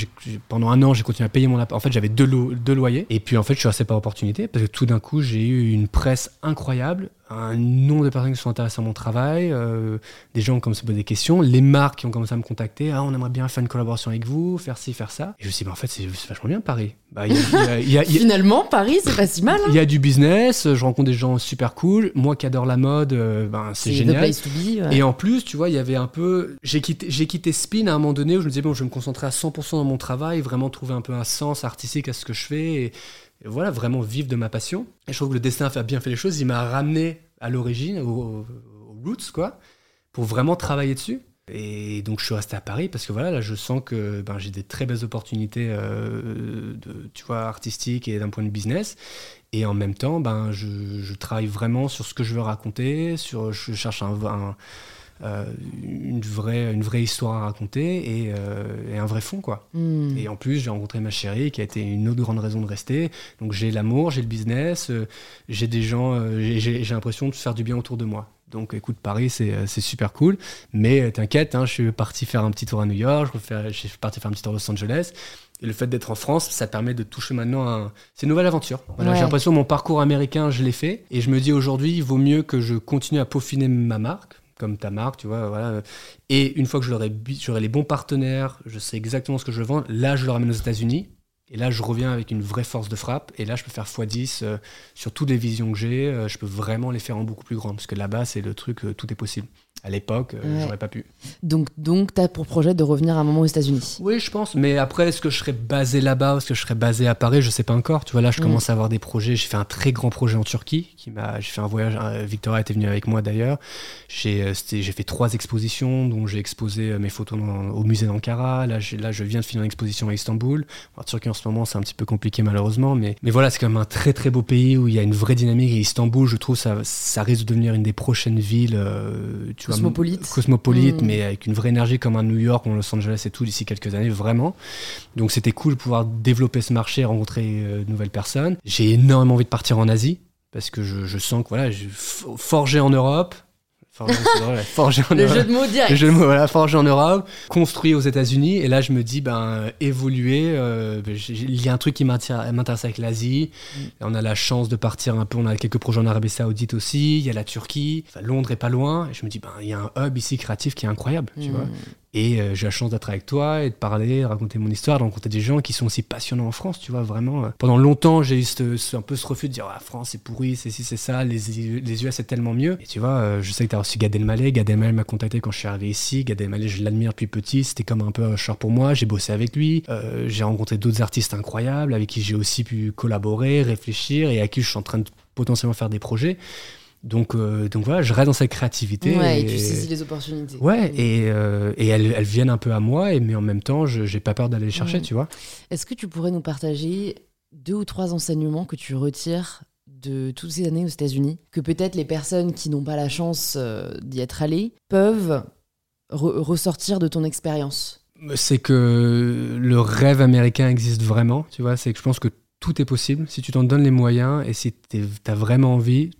pendant un an, j'ai continué à payer mon appartement. En fait, j'avais deux, deux loyers, et puis en fait, je suis resté par opportunité, parce que tout d'un coup, j'ai eu une presse incroyable, un nombre de personnes qui sont intéressées à mon travail, euh, des gens qui ont commencé à poser des questions, les marques qui ont commencé à me contacter, ah, on aimerait bien faire une collaboration avec vous, faire ci, faire ça. Et je me suis dit, bah, en fait, c'est vachement bien Paris. Bah, y a- y a- y a- Finalement, Paris, c'est pas si mal. hein. il y a du business, je rencontre des gens super cool. Moi qui adore la mode, euh, ben, c'est génial. be. ouais. Et en plus, tu vois, il y avait un peu. J'ai quitté, j'ai quitté Spin à un moment donné où je me disais, bon, je vais me concentrer à 100% dans mon travail, vraiment trouver un peu un sens artistique à ce que je fais. Et voilà, vraiment vivre de ma passion. Et je trouve que le destin a bien fait les choses. Il m'a ramené à l'origine, aux, roots, quoi, pour vraiment travailler dessus. Et donc je suis resté à Paris parce que voilà, là je sens que ben, j'ai des très belles opportunités euh, de, tu vois, artistiques et d'un point de business. Et en même temps, ben, je, travaille vraiment sur ce que je veux raconter, sur, je cherche un, une, vraie, une vraie histoire à raconter et, euh, et un vrai fond. quoi. Hmm. Et en plus, j'ai rencontré ma chérie qui a été une autre grande raison de rester. Donc j'ai l'amour, j'ai le business, euh, j'ai des gens, euh, j'ai- l'impression de faire du bien autour de moi. Donc écoute, Paris, c'est euh, super cool. Mais euh, t'inquiète, hein, je suis parti faire un petit tour à New York, je suis parti faire un petit tour à Los Angeles. Et le fait d'être en France, ça permet de toucher maintenant un... C'est une nouvelle aventure. Voilà, Ouais. J'ai l'impression que mon parcours américain, je l'ai fait. Et je me dis aujourd'hui, il vaut mieux que je continue à peaufiner ma marque, comme ta marque, tu vois. Voilà. Et une fois que j'aurai les bons partenaires, je sais exactement ce que je vendre, là, je le ramène aux États-Unis. Et là, je reviens avec une vraie force de frappe. Et là, je peux faire x10 euh, sur toutes les visions que j'ai. euh, je peux vraiment les faire en beaucoup plus grand. Parce que là-bas, c'est le truc, euh, tout est possible. À l'époque, euh, Ouais. j'aurais pas pu. Donc, donc tu as pour projet de revenir à un moment aux États-Unis. Oui, je pense. Mais après, est-ce que je serais basé là-bas? Est-ce que je serais basé à Paris? Je sais pas encore. Tu vois, là, je Mm. commence à avoir des projets. J'ai fait un très grand projet en Turquie. Qui m'a. J'ai fait un voyage. Victoria était venue avec moi d'ailleurs. J'ai euh, j'ai fait trois expositions, dont j'ai exposé euh, mes photos dans- au musée d'Ankara. Là, j'ai- là, je viens de finir une exposition à Istanbul. En Turquie, en ce moment, c'est un petit peu compliqué malheureusement. Mais, mais voilà, c'est quand même un très très beau pays où il y a une vraie dynamique. Et Istanbul, je trouve, ça, ça risque de devenir une des prochaines villes. euh, tu Cosmopolite. cosmopolite, Mm. mais avec une vraie énergie comme un New York ou un Los Angeles et tout d'ici quelques années, vraiment. Donc c'était cool de pouvoir développer ce marché, rencontrer euh, de nouvelles personnes. J'ai énormément envie de partir en Asie parce que je, je sens que voilà, forgé en Europe. Forgé, c'est drôle, forgé en Le Europe. *laughs* jeu de mots direct. Le jeu de mots, voilà, forgé en Europe, construit aux États-Unis, et là je me dis, ben, évoluer, euh, ben, il y a un truc qui m'intéresse avec l'Asie, Mm. On a la chance de partir un peu, on a quelques projets en Arabie Saoudite aussi, il y a la Turquie, Enfin, Londres est pas loin, et je me dis, ben, il y a un hub ici créatif qui est incroyable, tu Mm. vois. Et euh, j'ai la chance d'être avec toi et de parler, de raconter mon histoire, de rencontrer des gens qui sont aussi passionnants en France, tu vois, vraiment. Pendant longtemps, j'ai eu ce- un peu ce refus de dire, ah, France, c'est pourri, c'est ci, c'est ça, les, les US, c'est tellement mieux. Et tu vois, euh, je sais que tu as reçu Gad Elmaleh. Gad Elmaleh m'a contacté quand je suis arrivé ici. Gad Elmaleh, je l'admire depuis petit, c'était comme un peu un cher pour moi. J'ai bossé avec lui. Euh, j'ai rencontré d'autres artistes incroyables avec qui j'ai aussi pu collaborer, réfléchir et à qui je suis en train de potentiellement faire des projets. Donc, euh, donc voilà, je reste dans cette créativité. Ouais, et et- tu saisis les opportunités. Ouais, et, euh, et elles, elles viennent un peu à moi, et, mais en même temps, je j'ai pas peur d'aller les chercher, tu vois. Est-ce que tu pourrais nous partager deux ou trois enseignements que tu retires de toutes ces années aux États-Unis, que peut-être les personnes qui n'ont pas la chance euh, d'y être allées peuvent re- ressortir de ton expérience? C'est que le rêve américain existe vraiment, tu vois. C'est que je pense que tout est possible. Si tu t'en donnes les moyens et si tu as vraiment envie,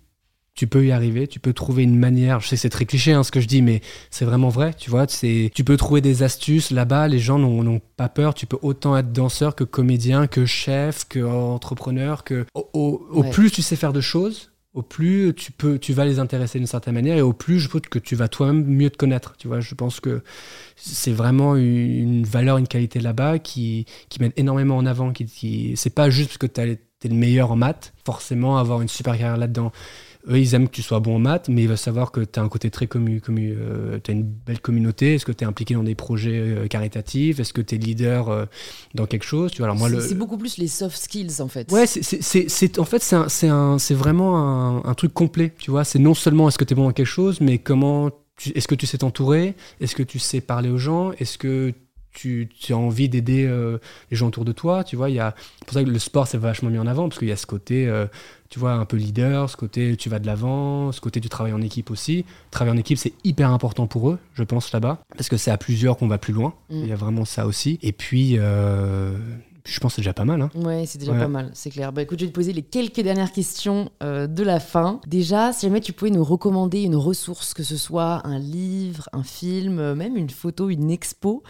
tu peux y arriver, tu peux trouver une manière. Je sais que c'est très cliché hein, ce que je dis, mais c'est vraiment vrai, tu vois. C'est, tu peux trouver des astuces là-bas. Les gens n'ont pas peur. Tu peux autant être danseur que comédien, que chef, que entrepreneur, que au, au- au Ouais. plus tu sais faire de choses. Au plus tu peux, tu vas les intéresser d'une certaine manière, et au plus je pense que tu vas toi-même mieux te connaître. Tu vois, je pense que c'est vraiment une, valeur, une qualité là-bas qui, qui met énormément en avant. Qui, qui, c'est pas juste parce que tu es le meilleur en maths, forcément avoir une super carrière là-dedans. Eux, ils aiment que tu sois bon en maths, mais ils veulent savoir que tu as un côté très commu, commu euh, tu as une belle communauté. Est-ce que tu es impliqué dans des projets euh, caritatifs? Est-ce que tu es leader euh, dans quelque chose? Tu vois, alors moi, C'est le... c'est beaucoup plus les soft skills en fait. Ouais, c'est, c'est, c'est, en fait, c'est, un, c'est, un, c'est vraiment un, un truc complet, tu vois. C'est non seulement est-ce que tu es bon dans quelque chose, mais comment, est-ce que tu sais t'entourer? Est-ce que tu sais parler aux gens? Est-ce que tu, tu as envie d'aider euh, les gens autour de toi Tu vois, il y a, c'est pour ça que le sport, c'est vachement mis en avant, parce qu'il y a ce côté, euh, tu vois, un peu leader, ce côté tu vas de l'avant, ce côté tu travailles en équipe aussi. Travailler en équipe, c'est hyper important pour eux, je pense, là-bas, parce que c'est à plusieurs qu'on va plus loin. Mm. Il y a vraiment ça aussi. Et puis, euh, je pense que c'est déjà pas mal. Hein. Ouais, c'est déjà Ouais. pas mal, c'est clair. Bah écoute, je vais te poser les quelques dernières questions euh, de la fin. Déjà, si jamais tu pouvais nous recommander une ressource, que ce soit un livre, un film, euh, même une photo, une expo,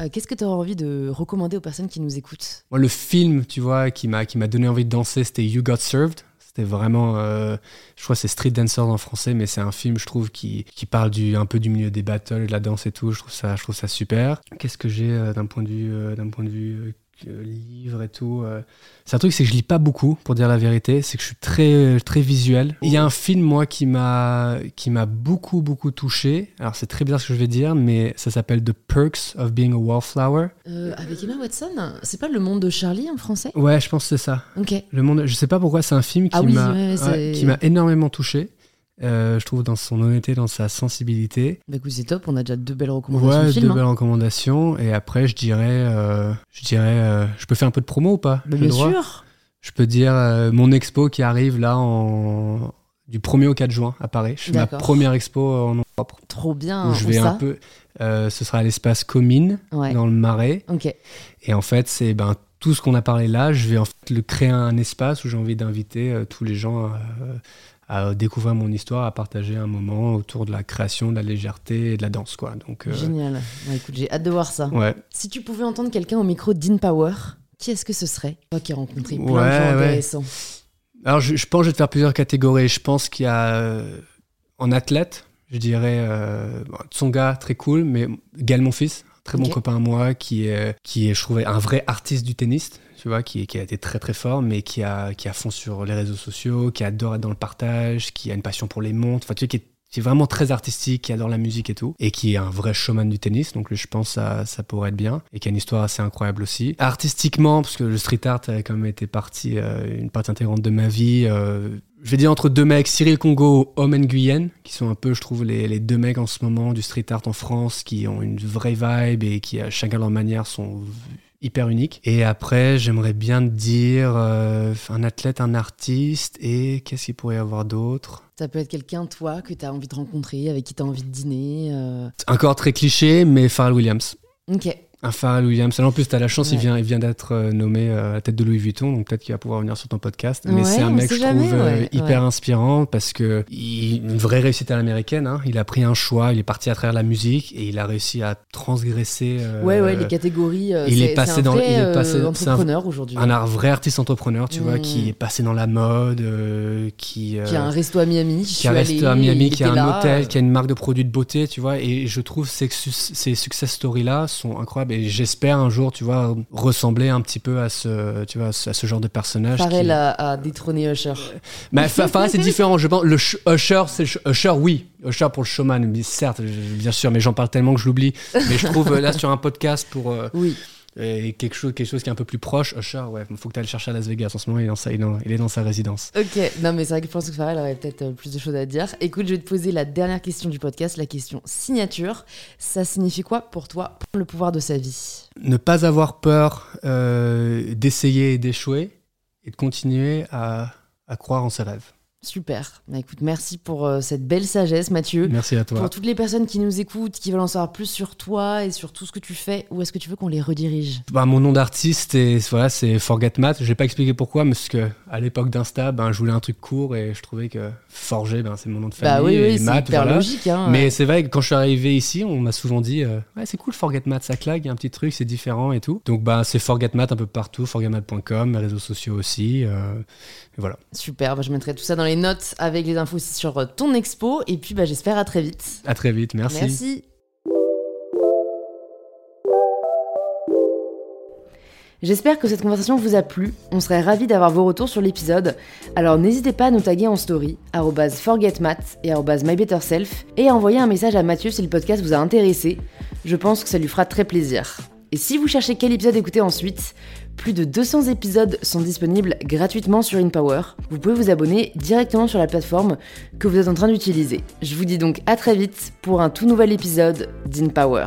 euh, qu'est-ce que tu aurais envie de recommander aux personnes qui nous écoutent? Moi, le film, tu vois, qui m'a qui m'a donné envie de danser, c'était You Got Served. C'était vraiment, euh, je crois, que c'est Street Dancer en français, mais c'est un film, je trouve, qui, qui parle du un peu du milieu des battles, de la danse et tout. Je trouve ça, je trouve ça super. Qu'est-ce que j'ai euh, d'un point de vue, euh, d'un point de vue euh, euh, livre et tout euh, C'est un truc, c'est que je lis pas beaucoup, pour dire la vérité. C'est que je suis très, très visuel. Il y a un film, moi, qui m'a, qui m'a beaucoup, beaucoup touché. Alors, c'est très bizarre ce que je vais dire, mais ça s'appelle The Perks of Being a Wallflower. Euh, Avec Emma Watson C'est pas Le Monde de Charlie en français? Ouais, je pense que c'est ça. Ok. Le monde, je sais pas pourquoi, c'est un film qui Ah oui, m'a ouais, c'est- ouais, qui m'a énormément touché. Euh, je trouve dans son honnêteté, dans sa sensibilité. Bah écoute, c'est top, on a déjà deux belles recommandations Ouais, de deux hein. belles recommandations. Et après, je dirais, euh, je dirais, euh, je peux faire un peu de promo ou pas? Bah, bien droit? sûr Je peux dire mon expo qui arrive là en du 1er au 4 juin à Paris. Je fais ma première expo en nom propre. Trop bien. où je vais ça un peu. ce sera à l'espace Comine Ouais. dans le Marais. Ok. Et en fait, c'est ben, tout ce qu'on a parlé là, je vais en fait le créer un espace où j'ai envie d'inviter tous les gens à, découvrir mon histoire, à partager un moment autour de la création, de la légèreté et de la danse. Quoi. Donc, euh, Génial. Écoute, j'ai hâte de voir ça. ouais. Si tu pouvais entendre quelqu'un au micro d'InPower, qui est-ce que ce serait Toi qui as rencontré plein de Ouais, gens ouais. intéressants. Alors, je, je pense que je vais te faire plusieurs catégories. Je pense qu'il y a euh, en athlète, je dirais euh, Tsonga, très cool, mais Gaël, mon fils, très bon copain à moi, qui est, qui est, je trouvais, un vrai artiste du tennis, tu vois, qui, a été très très fort, mais qui a, qui a fond sur les réseaux sociaux, qui adore être dans le partage, qui a une passion pour les montres, enfin, tu sais, qui est, vraiment très artistique, qui adore la musique et tout, et qui est un vrai showman du tennis, donc je pense que ça, ça pourrait être bien, et qui a une histoire assez incroyable aussi. Artistiquement, parce que le street art a quand même été partie, euh, une partie intégrante de ma vie, euh, je vais dire entre deux mecs, Cyril Congo, Homme Nguyen, qui sont un peu, je trouve, les, les deux mecs en ce moment du street art en France, qui ont une vraie vibe et qui, à chacun leur manière, sont hyper uniques. Et après, j'aimerais bien dire euh, un athlète, un artiste, et qu'est-ce qu'il pourrait y avoir d'autre? Ça peut être quelqu'un, toi, que tu as envie de rencontrer, avec qui tu as envie de dîner. euh. Encore très cliché, mais Pharrell Williams. Ok. Un Pharrell Williams. Alors, en plus, tu as la chance, il vient, il vient d'être euh, nommé euh, à la tête de Louis Vuitton, donc peut-être qu'il va pouvoir venir sur ton podcast. Ouais, Mais c'est un mec, je jamais, trouve, euh, ouais, hyper inspirant parce que il, une vraie réussite à l'américaine. hein. Il a pris un choix, il est parti à travers la musique et il a réussi à transgresser. euh, Ouais, ouais, les catégories. euh, il est passé un dans- vrai, il est passé- un- entrepreneur aujourd'hui. un art- vrai artiste entrepreneur, tu vois, Mm. qui est passé dans la mode, euh, qui, euh, Qui a un resto à Miami. qui a resté à Miami, qui a un hôtel, qui a une marque de produits de beauté, tu vois. Et je trouve ces, ces success stories-là sont incroyables. Et j'espère un jour, tu vois, ressembler un petit peu à ce, tu vois, à ce genre de personnage. Pharrell qui- a, a détrôné Usher. Mais Pharrell, c'est différent. Je pense, le sh- Usher, c'est Usher, oui. Usher pour le showman, mais certes, bien sûr, mais j'en parle tellement que je l'oublie. Mais je trouve euh, là sur un podcast pour euh, Oui. Euh, quelque chose, quelque chose qui est un peu plus proche. Usher, ouais, faut que tu ailles le chercher à Las Vegas. En ce moment, il est dans sa, il est dans, il est dans sa résidence. Ok, non mais c'est vrai que je pense que Pharrell aurait peut-être euh, plus de choses à dire. Écoute, je vais te poser la dernière question du podcast, la question signature. Ça signifie quoi pour toi prendre le pouvoir de sa vie? Ne pas avoir peur euh, d'essayer et d'échouer et de continuer à, à croire en ses rêves. Super. Bah, écoute, merci pour euh, cette belle sagesse, Mathieu. Merci à toi. Pour toutes les personnes qui nous écoutent, qui veulent en savoir plus sur toi et sur tout ce que tu fais, où est-ce que tu veux qu'on les redirige? Bah, mon nom d'artiste, voilà, c'est Forget Math. Je vais pas expliqué pourquoi, mais parce que à l'époque d'Insta, ben, je voulais un truc court et je trouvais que Forger, ben, c'est mon nom de Bah famille. oui, oui, et c'est hyper voilà. logique. Hein, Mais ouais. c'est vrai que quand je suis arrivé ici, on m'a souvent dit euh, Ouais, c'est cool, Forget Math, ça claque, il y a un petit truc, c'est différent et tout. Donc, bah, c'est Forget Math un peu partout, forgetmath.com, mes réseaux sociaux aussi. euh, et voilà. Super, bah, je mettrai tout ça dans les notes avec les infos sur euh, ton expo. Et puis bah, j'espère à très vite. À très vite, merci. Merci. J'espère que cette conversation vous a plu. On serait ravis d'avoir vos retours sur l'épisode. Alors n'hésitez pas à nous taguer en story, arrobase forgetmath et mybetterself, et à envoyer un message à Mathieu si le podcast vous a intéressé. Je pense que ça lui fera très plaisir. Et si vous cherchez quel épisode écouter ensuite, plus de 200 épisodes sont disponibles gratuitement sur InPower. Vous pouvez vous abonner directement sur la plateforme que vous êtes en train d'utiliser. Je vous dis donc à très vite pour un tout nouvel épisode d'InPower.